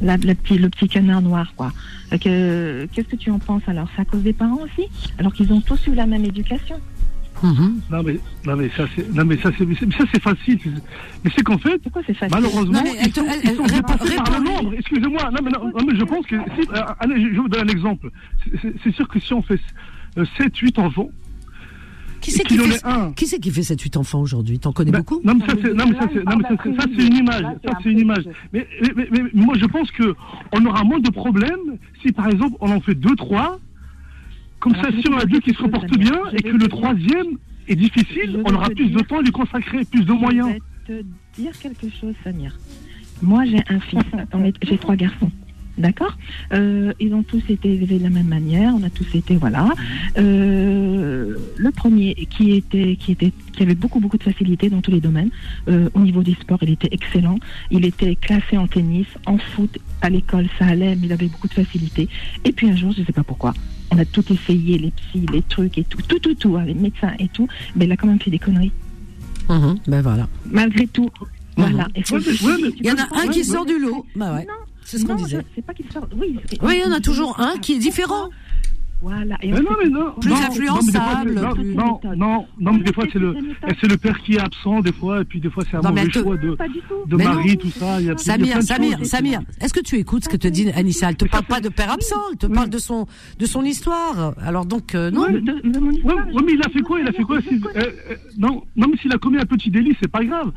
la, le petit canard noir, quoi. Que- Qu'est-ce que tu en penses alors? C'est à cause des parents aussi? Alors qu'ils ont tous eu la même éducation Non mais, non mais ça c'est, non mais ça c'est, mais ça c'est facile. Mais c'est qu'en fait, malheureusement, Non, ils sont, elle- ils sont elle- dépassés par le nombre. Excusez-moi, non mais, non, non, mais je pense que, si, euh, allez, je, je vous donne un exemple. C'est- sûr que si on fait 7, 8 enfants, Qui c'est qui, en fait, ait un. qui c'est qui fait 7-8 enfants aujourd'hui? T'en connais beaucoup? Non mais ça c'est, non mais ça c'est, non, mais ça, c'est- ça, c'est une image. Ça c'est une image. Mais, mais, mais- mais moi je pense que on aura moins de problèmes si par exemple on en fait deux, trois. Comme ça, si on a deux qui se Damien. bien et que le troisième est difficile, on aura plus de temps à lui consacrer, plus de moyens. Je vais te dire quelque chose, Samir. Moi, j'ai un fils. <laughs> J'ai trois garçons. D'accord Euh, Ils ont tous été élevés de la même manière, on a tous été, voilà. Euh, le premier qui était, qui était, qui avait beaucoup, beaucoup de facilité dans tous les domaines. Euh, au niveau des sports, il était excellent. Il était classé en tennis, en foot, à l'école, ça allait, mais il avait beaucoup de facilité. Et puis un jour, je ne sais pas pourquoi, on a tout essayé, les psys, les trucs et tout, tout, tout, tout, les médecins et tout, mais il a quand même fait des conneries. ben voilà. Malgré tout. Voilà. Et faut- Il y en a un qui sort du lot. Bah ouais. C'est ce qu'on disait. pas qu'il sort. Oui, Oui, il y en a toujours un qui est différent. Voilà. Et Mais on non, mais non. Plus non, influençable, Non, non, non, non, mais des fois c'est le, c'est le père qui est absent, des fois, et puis des fois c'est un Non, mauvais te- choix de, de mari, tout ça. Il y a, il y a Samir, Samir, choses. Samir, est-ce que tu écoutes ce que te dit Anissa? Elle te parle pas de père absent, elle te parle de son, de son histoire. Alors donc, euh, non. Ouais, mais il a fait quoi? Il a fait quoi? si- euh, euh, Non, non, mais s'il a commis un petit délit, c'est pas grave.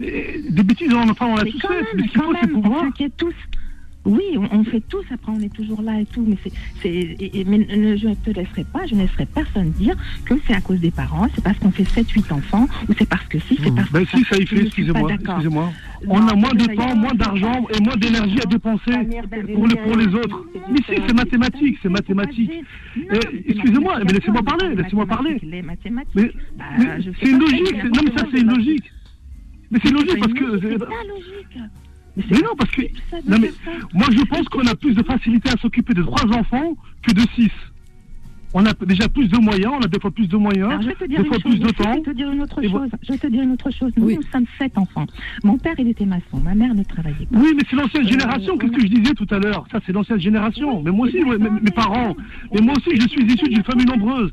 Des bêtises, on, enfin, on l'a Mais tous fait. Mais ce qu'il quand faut, c'est même, on pouvoir. s'inquiète tous. Oui, on, on fait tous, après on est toujours là et tout, mais c'est, mais ne- je ne te laisserai pas, je ne laisserai personne dire que c'est à cause des parents, c'est parce qu'on fait 7-8 enfants, ou c'est parce que si, c'est parce Ben que si, ça y fait, excusez-moi, excusez-moi. Non, On a moins de temps, moins d'argent et moins d'énergie à dépenser pour, le- pour les autres. Mais si, c'est mathématique, c'est mathématique. Eh, Excusez-moi, mais laissez-moi parler, laissez-moi parler. Les mathématiques, Mais, bah, mais c'est une logique, non mais ça c'est une logique. Mais c'est logique parce que... C'est pas logique. Mais non, parce que... Non mais, moi je pense qu'on a plus de facilité à s'occuper de trois enfants que de six. On a déjà plus de moyens, on a des fois plus de moyens, Alors, je vais te dire des fois chose, plus de je temps. vais te dire une autre chose. Je vais te dire une autre chose. Nous, nous sommes sept enfants. Mon père, il était maçon. Ma mère ne travaillait pas. Oui, mais c'est l'ancienne Euh, génération, qu'est-ce que je disais tout à l'heure? Ça, c'est l'ancienne génération. Mais moi aussi, mes parents, mais moi aussi, je suis issu d'une famille nombreuse.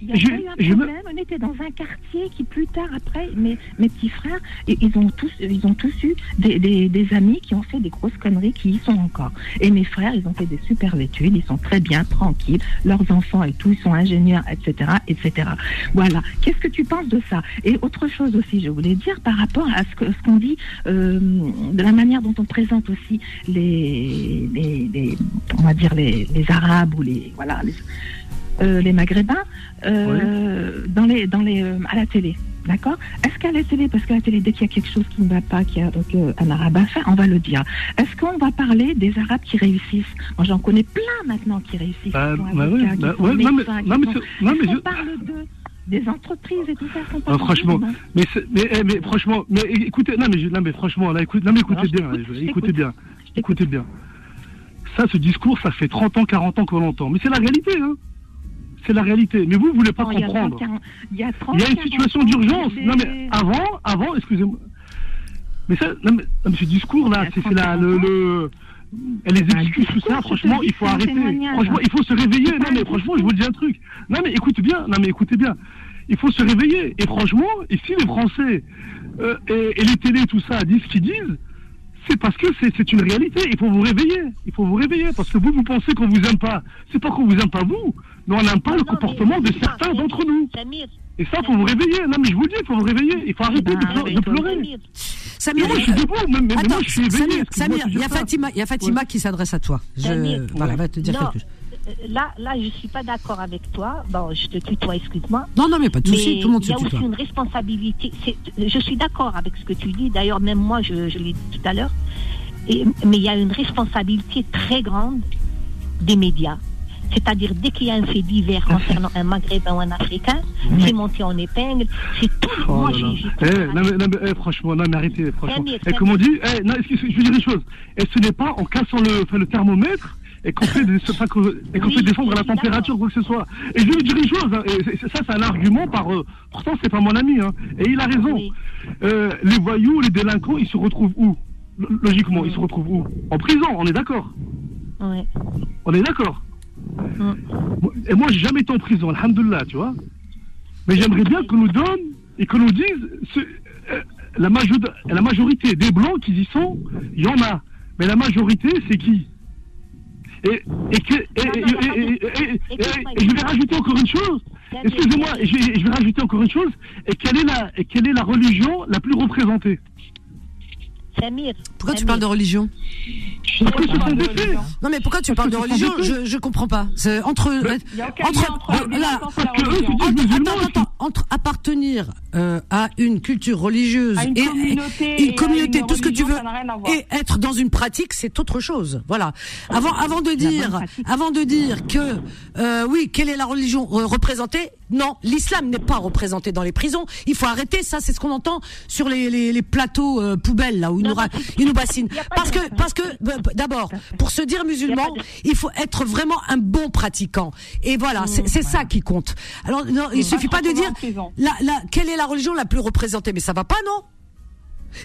Il y a je, pas eu un je me- problème. On était dans un quartier qui, plus tard, après, mes, mes petits frères, ils ont tous, ils ont tous eu des, des, des amis qui ont fait des grosses conneries qui y sont encore. Et mes frères, ils ont fait des super études, ils sont très bien, tranquilles. Leurs enfants et tout, ils sont ingénieurs, etc., etc. Voilà. Qu'est-ce que tu penses de ça? Et autre chose aussi, je voulais dire par rapport à ce que- ce qu'on dit, euh, de la manière dont on présente aussi les, les, les- on va dire les, les Arabes ou les, voilà, les, euh, les Maghrébins euh, dans les, dans les, euh, à la télé. D'accord? Est-ce qu'à la télé, parce qu'à la télé, dès qu'il y a quelque chose qui ne va pas, qu'il y a donc, un arabe à faire, on va le dire. Est-ce qu'on va parler des arabes qui réussissent? Moi, j'en connais plein maintenant qui réussissent. Bah, bah bah non, mais- je- parle d'eux des entreprises et tout ça. Ah, franchement, mais, mais, eh, mais franchement, mais écoutez, non mais, non mais franchement, là, écoute, non mais écoutez Alors, bien, t'écoute, là, je écoutez bien, écoutez bien. Ça, ce discours, ça fait 30 ans, 40 ans qu'on l'entend. Mais c'est la réalité, hein. C'est la réalité. Mais vous, vous voulez pas Non, comprendre. 30, 40 Il y a 30, Il y a une 40 situation d'urgence. Non mais avant, avant, excusez-moi. Mais ça, non mais, non, mais ce discours-là, c'est c'est la, le, le, et les excuses, tout ça, franchement, il faut arrêter. Franchement, il faut se réveiller. Non mais franchement, je vous dis un truc. Non mais écoutez bien. Non mais écoutez bien. Il faut se réveiller. Et franchement, si les Français euh, et, et les télés, tout ça, disent ce qu'ils disent, c'est parce que c'est c'est une réalité. Il faut vous réveiller. Il faut vous réveiller parce que vous, vous pensez qu'on vous aime pas. C'est pas qu'on vous aime pas vous, mais on n'aime pas le comportement de certains d'entre nous. Et ça, faut vous réveiller. Non, mais je vous le dis, il faut vous réveiller. Il faut arrêter de, de pleurer. Samir, moi, je suis debout, mais, mais Attends, moi, je suis éveillé. Samir, il y a. Fatima, il y a Fatima qui s'adresse à toi. Je, Samir, voilà, va te dire non, quelque chose. Là, là, je suis pas d'accord avec toi. Bon, je te tutoie, excuse-moi. Non, non, mais pas de souci, tout le monde Il se y a aussi tutoie. une responsabilité. Je suis d'accord avec ce que tu dis. D'ailleurs, même moi, je, je l'ai dit tout à l'heure. Mais il y a une responsabilité très grande des médias. C'est-à-dire, dès qu'il y a un fait divers concernant un Maghrébin ou un Africain, c'est monté en épingle. C'est tout. Oh moi, j'ai- Eh, non, mais, non, mais, eh, franchement, non, mais arrêtez, franchement. Samir, Eh, comme on dit, eh, non, je veux dire une chose. Et ce n'est pas en cassant le, enfin, le thermomètre et qu'on fait, des- et qu'on Oui, fait descendre la température ou quoi que ce soit. Et je vais dire une chose, hein, et ça c'est un argument par... euh, pourtant c'est pas mon ami, hein, et il a raison. Euh, les voyous, les délinquants, ils se retrouvent où? Lo- Logiquement, ils se retrouvent où? En prison, on est d'accord Ouais. On est d'accord Et moi, j'ai jamais été en prison, alhamdoulilah, tu vois. Mais j'aimerais bien qu'on nous donne et qu'on nous dise euh, la, majo- la majorité des blancs qui y sont, il y en a. Mais la majorité, c'est qui? Et, que- et- je vais rajouter encore une chose. Excusez-moi, je, vais- je vais rajouter encore une chose. Et quelle est la, quelle est la religion la plus représentée? Samir. Pourquoi tu parles de religion. Non, mais pourquoi tu parles de religion? Je, je comprends pas. C'est entre. Entre, là, attends, attends, entre, appartenir euh, à une culture religieuse À une et, communauté une et communauté, une tout ce que tu veux, et être dans une pratique, c'est autre chose. Voilà. Avant, avant de dire, avant de dire que euh, oui, quelle est la religion euh, représentée? Non, l'islam n'est pas représenté dans les prisons. Il faut arrêter ça. C'est ce qu'on entend sur les, les, les plateaux euh, poubelles là où ils nous, ils nous bassinent. Parce que parce que d'abord, pour se dire musulman, il faut être vraiment un bon pratiquant. Et voilà, c'est c'est ça qui compte. Alors non, il Mmh. suffit pas de dire la, la, quelle est la religion la plus représentée, mais ça va pas non?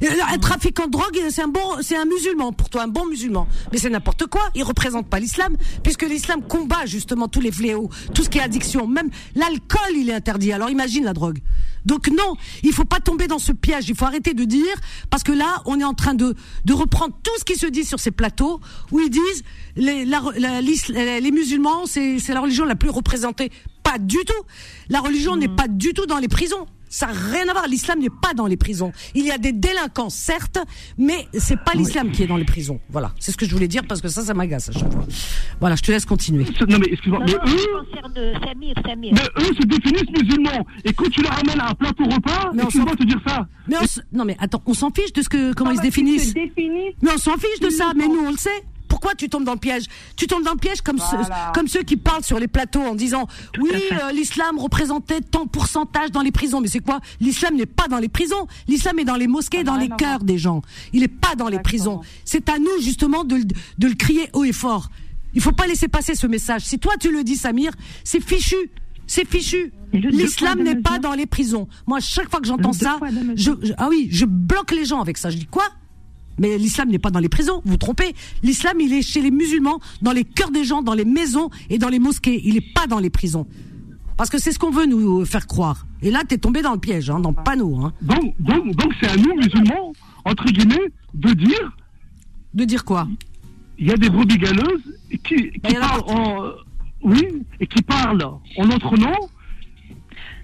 Là, Un trafiquant de drogue, c'est un bon, c'est un musulman pour toi, un bon musulman. Mais c'est n'importe quoi. Il représente pas l'islam, puisque l'islam combat justement tous les fléaux, tout ce qui est addiction. Même l'alcool, il est interdit. Alors imagine la drogue. Donc non, il faut pas tomber dans ce piège. Il faut arrêter de dire, parce que là, on est en train de de reprendre tout ce qui se dit sur ces plateaux où ils disent les la- la- l'isl- les musulmans, c'est c'est la religion la plus représentée. Pas du tout. La religion n'est pas du tout dans les prisons. Ça n'a rien à voir. L'islam n'est pas dans les prisons. Il y a des délinquants, certes, mais c'est pas l'islam qui est dans les prisons. Voilà. C'est ce que je voulais dire parce que ça, ça m'agace à chaque fois. Voilà, je te laisse continuer. Non mais excuse-moi, mais eux, Samir, Samir. mais eux se définissent musulmans. Et quand tu les ramènes à un plateau repas, Mais s'en- de te dire ça. Mais on s- non mais attends, on s'en fiche de ce que comment Ah ils se qu'ils définissent. se définissent Mais on s'en fiche de ça. Mais nous, on le sait. Pourquoi tu tombes dans le piège Tu tombes dans le piège comme ceux, Voilà. comme ceux qui parlent sur les plateaux en disant oui, euh, l'islam représentait tant pourcentage dans les prisons. Mais c'est quoi? L'islam n'est pas dans les prisons. L'islam est dans les mosquées, dans les cœurs des gens. Il n'est pas dans les prisons. C'est à nous justement de, le- de le crier haut et fort. Il faut pas laisser passer ce message. Si toi tu le dis, Samir, c'est fichu. C'est fichu. L'islam n'est pas dans les prisons. Moi, chaque fois que j'entends ça, je- ah oui, je bloque les gens avec ça. Je dis quoi? Mais l'islam n'est pas dans les prisons, vous vous trompez. L'islam, il est chez les musulmans, dans les cœurs des gens, dans les maisons et dans les mosquées. Il n'est pas dans les prisons. Parce que c'est ce qu'on veut nous faire croire. Et là, t'es tombé dans le piège, hein, dans le panneau. Hein. Donc, donc, donc c'est à nous, musulmans, entre guillemets, de dire. De dire quoi? Il y a des brebis galeuses qui, qui parlent en. Oui, et qui parlent en notre nom.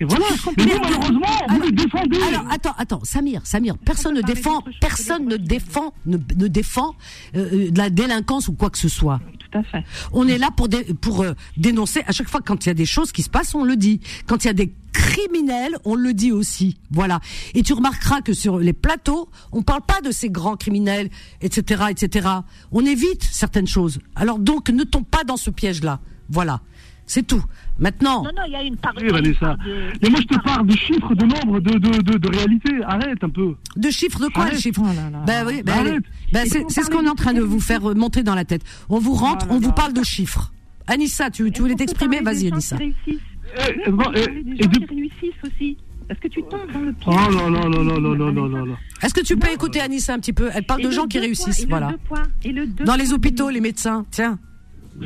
Et voilà. Mais vous, malheureusement, vous les défendez. Alors, attends, attends, Samir, Samir, personne ne défend, personne ne défend, ne, ne défend euh, euh, de la délinquance ou quoi que ce soit. Tout à fait. On est là pour, dé- pour euh, dénoncer. À chaque fois, quand il y a des choses qui se passent, on le dit. Quand il y a des criminels, on le dit aussi. Voilà. Et tu remarqueras que sur les plateaux, on parle pas de ces grands criminels, etc., etc. On évite certaines choses. Alors donc, ne tombe pas dans ce piège-là. Voilà. C'est tout. Maintenant. Non, non, il y a une part. Oui, Vanessa. Mais moi, je te parle de chiffres, de nombres, de, de, de, de réalité. Arrête un peu. De chiffres de quoi Arrête. les chiffres Ben oui, ben, Arrête. allez. Ben, c'est ce qu'on est en train de vous faire euh, monter dans la tête. On vous rentre, on vous parle de chiffres. Anissa, tu, tu voulais t'exprimer Vas-y, Anissa. On bon, peut eh, parler des et gens qui réussissent aussi. Parce que tu tombes dans le Oh piège. non, non, non, non, non, non, non, non, non. Est-ce que tu peux écouter Anissa un petit peu? Elle parle Et de gens qui poids, réussissent, et voilà. poids, et Dans les hôpitaux, les médecins, tiens.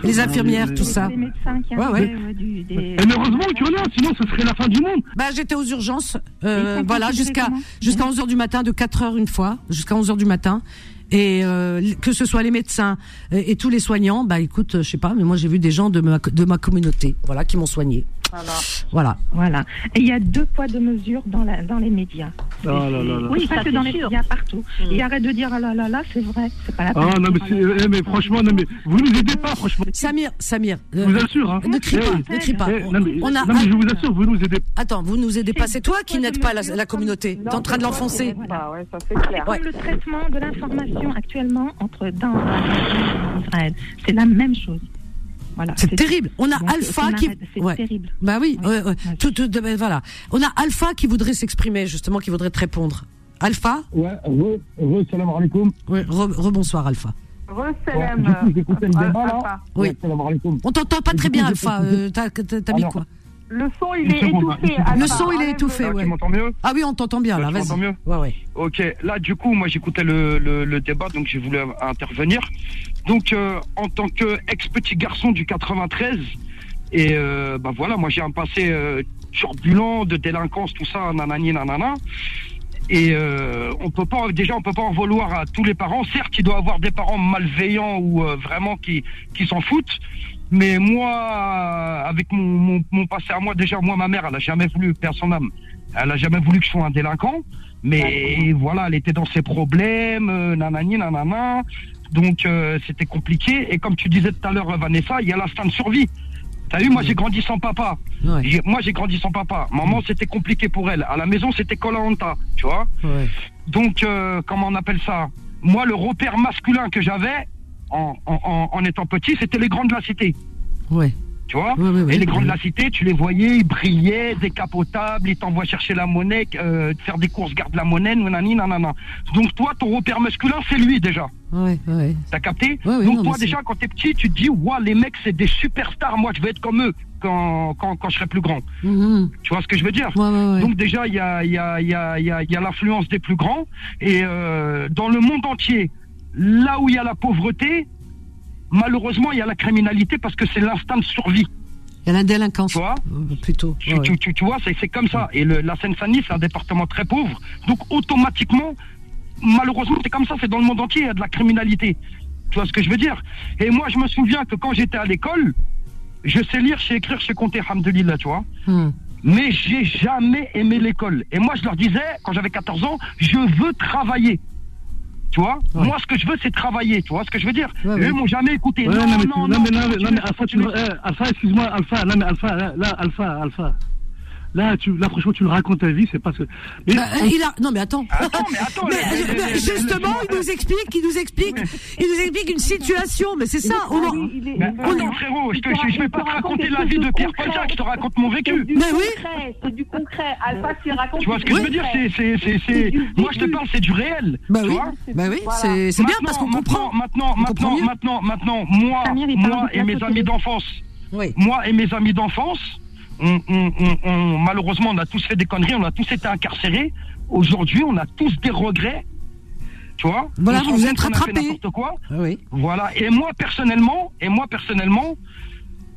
Les infirmières, tout ça. Les médecins qui Ouais, ouais. ouais, du- des- Et mais heureusement qu'il y en a, sinon ce serait la fin du monde. Bah, j'étais aux urgences, euh, voilà, jusqu'à jusqu'à 11 heures du matin, de 4 heures une fois, jusqu'à 11 heures du matin. Et euh, que ce soit les médecins et tous les soignants, bah écoute, je sais pas, mais moi j'ai vu des gens de ma de ma communauté, voilà, qui m'ont soigné. Voilà. Voilà. Et il y a deux poids, deux mesures dans, la, dans les médias. Oh là là là. Oui, ça, ça, c'est dans les médias partout. Et arrête de dire ah là là là, c'est vrai, c'est pas la peine. Ah non, mais, c'est- eh, mais franchement, non, mais vous nous aidez pas, franchement. Samir, Samir, euh, Je vous assure, hein. ne crie pas, Eh, ne crie pas. eh, non, mais, On a- non, mais je vous assure, vous nous aidez Attends, vous nous aidez pas, c'est toi qui n'aide pas la, la communauté. T'es en train de l'enfoncer. Ouais, ça c'est clair. Le traitement de l'information actuellement entre dans et Israël, c'est la même chose. Voilà. C'est terrible. On a Alpha qui. Ouais. terrible. Bah oui, Ouais. ouais, ouais. Tout, tout- ben voilà. On a Alpha qui voudrait s'exprimer, justement, qui voudrait te répondre. Alpha Ouais, re, re, salam alaikum. Oui, re- rebonsoir, Alpha. Débat là. Alpha. Oui. Ouais, salam alaikum. On t'entend pas très bien, Alpha. Euh, T'as mis quoi Le son, il est étouffé. Le son, il est étouffé, ouais. Tu m'entends mieux? Ah oui, on t'entend bien, Là, vas-y. m'entends mieux? Ouais, ouais. Ok, là du coup, moi j'écoutais le, le, le débat, donc j'ai voulu intervenir. Donc euh, en tant que ex-petit garçon du 93, et euh, bah voilà, moi j'ai un passé euh, turbulent de délinquance, tout ça, nanani, nanana. Et euh, on peut pas, déjà, on peut pas en vouloir à tous les parents. Certes, il doit y avoir des parents malveillants ou euh, vraiment qui, qui s'en foutent. Mais moi, avec mon, mon, mon passé à moi, déjà, moi, ma mère, elle a jamais voulu perdre son âme. Elle a jamais voulu que je sois un délinquant. Mais voilà, elle était dans ses problèmes, euh, nanani, nanana. Donc, euh, c'était compliqué. Et comme tu disais tout à l'heure, Vanessa, il y a l'instinct de survie. T'as vu, moi j'ai grandi sans papa. Moi j'ai grandi sans papa. Maman c'était compliqué pour elle. À la maison c'était Colanta, tu vois. Donc euh, comment on appelle ça? Moi le repère masculin que j'avais en, en, en- en étant petit, c'était les grands de la cité. Ouais. Tu vois Ouais, ouais, ouais, Et les grands de la cité, tu les voyais, ils brillaient, décapotables, ils t'envoient chercher la monnaie, euh, faire des courses, garde la monnaie, nanani, nanana. Donc toi, ton repère masculin, c'est lui déjà. Ouais, ouais. T'as capté Ouais, Donc non, toi déjà quand t'es petit, tu te dis waouh les mecs c'est des superstars, moi je vais être comme eux quand, quand, quand je serai plus grand. Mhm. Tu vois ce que je veux dire. Donc déjà il y a, il y a, il y a, il y a, y a l'influence des plus grands et euh, dans le monde entier, là où il y a la pauvreté, malheureusement il y a la criminalité parce que c'est l'instinct de survie. Il y a la délinquance. Tu vois Plutôt. tu, ouais, tu, tu- tu vois, c'est comme ça. Et le- la Seine-Saint-Denis, c'est un département très pauvre. Donc, automatiquement, malheureusement, c'est comme ça, c'est dans le monde entier, il y a de la criminalité. Tu vois ce que je veux dire? Et moi, je me souviens que quand j'étais à l'école, je sais lire, je sais écrire, je sais compter, alhamdoulilah, tu vois. Hmm. Mais j'ai jamais aimé l'école. Et moi, je leur disais, quand j'avais 14 ans, je veux travailler. Tu vois Moi, ce que je veux, c'est travailler. Tu vois ce que je veux dire Ouais, Et ouais. Eux m'ont jamais écouté. Non, non, mais, non, non, mais, non, mais- non, mais Alpha, tu, eh, Alpha, excuse-moi, Alpha, non, mais Alpha, là, Alpha, Alpha. Là, tu, là, franchement, tu le racontes ta vie, c'est pas que. Mais, Bah, il a... Non mais attends. mais attends, <laughs> Mais, mais- euh, mais- justement, il nous explique, il nous explique, il nous explique une situation. Mais c'est ça. On Mais frérot, je, te, je, je vais pas te raconter la vie de Pierre Paul Jacques, je te raconte mon vécu. Du concret, c'est du concret. Alpha, tu racontes. Tu vois ce que je veux dire C'est, c'est, c'est, c'est- moi je te parle, c'est du réel. Bah tu oui, vois bah oui, c'est- c'est bien parce qu'on comprend. Maintenant, maintenant, maintenant, maintenant, moi, moi et mes amis d'enfance, moi et mes amis d'enfance, on, on- on- on- malheureusement, on a tous fait des conneries, on a tous été incarcérés. Aujourd'hui, on a tous des regrets. Tu vois Voilà, vous vous êtes n'importe quoi. Ah oui. Voilà. Et moi personnellement, et moi personnellement,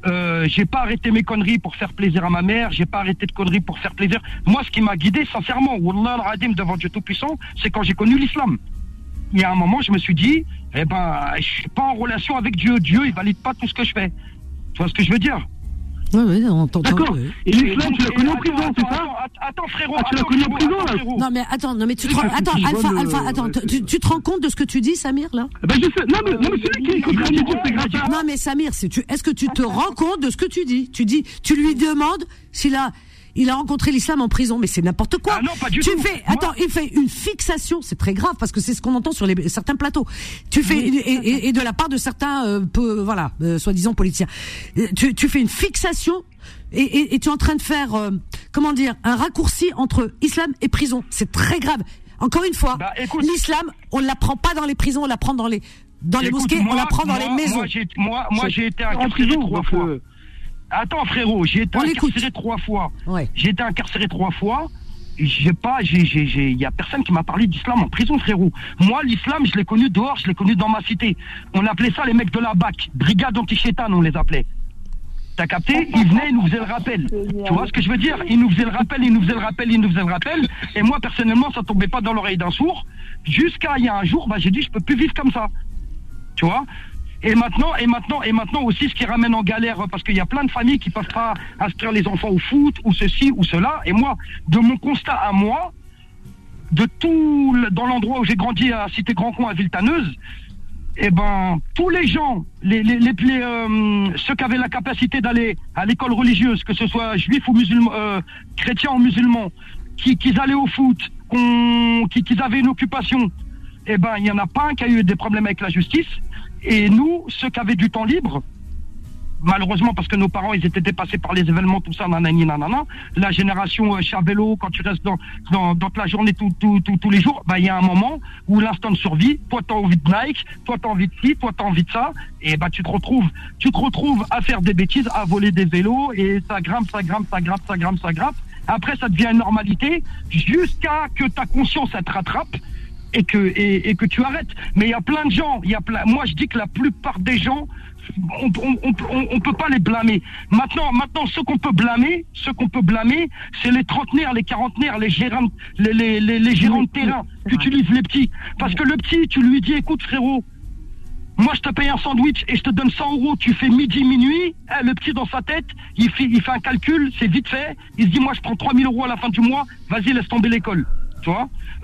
euh, j'ai pas arrêté mes conneries pour faire plaisir à ma mère, j'ai pas arrêté de conneries pour faire plaisir. Moi, ce qui m'a guidé, sincèrement, Wallah al-Adim devant Dieu Tout-Puissant, c'est quand j'ai connu l'islam. Il y a un moment, je me suis dit, eh ben, je suis pas en relation avec Dieu. Dieu, il valide pas tout ce que je fais. Tu vois ce que je veux dire? Ouais, ouais, on t'entend. D'accord. ouais. Et l'islam, tu l'as connu en Attends, prison, c'est ça attends, frérot. Ah, tu l'as attends, connu en prison, là. Non mais attends, non mais tu te rends, attends, Alpha, Alpha, attends, tu, te rends compte de ce que tu dis, Samir là? Ben, je sais, non, mais, non, mais c'est lui qui est c'est grave. ça. Non mais Samir, c'est tu, est-ce que tu te rends compte de ce que tu dis? Tu dis, tu lui demandes s'il a, il a rencontré l'islam en prison, mais c'est n'importe quoi. Ah non, pas du tu tout. fais, attends, il fait une fixation, c'est très grave parce que c'est ce qu'on entend sur les certains plateaux. Tu fais et, et- et de la part de certains, euh, peu- voilà, euh, soi-disant politiciens, Euh, tu, tu fais une fixation. Et, et- et tu es en train de faire, euh, comment dire, un raccourci entre islam et prison. C'est très grave. Encore une fois, Bah, l'islam, on l'apprend pas dans les prisons, on l'apprend dans les dans les mosquées, moi- on l'apprend dans moi- les maisons. Moi, j'ai, moi, moi, C'est- j'ai été en incarcéré prison, trois fois. euh, Attends, frérot, j'ai été incarcéré trois fois. J'ai été incarcéré trois fois. J'ai pas, j'ai, j'ai, j'ai, y a personne qui m'a parlé d'islam en prison, frérot. Moi, l'islam, je l'ai connu dehors, je l'ai connu dans ma cité. On appelait ça les mecs de la BAC. Brigade anti-chétane, on les appelait. T'as capté? Ils venaient, ils nous faisaient le rappel. Tu vois ce que je veux dire? Ils nous faisaient le rappel, ils nous faisaient le rappel, ils nous faisaient le rappel. Et moi, personnellement, ça tombait pas dans l'oreille d'un sourd. Jusqu'à il y a un jour, bah, j'ai dit, je peux plus vivre comme ça. Tu vois? Et maintenant, et maintenant, et maintenant aussi, ce qui ramène en galère, parce qu'il y a plein de familles qui peuvent pas inscrire les enfants au foot, ou ceci, ou cela. Et moi, de mon constat à moi, de tout, dans l'endroit où j'ai grandi à Cité Grand Coin, à Villetaneuse, eh ben, tous les gens, les, euh, ceux qui avaient la capacité d'aller à l'école religieuse, que ce soit juifs ou musulmans, euh, chrétiens ou musulmans, qui, qui allaient au foot, qui, qu'ils avaient une occupation, eh ben, il n'y en a pas un qui a eu des problèmes avec la justice. Et nous, ceux qui avaient du temps libre, malheureusement parce que nos parents ils étaient dépassés par les événements tout ça nanani nanana la génération euh, Chabello quand tu restes dans dans, dans la journée tout, tout, tout- tous les jours bah il y a un moment où l'instant de survie toi t'as envie de Nike toi t'as envie de ci toi t'as envie de ça et bah tu te retrouves tu te retrouves à faire des bêtises à voler des vélos et ça grimpe ça grimpe ça grimpe ça grimpe ça grimpe. Après ça devient une normalité jusqu'à que ta conscience elle te rattrape et que et, et que tu arrêtes. Mais il y a plein de gens, il y a plein. Moi, je dis que la plupart des gens, on on, on, on- on peut pas les blâmer. Maintenant, maintenant, ceux qu'on peut blâmer, ceux qu'on peut blâmer, c'est les trentenaires, les quarantenaires, les gérants, les les, les, les gérants de terrain qu'utilisent les petits. Parce que le petit, tu lui dis, écoute, frérot. Moi, je te paye un sandwich et je te donne 100 euros. Tu fais midi, minuit. Eh, le petit, dans sa tête, il fait, il fait un calcul, c'est vite fait. Il se dit, moi, je prends 3000 euros à la fin du mois. Vas-y, laisse tomber l'école.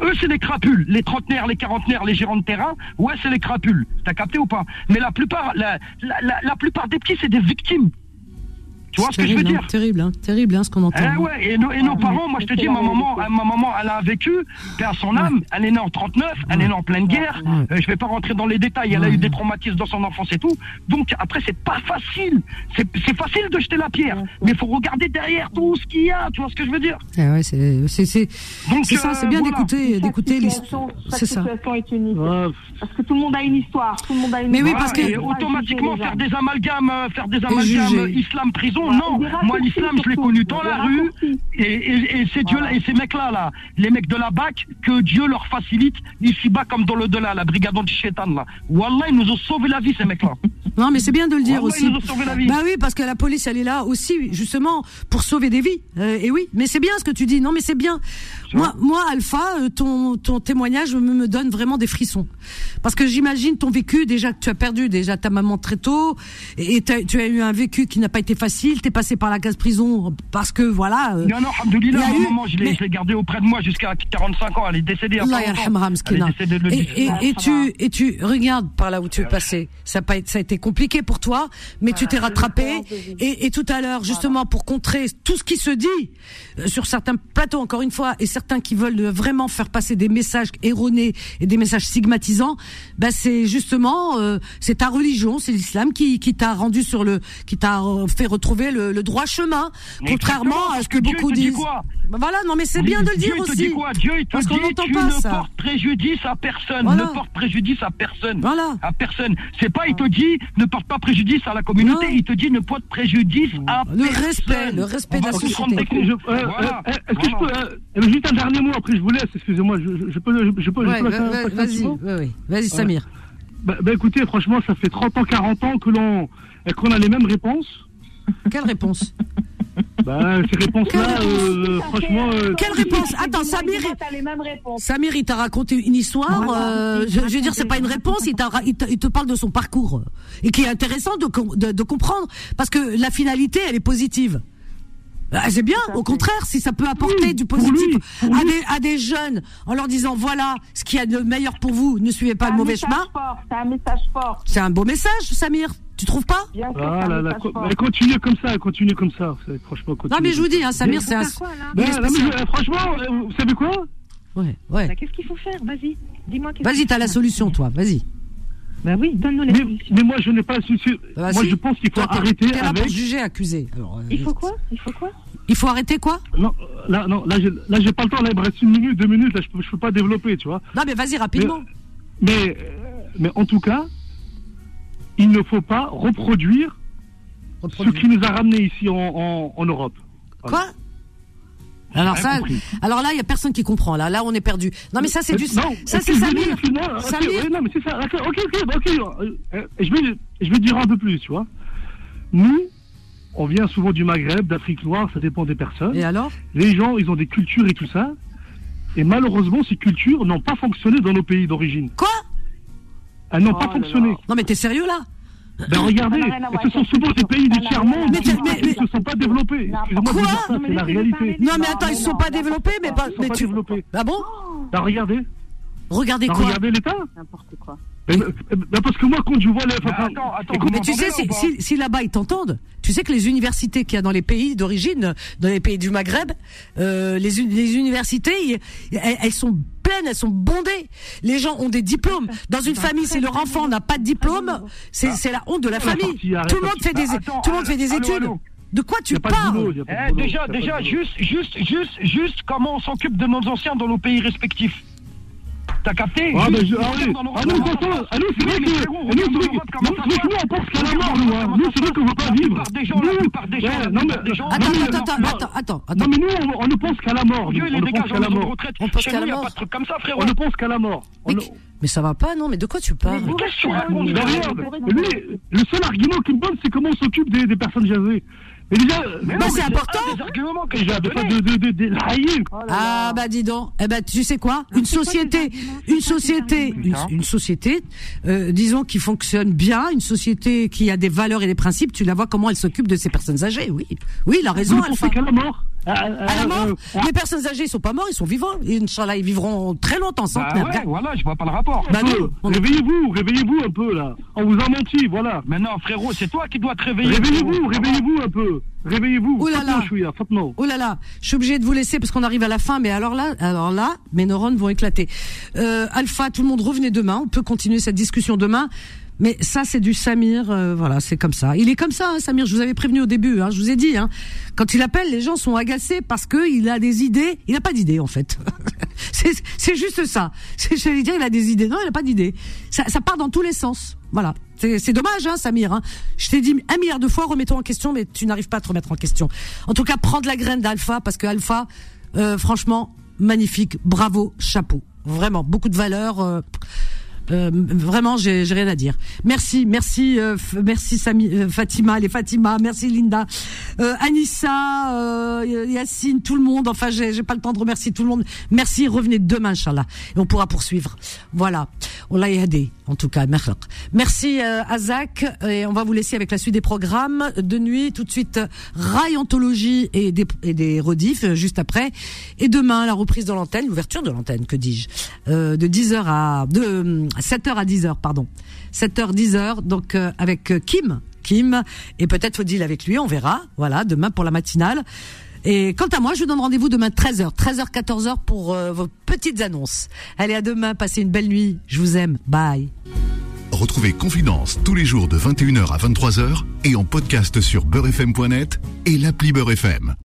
Eux, c'est des crapules. Les trentenaires, les quarantenaires, les gérants de terrain, ouais, c'est les crapules. T'as capté ou pas? Mais la plupart, la plupart des petits, c'est des victimes. Tu vois ce que je veux Terrible, dire hein, Terrible, hein, terrible, hein, ce qu'on entend. Eh ouais, et nos, et nos parents, moi je te dis, ma maman, ma maman, elle a vécu, à son âme, elle est née en 39, elle est née en pleine guerre, euh, je vais pas rentrer dans les détails, elle a eu des traumatismes dans son enfance et tout, donc après c'est pas facile, c'est facile de jeter la pierre, mais il faut regarder derrière tout ce qu'il y a, tu vois ce que je veux dire? Eh ouais, c'est c'est c'est Donc, c'est ça, euh, c'est bien voilà. d'écouter l'histoire. C'est ça. situation est unique. Parce que tout le monde a une histoire. Tout le monde a une Mais oui, parce que- automatiquement les faire des amalgames, euh, faire des amalgames euh, islam prison, Ouais, non. Moi l'islam je l'ai connu dans la rue et, et, et ces dieux là et ces mecs là là, les mecs de la BAC, que Dieu leur facilite ici-bas comme dans le delà, la brigade anti-shaitan là. Wallah ils nous ont sauvé la vie ces mecs là. Non, mais c'est bien de le dire Wallah, aussi. ils nous ont sauvé la vie. Bah oui, parce que la police, elle est là aussi, justement, pour sauver des vies. Euh, et oui, mais c'est bien ce que tu dis. Non, mais c'est bien. Moi, moi, Alpha, euh, ton, ton témoignage me, me donne vraiment des frissons. Parce que j'imagine ton vécu, déjà que tu as perdu déjà ta maman très tôt, et t'as- tu as eu un vécu qui n'a pas été facile, t'es passé par la case prison parce que voilà. euh, Non, non, il y Alhamdoulilah, a ma eu- maman, je l'ai mais- je l'ai gardée auprès de moi jusqu'à 45 ans. Elle est décédée à Allah 40 ans. yarhamha, Elle mskina. est décédée le Et, 10. et, et tu et tu regardes par là où tu es passé. Ça a pas été- ça a été compliqué pour toi, mais tu t'es rattrapé. Et, et tout à l'heure, justement, pour contrer tout ce qui se dit euh, sur certains plateaux, encore une fois, et certains qui veulent vraiment faire passer des messages erronés et des messages stigmatisants, bah c'est justement euh, c'est ta religion, c'est l'islam qui qui t'a rendu sur le qui t'a euh, fait retrouver le, le droit chemin, contrairement à ce que Dieu, beaucoup il te dit disent. quoi Bah voilà, non mais c'est bien de le Dieu, dire te aussi. dit quoi Dieu, il te parce qu'on dit n'entend tu pas ne ça. portes préjudice à personne. Voilà. Ne porte préjudice à personne. Voilà. À personne. C'est pas, il te dit ne porte pas préjudice à la communauté. Il te dit ne porte préjudice à Le personne. respect, le respect de la société. euh, Voilà. euh, Est-ce que je peux, juste un dernier mot après je vous laisse, excusez-moi, je, peux, je, je peux, Ouais, va- vas-y, ouais, ouais. vas-y. Samir. Bah, bah, écoutez, franchement, ça fait 30 ans, 40 ans que l'on qu'on a les mêmes réponses. Quelle réponse? Bah, ces réponses-là, euh, franchement. euh, Quelle réponse? Attends, Samir, T'as les mêmes réponses. Samir, il t'a raconté une histoire. euh, je, je veux dire, c'est pas une réponse. Il, il, te, il te parle de son parcours et qui est intéressant de, com- de, de comprendre parce que la finalité, elle est positive. Ah, C'est bien, au contraire, si ça peut apporter du positif à, des, à des jeunes en leur disant voilà ce qu'il y a de meilleur pour vous, ne suivez pas C'est le un mauvais message chemin. fort, C'est un message fort. C'est un beau message, Samir. Tu trouves pas? Bien Ah un là co- continuez comme ça, continuez comme ça. c'est- Franchement, continuez. Non, mais je vous dis, hein, Samir, c'est un. Non, mais spécial. je- franchement, euh, vous savez quoi? Ouais, ouais. Bah, Qu'est-ce qu'il faut faire? Vas-y, dis-moi. qu'est-ce Vas-y, t'as la solution, toi. Vas-y. Bah oui, donne-nous la mais, mais moi, je n'ai pas la solution. Bah, moi, si. je pense qu'il faut Toi, arrêter T'es là avec. pour juger, accuser. Alors, euh, Il faut quoi Il faut quoi Il faut arrêter quoi Non, là, non, là, j'ai, là, j'ai pas le temps. Là, il me reste une minute, deux minutes. Là, je peux, je peux pas développer, tu vois. Non, mais vas-y rapidement. Mais, euh, mais en tout cas, il ne faut pas reproduire, ce qui nous a ramenés ici en, en, en Europe. Quoi alors ça, compris. alors là, il y a personne qui comprend. Là, là, on est perdu. Non, mais ça, c'est du, Euh, Non, ça, c'est Samir. ouais, non, mais c'est ça. Ok, ok, ok. ok, euh, euh, je vais, je vais dire un peu plus, tu vois. Nous, on vient souvent du Maghreb, d'Afrique noire, ça dépend des personnes. Et alors? Les gens, ils ont des cultures et tout ça. Et malheureusement, ces cultures n'ont pas fonctionné dans nos pays d'origine. Quoi? Elles n'ont Oh pas fonctionné. Non, mais t'es sérieux là? Ben regardez, ce sont souvent des pays du tiers-monde Mais mais- qui mais- ne se sont pas développés. Quoi ça, c'est la réalité. Non, mais attends, ils sont non, pas n'importe développés, mais pas, sont mais pas tu. développés. Ah bon Ben regardez, Regardez ben quoi regardez l'État. N'importe quoi. Ben, ben, parce que moi, quand je vois les... Mais attends, attends, Mais tu sais, si, si, si là-bas ils t'entendent, tu sais que les universités qu'il y a dans les pays d'origine, dans les pays du Maghreb, euh, les, uni- les universités, elles sont pleines, elles sont bondées. Les gens ont des diplômes. Dans une famille, si leur enfant n'a pas de diplôme, c'est c'est la honte de la Ah, famille. arrête, Tout le monde fait des, Attends, tout le monde fait des allô, études. allô. De quoi tu parles boulot, Eh, déjà, déjà, juste, juste, juste, juste, comment on s'occupe de nos anciens dans nos pays respectifs. T'as capté Ah, ben, je, ah, oui. ah, façon, ah, nous, c'est vrai que, nous, c'est vrai nos votes, que, comment nous, ça franchement, se on pense qu'à la mort, nous, hein. Nous, c'est vrai qu'on veut pas vivre. La non, mais- Attends, non, attends, attends, non, attends, Non, mais nous, on, ne pense qu'à la mort. Dieu, nous. il On est retraites. On pense qu'à la il n'y a mort. pas de truc comme ça, frérot. On ne pense qu'à la mort. On Mais, ça va pas, non Mais de quoi tu parles? Mais qu'est-ce que tu racontes lui, le seul argument qu'il me donne, c'est comment on s'occupe des, des personnes jasées. Bah, c'est important. haïr. Ah bah dis donc, eh ben tu sais quoi? Une société, une société, une, société, euh, disons qui fonctionne bien, une société qui a des valeurs et des principes. Tu la vois comment elle s'occupe de ces personnes âgées Oui, oui, il a Vous raison, Alpha. Mort. Ah, À la mort, les personnes âgées, ils sont pas morts, ils sont vivants. Inch'Allah, ils vivront très longtemps, Bah centenaires. ouais, voilà, je vois pas le rapport. Bah est- Réveillez-vous, réveillez-vous un peu là. On vous a menti, voilà. Mais non, frérot, c'est toi qui dois te réveiller. Réveillez-vous, réveillez-vous un peu. Réveillez-vous. Oh là là. Oh là là, je suis obligée de vous laisser parce qu'on arrive à la fin, mais alors là, alors là, mes neurones vont éclater. Euh, Alpha, tout le monde revenez demain, on peut continuer cette discussion demain. Mais ça, c'est du Samir, euh, voilà, c'est comme ça. Il est comme ça, hein, Samir. Je vous avais prévenu au début, hein, je vous ai dit. Hein, quand il appelle, les gens sont agacés parce que il a des idées. Il n'a pas d'idées en fait. <laughs> c'est juste ça. J'allais dire, il a des idées. Non, il n'a pas d'idées. Ça, ça part dans tous les sens. Voilà. C'est dommage, hein, Samir. Hein. Je t'ai dit un milliard de fois, remets-toi en question, mais tu n'arrives pas à te remettre en question. En tout cas, prends de la graine d'Alpha parce que Alpha, euh, franchement, magnifique. Bravo, chapeau. Vraiment, beaucoup de valeur. euh, euh, vraiment, j'ai rien à dire. Merci, merci, euh, merci Sami, euh, Fatima, les Fatima, merci Linda, euh, Anissa, euh, Yacine, tout le monde. Enfin, j'ai pas le temps de remercier tout le monde. Merci, revenez demain, Inch'Allah, et on pourra poursuivre. Voilà, on l'a aidé, en tout cas. Merci, Azak, et on va vous laisser avec la suite des programmes de nuit. Tout de suite, Rayontologie et des, et des rediffs juste après, et demain la reprise de l'antenne, l'ouverture de l'antenne, que dis-je, de 10h à de 7h à 10h, pardon. 7h 10h donc euh, avec euh, Kim, Kim et peut-être Odile avec lui, on verra. Voilà, demain pour la matinale. Et quant à moi, je vous donne rendez-vous demain 13h, 13h 14h pour euh, vos petites annonces. Allez à demain, passez une belle nuit. Je vous aime. Bye. Retrouvez Confidence tous les jours de 21h à 23h et en podcast sur beurrefm.net et l'appli Beurrefm.